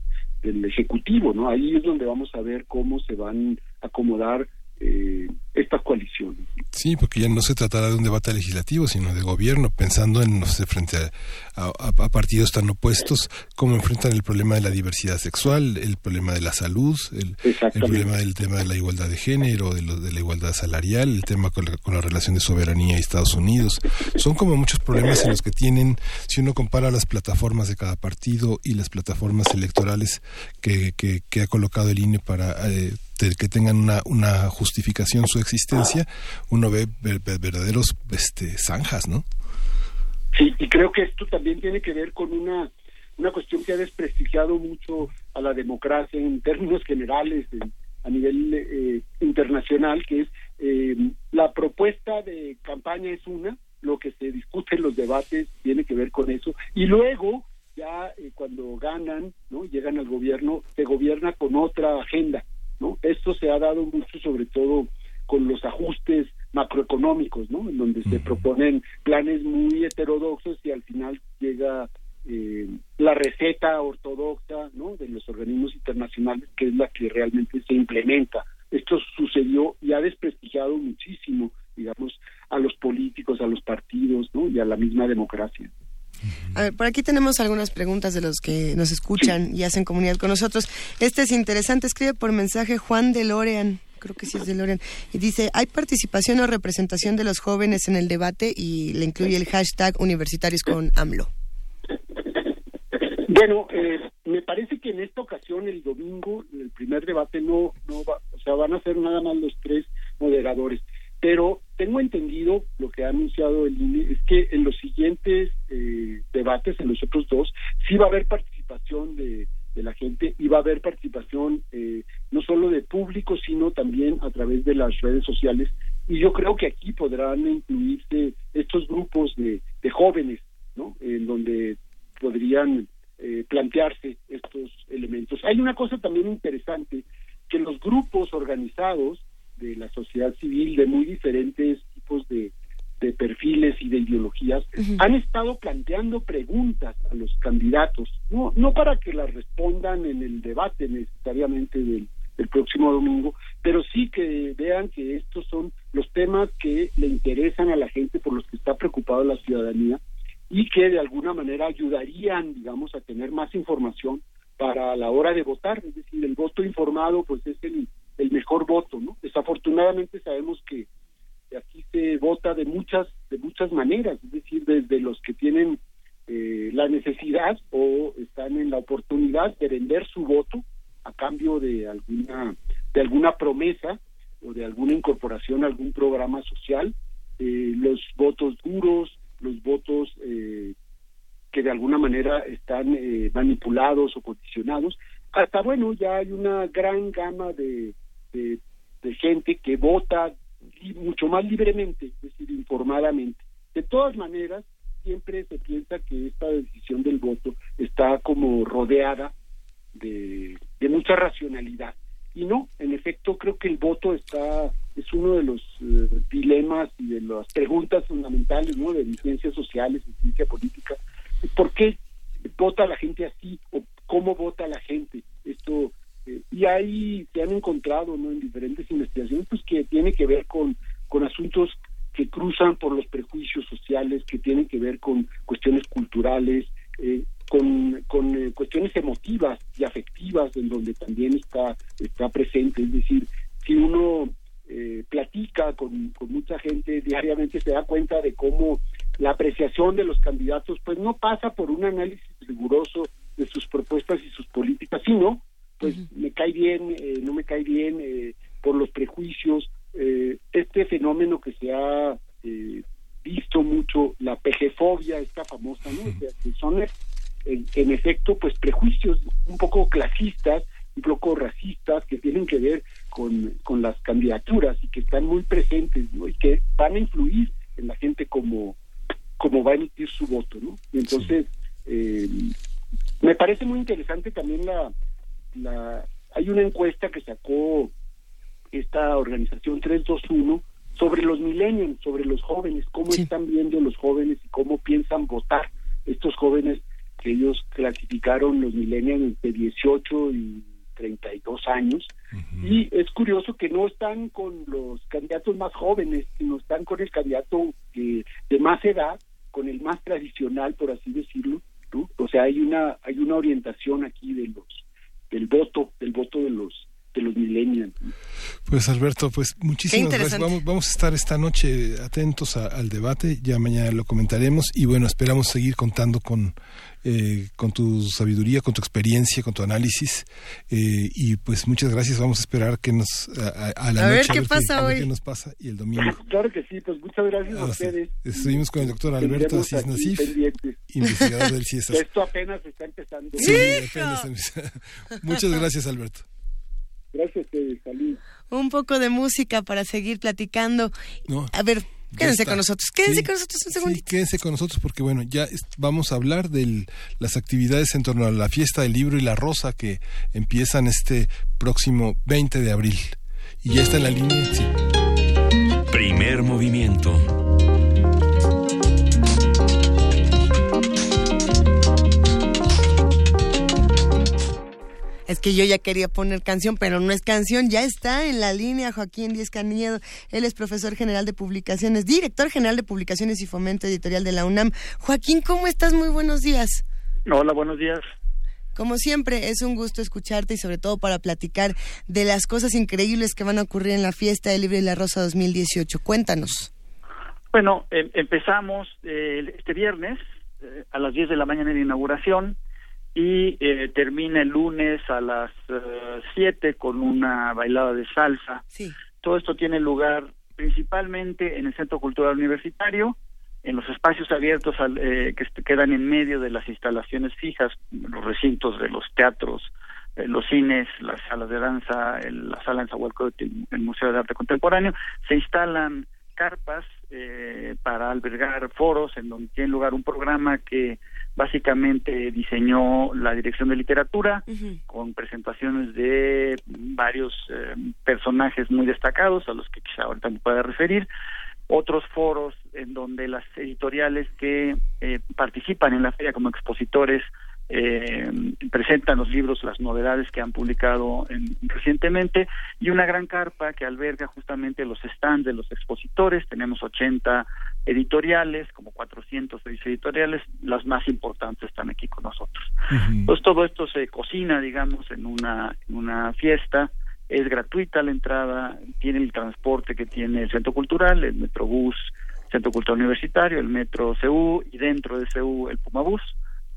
del ejecutivo, ¿no? Ahí es donde vamos a ver cómo se van a acomodar eh, estas coaliciones. Sí, porque ya no se tratará de un debate legislativo, sino de gobierno, pensando en, no sé, frente a, partidos tan opuestos, cómo enfrentan el problema de la diversidad sexual, el problema de la salud, el, problema del tema de la igualdad de género, de, de la igualdad salarial, el tema con la, relación de soberanía y Estados Unidos. Son como muchos problemas en los que tienen, si uno compara las plataformas de cada partido y las plataformas electorales que, que, ha colocado el INE para eh, que tengan una, una justificación su existencia, uno ve verdaderos este, zanjas, ¿no? Sí, y creo que esto también tiene que ver con una, una cuestión que ha desprestigiado mucho a la democracia en términos generales a nivel eh, internacional, que es eh, la propuesta de campaña es una, lo que se discute en los debates tiene que ver con eso, y luego ya eh, cuando ganan, no llegan al gobierno, se gobierna con otra agenda. Esto se ha dado mucho sobre todo con los ajustes macroeconómicos, ¿no? En donde se proponen planes muy heterodoxos y al final llega eh, la receta ortodoxa, ¿no? De los organismos internacionales, que es la que realmente se implementa. Esto sucedió y ha desprestigiado muchísimo, digamos, a los políticos, a los partidos, ¿no? Y a la misma democracia. A ver, por aquí tenemos algunas preguntas de los que nos escuchan y hacen comunidad con nosotros. Este es interesante, escribe por mensaje Juan de Lorean creo que sí es de Lorian, y dice, ¿hay participación o representación de los jóvenes en el debate? Y le incluye el hashtag universitarios con AMLO. Bueno, eh, me parece que en esta ocasión, el domingo, el primer debate no, no va, o sea, van a ser nada más los tres moderadores. Pero tengo entendido, lo que ha anunciado el INE, es que en los siguientes eh, debates, en los otros dos, sí va a haber participación de, la gente y va a haber participación eh, no solo de público, sino también a través de las redes sociales. Y yo creo que aquí podrán incluirse estos grupos de, de jóvenes, ¿no? En donde podrían eh, plantearse estos elementos. Hay una cosa también interesante, que los grupos organizados de la sociedad civil de muy diferentes tipos de, de perfiles y de ideologías han estado planteando preguntas a los candidatos, no, no para que las respondan en el debate necesariamente del, del próximo domingo, pero sí que vean que estos son los temas que le interesan a la gente, por los que está preocupada la ciudadanía y que de alguna manera ayudarían, digamos, a tener más información para la hora de votar, es decir, el voto informado pues es el, el mejor voto, ¿no? Desafortunadamente sabemos que aquí se vota de muchas de muchas maneras, es decir, desde los que tienen eh, la necesidad o están en la oportunidad de vender su voto a cambio de alguna de alguna promesa o de alguna incorporación a algún programa social, eh, los votos duros, los votos eh, que de alguna manera están eh, manipulados o condicionados, hasta bueno, ya hay una gran gama de, de, de gente que vota mucho más libremente, es decir, informadamente. De todas maneras, siempre se piensa que esta decisión del voto está como rodeada de, de mucha racionalidad. Y no, en efecto, creo que el voto está es uno de los eh, dilemas y de las preguntas fundamentales, ¿no? De ciencias sociales y ciencia política. ¿Por qué vota la gente así o cómo vota la gente? Esto eh, y ahí se han encontrado, ¿no? En diferentes investigaciones, pues que tiene que ver con con asuntos que cruzan por los prejuicios sociales, que tienen que ver con cuestiones culturales, eh, con, con eh, cuestiones emotivas y afectivas, en donde también está, está presente. Es decir, si uno eh, platica con, con mucha gente diariamente, se da cuenta de cómo la apreciación de los candidatos pues no pasa por un análisis riguroso de sus propuestas y sus políticas, sino pues me cae bien, eh, no me cae bien, eh, por los prejuicios, eh, este fenómeno que se ha eh, visto mucho, la pejefobia, esta famosa, ¿no? Sea, que son en, en efecto pues prejuicios un poco clasistas, un poco racistas que tienen que ver con, con las candidaturas y que están muy presentes ¿no? y que van a influir en la gente como, como va a emitir su voto, ¿no? Entonces, eh, me parece muy interesante también la, la, hay una encuesta que sacó esta organización 321 sobre los millennials, sobre los jóvenes, cómo están viendo los jóvenes y cómo piensan votar estos jóvenes que ellos clasificaron los millennials entre 18 y 32 años. Y es curioso que no están con los candidatos más jóvenes, sino están con el candidato que- de más edad, con el más tradicional, por así decirlo. ¿no? O sea, hay una hay una orientación aquí de los del voto, del voto de los de los millennials. Pues Alberto, pues muchísimas gracias. Vamos, vamos a estar esta noche atentos a- al debate, ya mañana lo comentaremos y bueno, esperamos seguir contando con, eh, con tu sabiduría, con tu experiencia, con tu análisis eh, y pues muchas gracias. Vamos a esperar que nos a, a- a la A ver noche qué pasa a ver hoy. qué nos pasa y el domingo. Claro que sí, pues muchas gracias a Ah, sí. ustedes. Estuvimos con el doctor Alberto Asís Nasif, investigador del CIESAS. Esto apenas está empezando. Sí, apenas. Muchas gracias, Alberto. Gracias a ustedes, salud. Un poco de música para seguir platicando. No, A ver, quédense con nosotros. Quédense Sí, con nosotros un sí, segundito. quédense con nosotros porque bueno, ya vamos a hablar de las actividades en torno a la fiesta del libro y la rosa que empiezan este próximo 20 de abril. Y ya está en la línea, sí. Primer movimiento. Es que yo ya quería poner canción, pero no es canción, ya está en la línea Joaquín Díez Caniedo. Él es profesor general de publicaciones, director general de publicaciones y fomento editorial de la UNAM. Joaquín, ¿cómo estás? Muy buenos días. Hola, buenos días. Como siempre, es un gusto escucharte y sobre todo para platicar de las cosas increíbles que van a ocurrir en la fiesta del Libro y la Rosa 2018. Cuéntanos. Bueno, em, empezamos eh, este viernes eh, a las 10 de la mañana de inauguración y eh, termina el lunes a las 7 con una bailada de salsa. Sí. Todo esto tiene lugar principalmente en el Centro Cultural Universitario, en los espacios abiertos que quedan en medio de las instalaciones fijas, los recintos de los teatros, los cines, las salas de danza, la sala en Zahualcóyotl, el Museo de Arte Contemporáneo, se instalan carpas eh, para albergar foros en donde tiene lugar un programa que básicamente diseñó la Dirección de Literatura con presentaciones de varios eh, personajes muy destacados a los que quizá ahorita me pueda referir. Otros foros en donde las editoriales que eh, participan en la feria como expositores eh, presentan los libros, las novedades que han publicado recientemente y una gran carpa que alberga justamente los stands de los expositores. Tenemos 80 editoriales, como 400 editoriales, las más importantes están aquí con nosotros. Pues todo esto se cocina, digamos, en una, en una fiesta. Es gratuita la entrada, tiene el transporte que tiene el Centro Cultural, el Metrobús, Centro Cultural Universitario, el Metro CU y dentro de CU el Pumabús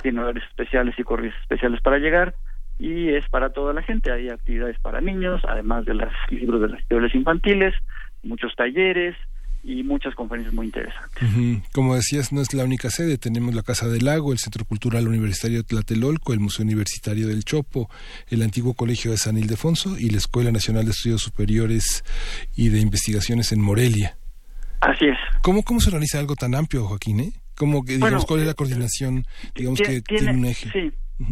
tiene horarios especiales y corridas especiales para llegar y es para toda la gente. Hay actividades para niños, además de los libros de las historias infantiles, muchos talleres y muchas conferencias muy interesantes. Como decías, no es la única sede. Tenemos la Casa del Lago, el Centro Cultural Universitario de Tlatelolco, el Museo Universitario del Chopo, el antiguo Colegio de San Ildefonso y la Escuela Nacional de Estudios Superiores y de Investigaciones en Morelia. Así es. ¿Cómo, cómo se organiza algo tan amplio, Joaquín? Eh? Como que digamos cuál es la eh, coordinación digamos que tiene, un eje sí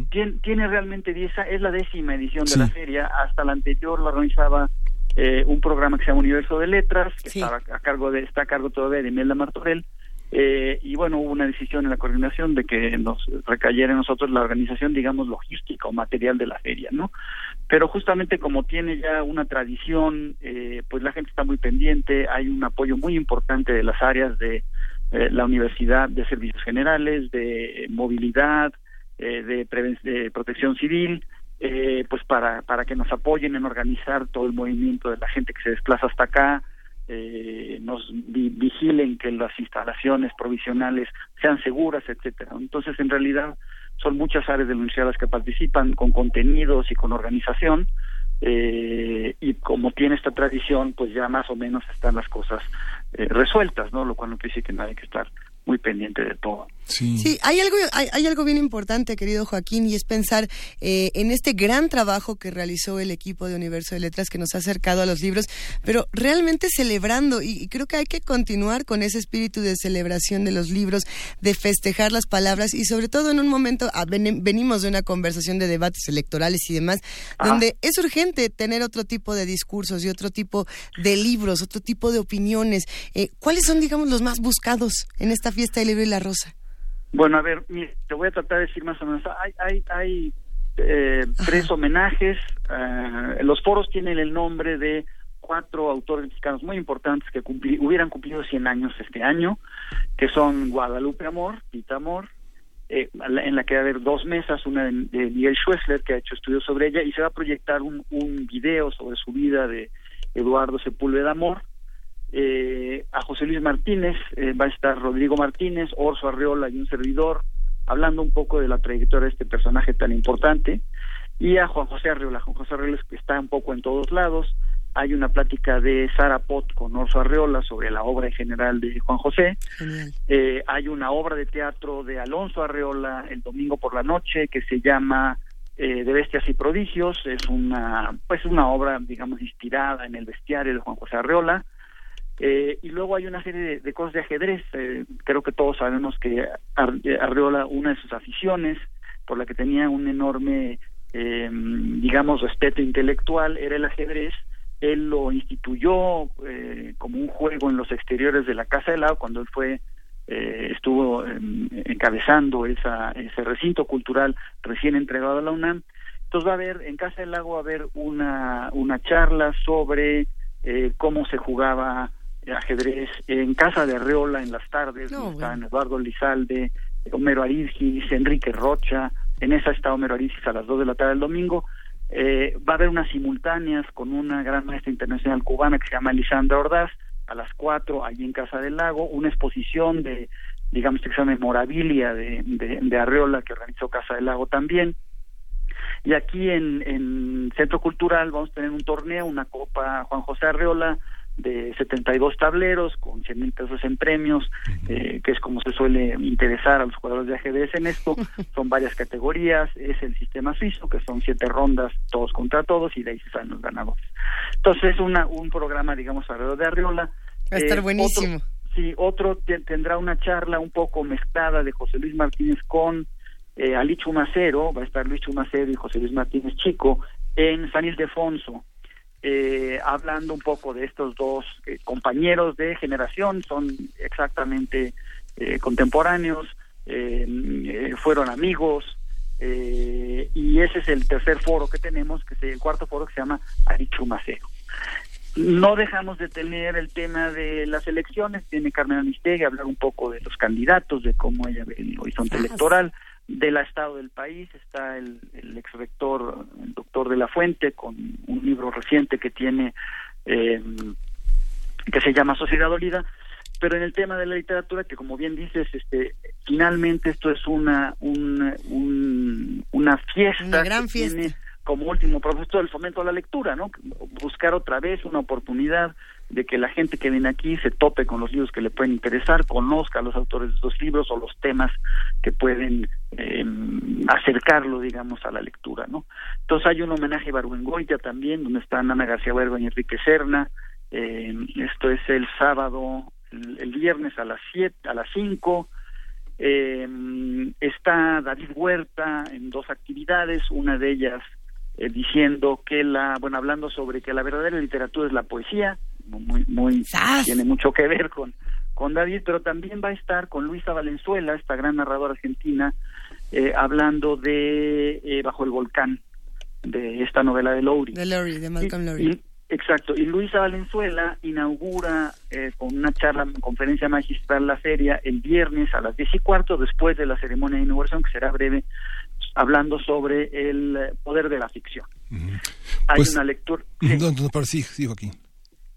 tiene, realmente esa es la décima edición de la feria. Hasta la anterior la organizaba eh, un programa que se llama Universo de Letras que estaba a cargo de está a cargo todavía de Imelda Martorell. Eh, y bueno hubo una decisión en la coordinación de que nos recayera en nosotros la organización digamos logística o material de la feria no pero justamente como tiene ya una tradición eh, pues la gente está muy pendiente hay un apoyo muy importante de las áreas de eh, la Universidad de Servicios Generales, de Movilidad, eh, de, de, Protección Civil, eh, pues para, para que nos apoyen en organizar todo el movimiento de la gente que se desplaza hasta acá, nos vigilen que las instalaciones provisionales sean seguras, etcétera. Entonces, en realidad, son muchas áreas de la universidad las que participan con contenidos y con organización eh, y como tiene esta tradición, pues ya más o menos están las cosas eh, resueltas, ¿no? Lo cual no quiere decir que nadie hay que estar muy pendiente de todo. Sí, hay, algo, hay, algo bien importante, querido Joaquín, y es pensar eh, en este gran trabajo que realizó el equipo de Universo de Letras que nos ha acercado a los libros, pero realmente celebrando, y, creo que hay que continuar con ese espíritu de celebración de los libros, de festejar las palabras, y sobre todo en un momento, ah, venimos de una conversación de debates electorales y demás, donde es urgente tener otro tipo de discursos y otro tipo de libros, otro tipo de opiniones. Eh, ¿Cuáles son, digamos, los más buscados en esta fiesta del libro y la rosa? Bueno, a ver, te voy a tratar de decir más o menos. Hay, hay, hay eh, tres homenajes. Eh, los foros tienen el nombre de cuatro autores mexicanos muy importantes que hubieran cumplido 100 años este año, que son Guadalupe Amor, Pita Amor, eh, en la que va a haber dos mesas, una de, Miguel Schwessler, que ha hecho estudios sobre ella, y se va a proyectar un, un video sobre su vida de Eduardo Sepúlveda Amor, eh, a José Luis Martínez, eh, va a estar Rodrigo Martínez, Orso Arreola y un servidor, hablando un poco de la trayectoria de este personaje tan importante, y a Juan José Arreola. Juan José Arreola está un poco en todos lados. Hay una plática de Sara Pot con Orso Arreola sobre la obra en general de Juan José. Eh, hay una obra de teatro de Alonso Arreola el domingo por la noche que se llama de bestias y prodigios es una pues una obra digamos inspirada en el bestiario de Juan José Arreola eh, y luego hay una serie de, cosas de ajedrez. Eh, creo que todos sabemos que Arreola, una de sus aficiones, por la que tenía un enorme, eh, digamos, respeto intelectual, era el ajedrez. Él lo instituyó como un juego en los exteriores de la Casa del Lago cuando él fue estuvo encabezando esa, ese recinto cultural recién entregado a la UNAM. Entonces va a haber, en Casa del Lago va a haber una, una charla sobre cómo se jugaba ajedrez en casa de Arreola en las tardes, están Eduardo Lizalde, Homero Arizgis, Enrique Rocha, En esa está Homero Arisis a las 2 de la tarde del domingo. Eh, va a haber unas simultáneas con una gran maestra internacional cubana que se llama Lisandra Ordaz a las 4 allí en Casa del Lago, una exposición de, digamos que se llama Memorabilia de, de, de Arreola que organizó Casa del Lago también. Y aquí en, en Centro Cultural vamos a tener un torneo, una Copa Juan José Arreola, de 72 tableros con 100 mil pesos en premios, eh, que es como se suele interesar a los jugadores de ajedrez en esto. Son varias categorías, es el sistema suizo, que son siete rondas, todos contra todos, y de ahí se salen los ganadores. Entonces es una, un programa, digamos, alrededor de Arriola. Va a estar Eh, buenísimo. otro- sí, otro te- tendrá una charla un poco mezclada de José Luis Martínez con eh, Ali Chumacero, va a estar Luis Chumacero y José Luis Martínez Chico en San Ildefonso eh, hablando un poco de estos dos eh, compañeros de generación, son exactamente eh, contemporáneos, eh, fueron amigos, eh, y ese es el tercer foro que tenemos, que es el cuarto foro que se llama Arichu Macero. No dejamos de tener el tema de las elecciones, tiene Carmen Aristegui a hablar un poco de los candidatos, de cómo ella ve el horizonte electoral, del estado del país, está el, el ex rector, el doctor de la Fuente, con un libro reciente que tiene, eh, que se llama Sociedad Dolida, pero en el tema de la literatura, que como bien dices, este, finalmente esto es una, un- un- una fiesta. Una gran fiesta. Como último propósito el fomento a la lectura, ¿no? Buscar otra vez una oportunidad de que la gente que viene aquí se tope con los libros que le pueden interesar, conozca a los autores de estos libros o los temas que pueden eh, acercarlo, digamos, a la lectura, ¿no? Entonces hay un homenaje a Barbuengoya también, donde están Ana García Huerva y Enrique Serna. Eh, esto es el sábado, el, viernes a las siete, a las 5. Eh, está David Huerta en dos actividades, una de ellas eh, diciendo que la, bueno, hablando sobre que la verdadera literatura es la poesía, muy, muy, tiene mucho que ver con, con David, pero también va a estar con Luisa Valenzuela, esta gran narradora argentina, eh, hablando de eh, Bajo el Volcán, de esta novela de Lowry. De Lowry, de Malcolm Y- Lowry. y- exacto. Y Luisa Valenzuela inaugura eh, con una charla, conferencia magistral la feria el viernes a las diez y cuarto, después de la ceremonia de inauguración, que será breve, hablando sobre el poder de la ficción. Hay Pues- una lectura. No, no, pero sí, sí, Joaquín.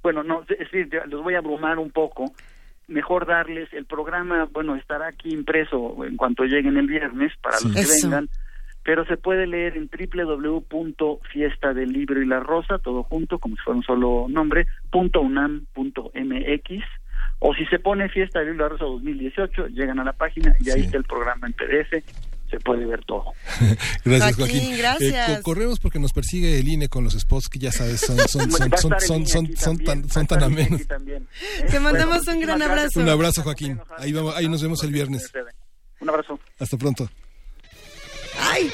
Bueno, no, es decir, los voy a abrumar un poco. Mejor darles el programa, bueno, estará aquí impreso en cuanto lleguen el viernes para los que Eso. vengan, pero se puede leer en www.fiesta del libro y la rosa, todo junto, como si fuera un solo nombre, punto unam punto mx, o si se pone Fiesta del libro y la rosa 2018, llegan a la página y ahí está el programa en PDF, se puede ver todo. Gracias, Joaquín, Joaquín. gracias. Eh, co- corremos porque nos persigue el INE con los spots que ya sabes, son, también, tan, son tan INE amenos. Te mandamos Bueno, un gran abrazo. Un abrazo, Joaquín. Ahí, vamos, ahí nos vemos el viernes. Un abrazo. Hasta pronto. ¡Ay!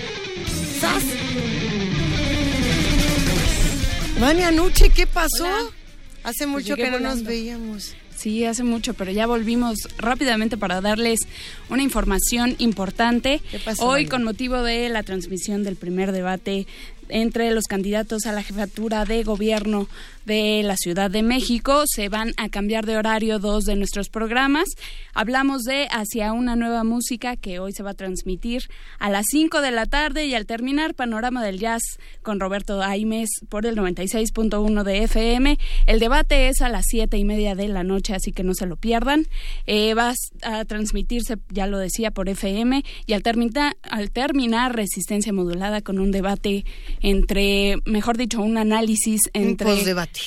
¡Sas! Vania Nuche, ¿qué pasó? Hace mucho llegué que no nos veíamos. Sí, hace mucho, pero ya volvimos rápidamente para darles una información importante. pasó, Hoy, con motivo de la transmisión del primer debate entre los candidatos a la jefatura de gobierno de la Ciudad de México, se van a cambiar de horario dos de nuestros programas. Hablamos de Hacia una nueva música que hoy se va a transmitir a las 5 de la tarde y al terminar Panorama del Jazz con Roberto Aimes por el 96.1 de FM. El debate es a las siete y media de la noche, así que no se lo pierdan. Eh, va a transmitirse, ya lo decía, por FM y al, termina- al terminar Resistencia Modulada con un debate entre, mejor dicho, un análisis entre... Un postdebate.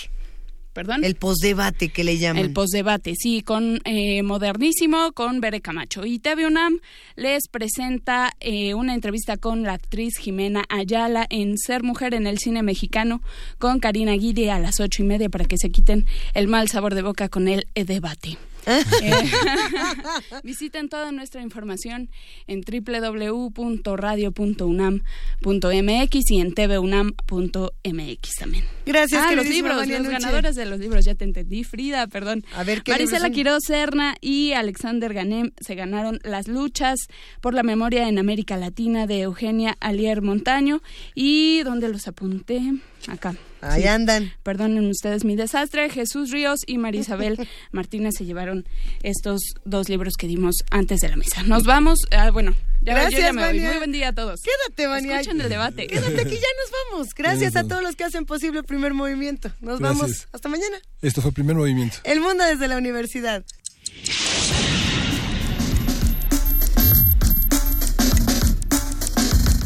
¿Perdón? El postdebate que le llaman. El postdebate, sí, con eh, Modernísimo, con Bere Camacho. Y TV UNAM les presenta eh, una entrevista con la actriz Jimena Ayala en Ser Mujer en el Cine Mexicano con Karina Guidi a las ocho y media para que se quiten el mal sabor de boca con el debate. Eh, visiten toda nuestra información en www.radio.unam.mx y en tvunam.mx también. Gracias, Ah, los libros, los ganadores de los libros, ya te entendí, Frida, perdón. A ver, ¿qué Marisela? Quiroz Serna y Alexander Ganem se ganaron las luchas por la memoria en América Latina de Eugenia Alier Montaño y ¿dónde los apunté? Acá. Ahí andan. Perdonen ustedes mi desastre. Jesús Ríos y Marisabel Martínez se llevaron estos dos libros que dimos antes de la mesa. Nos vamos, ah, bueno, ya, Gracias, yo ya me voy. Vania. Muy buen día a todos. Quédate, Vania. Escuchen el debate. Quédate aquí, ya nos vamos. Gracias a todos los que hacen posible el primer movimiento. Nos Gracias. vamos. Hasta mañana. Esto fue el primer movimiento. El mundo desde la universidad.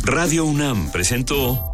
Radio UNAM presentó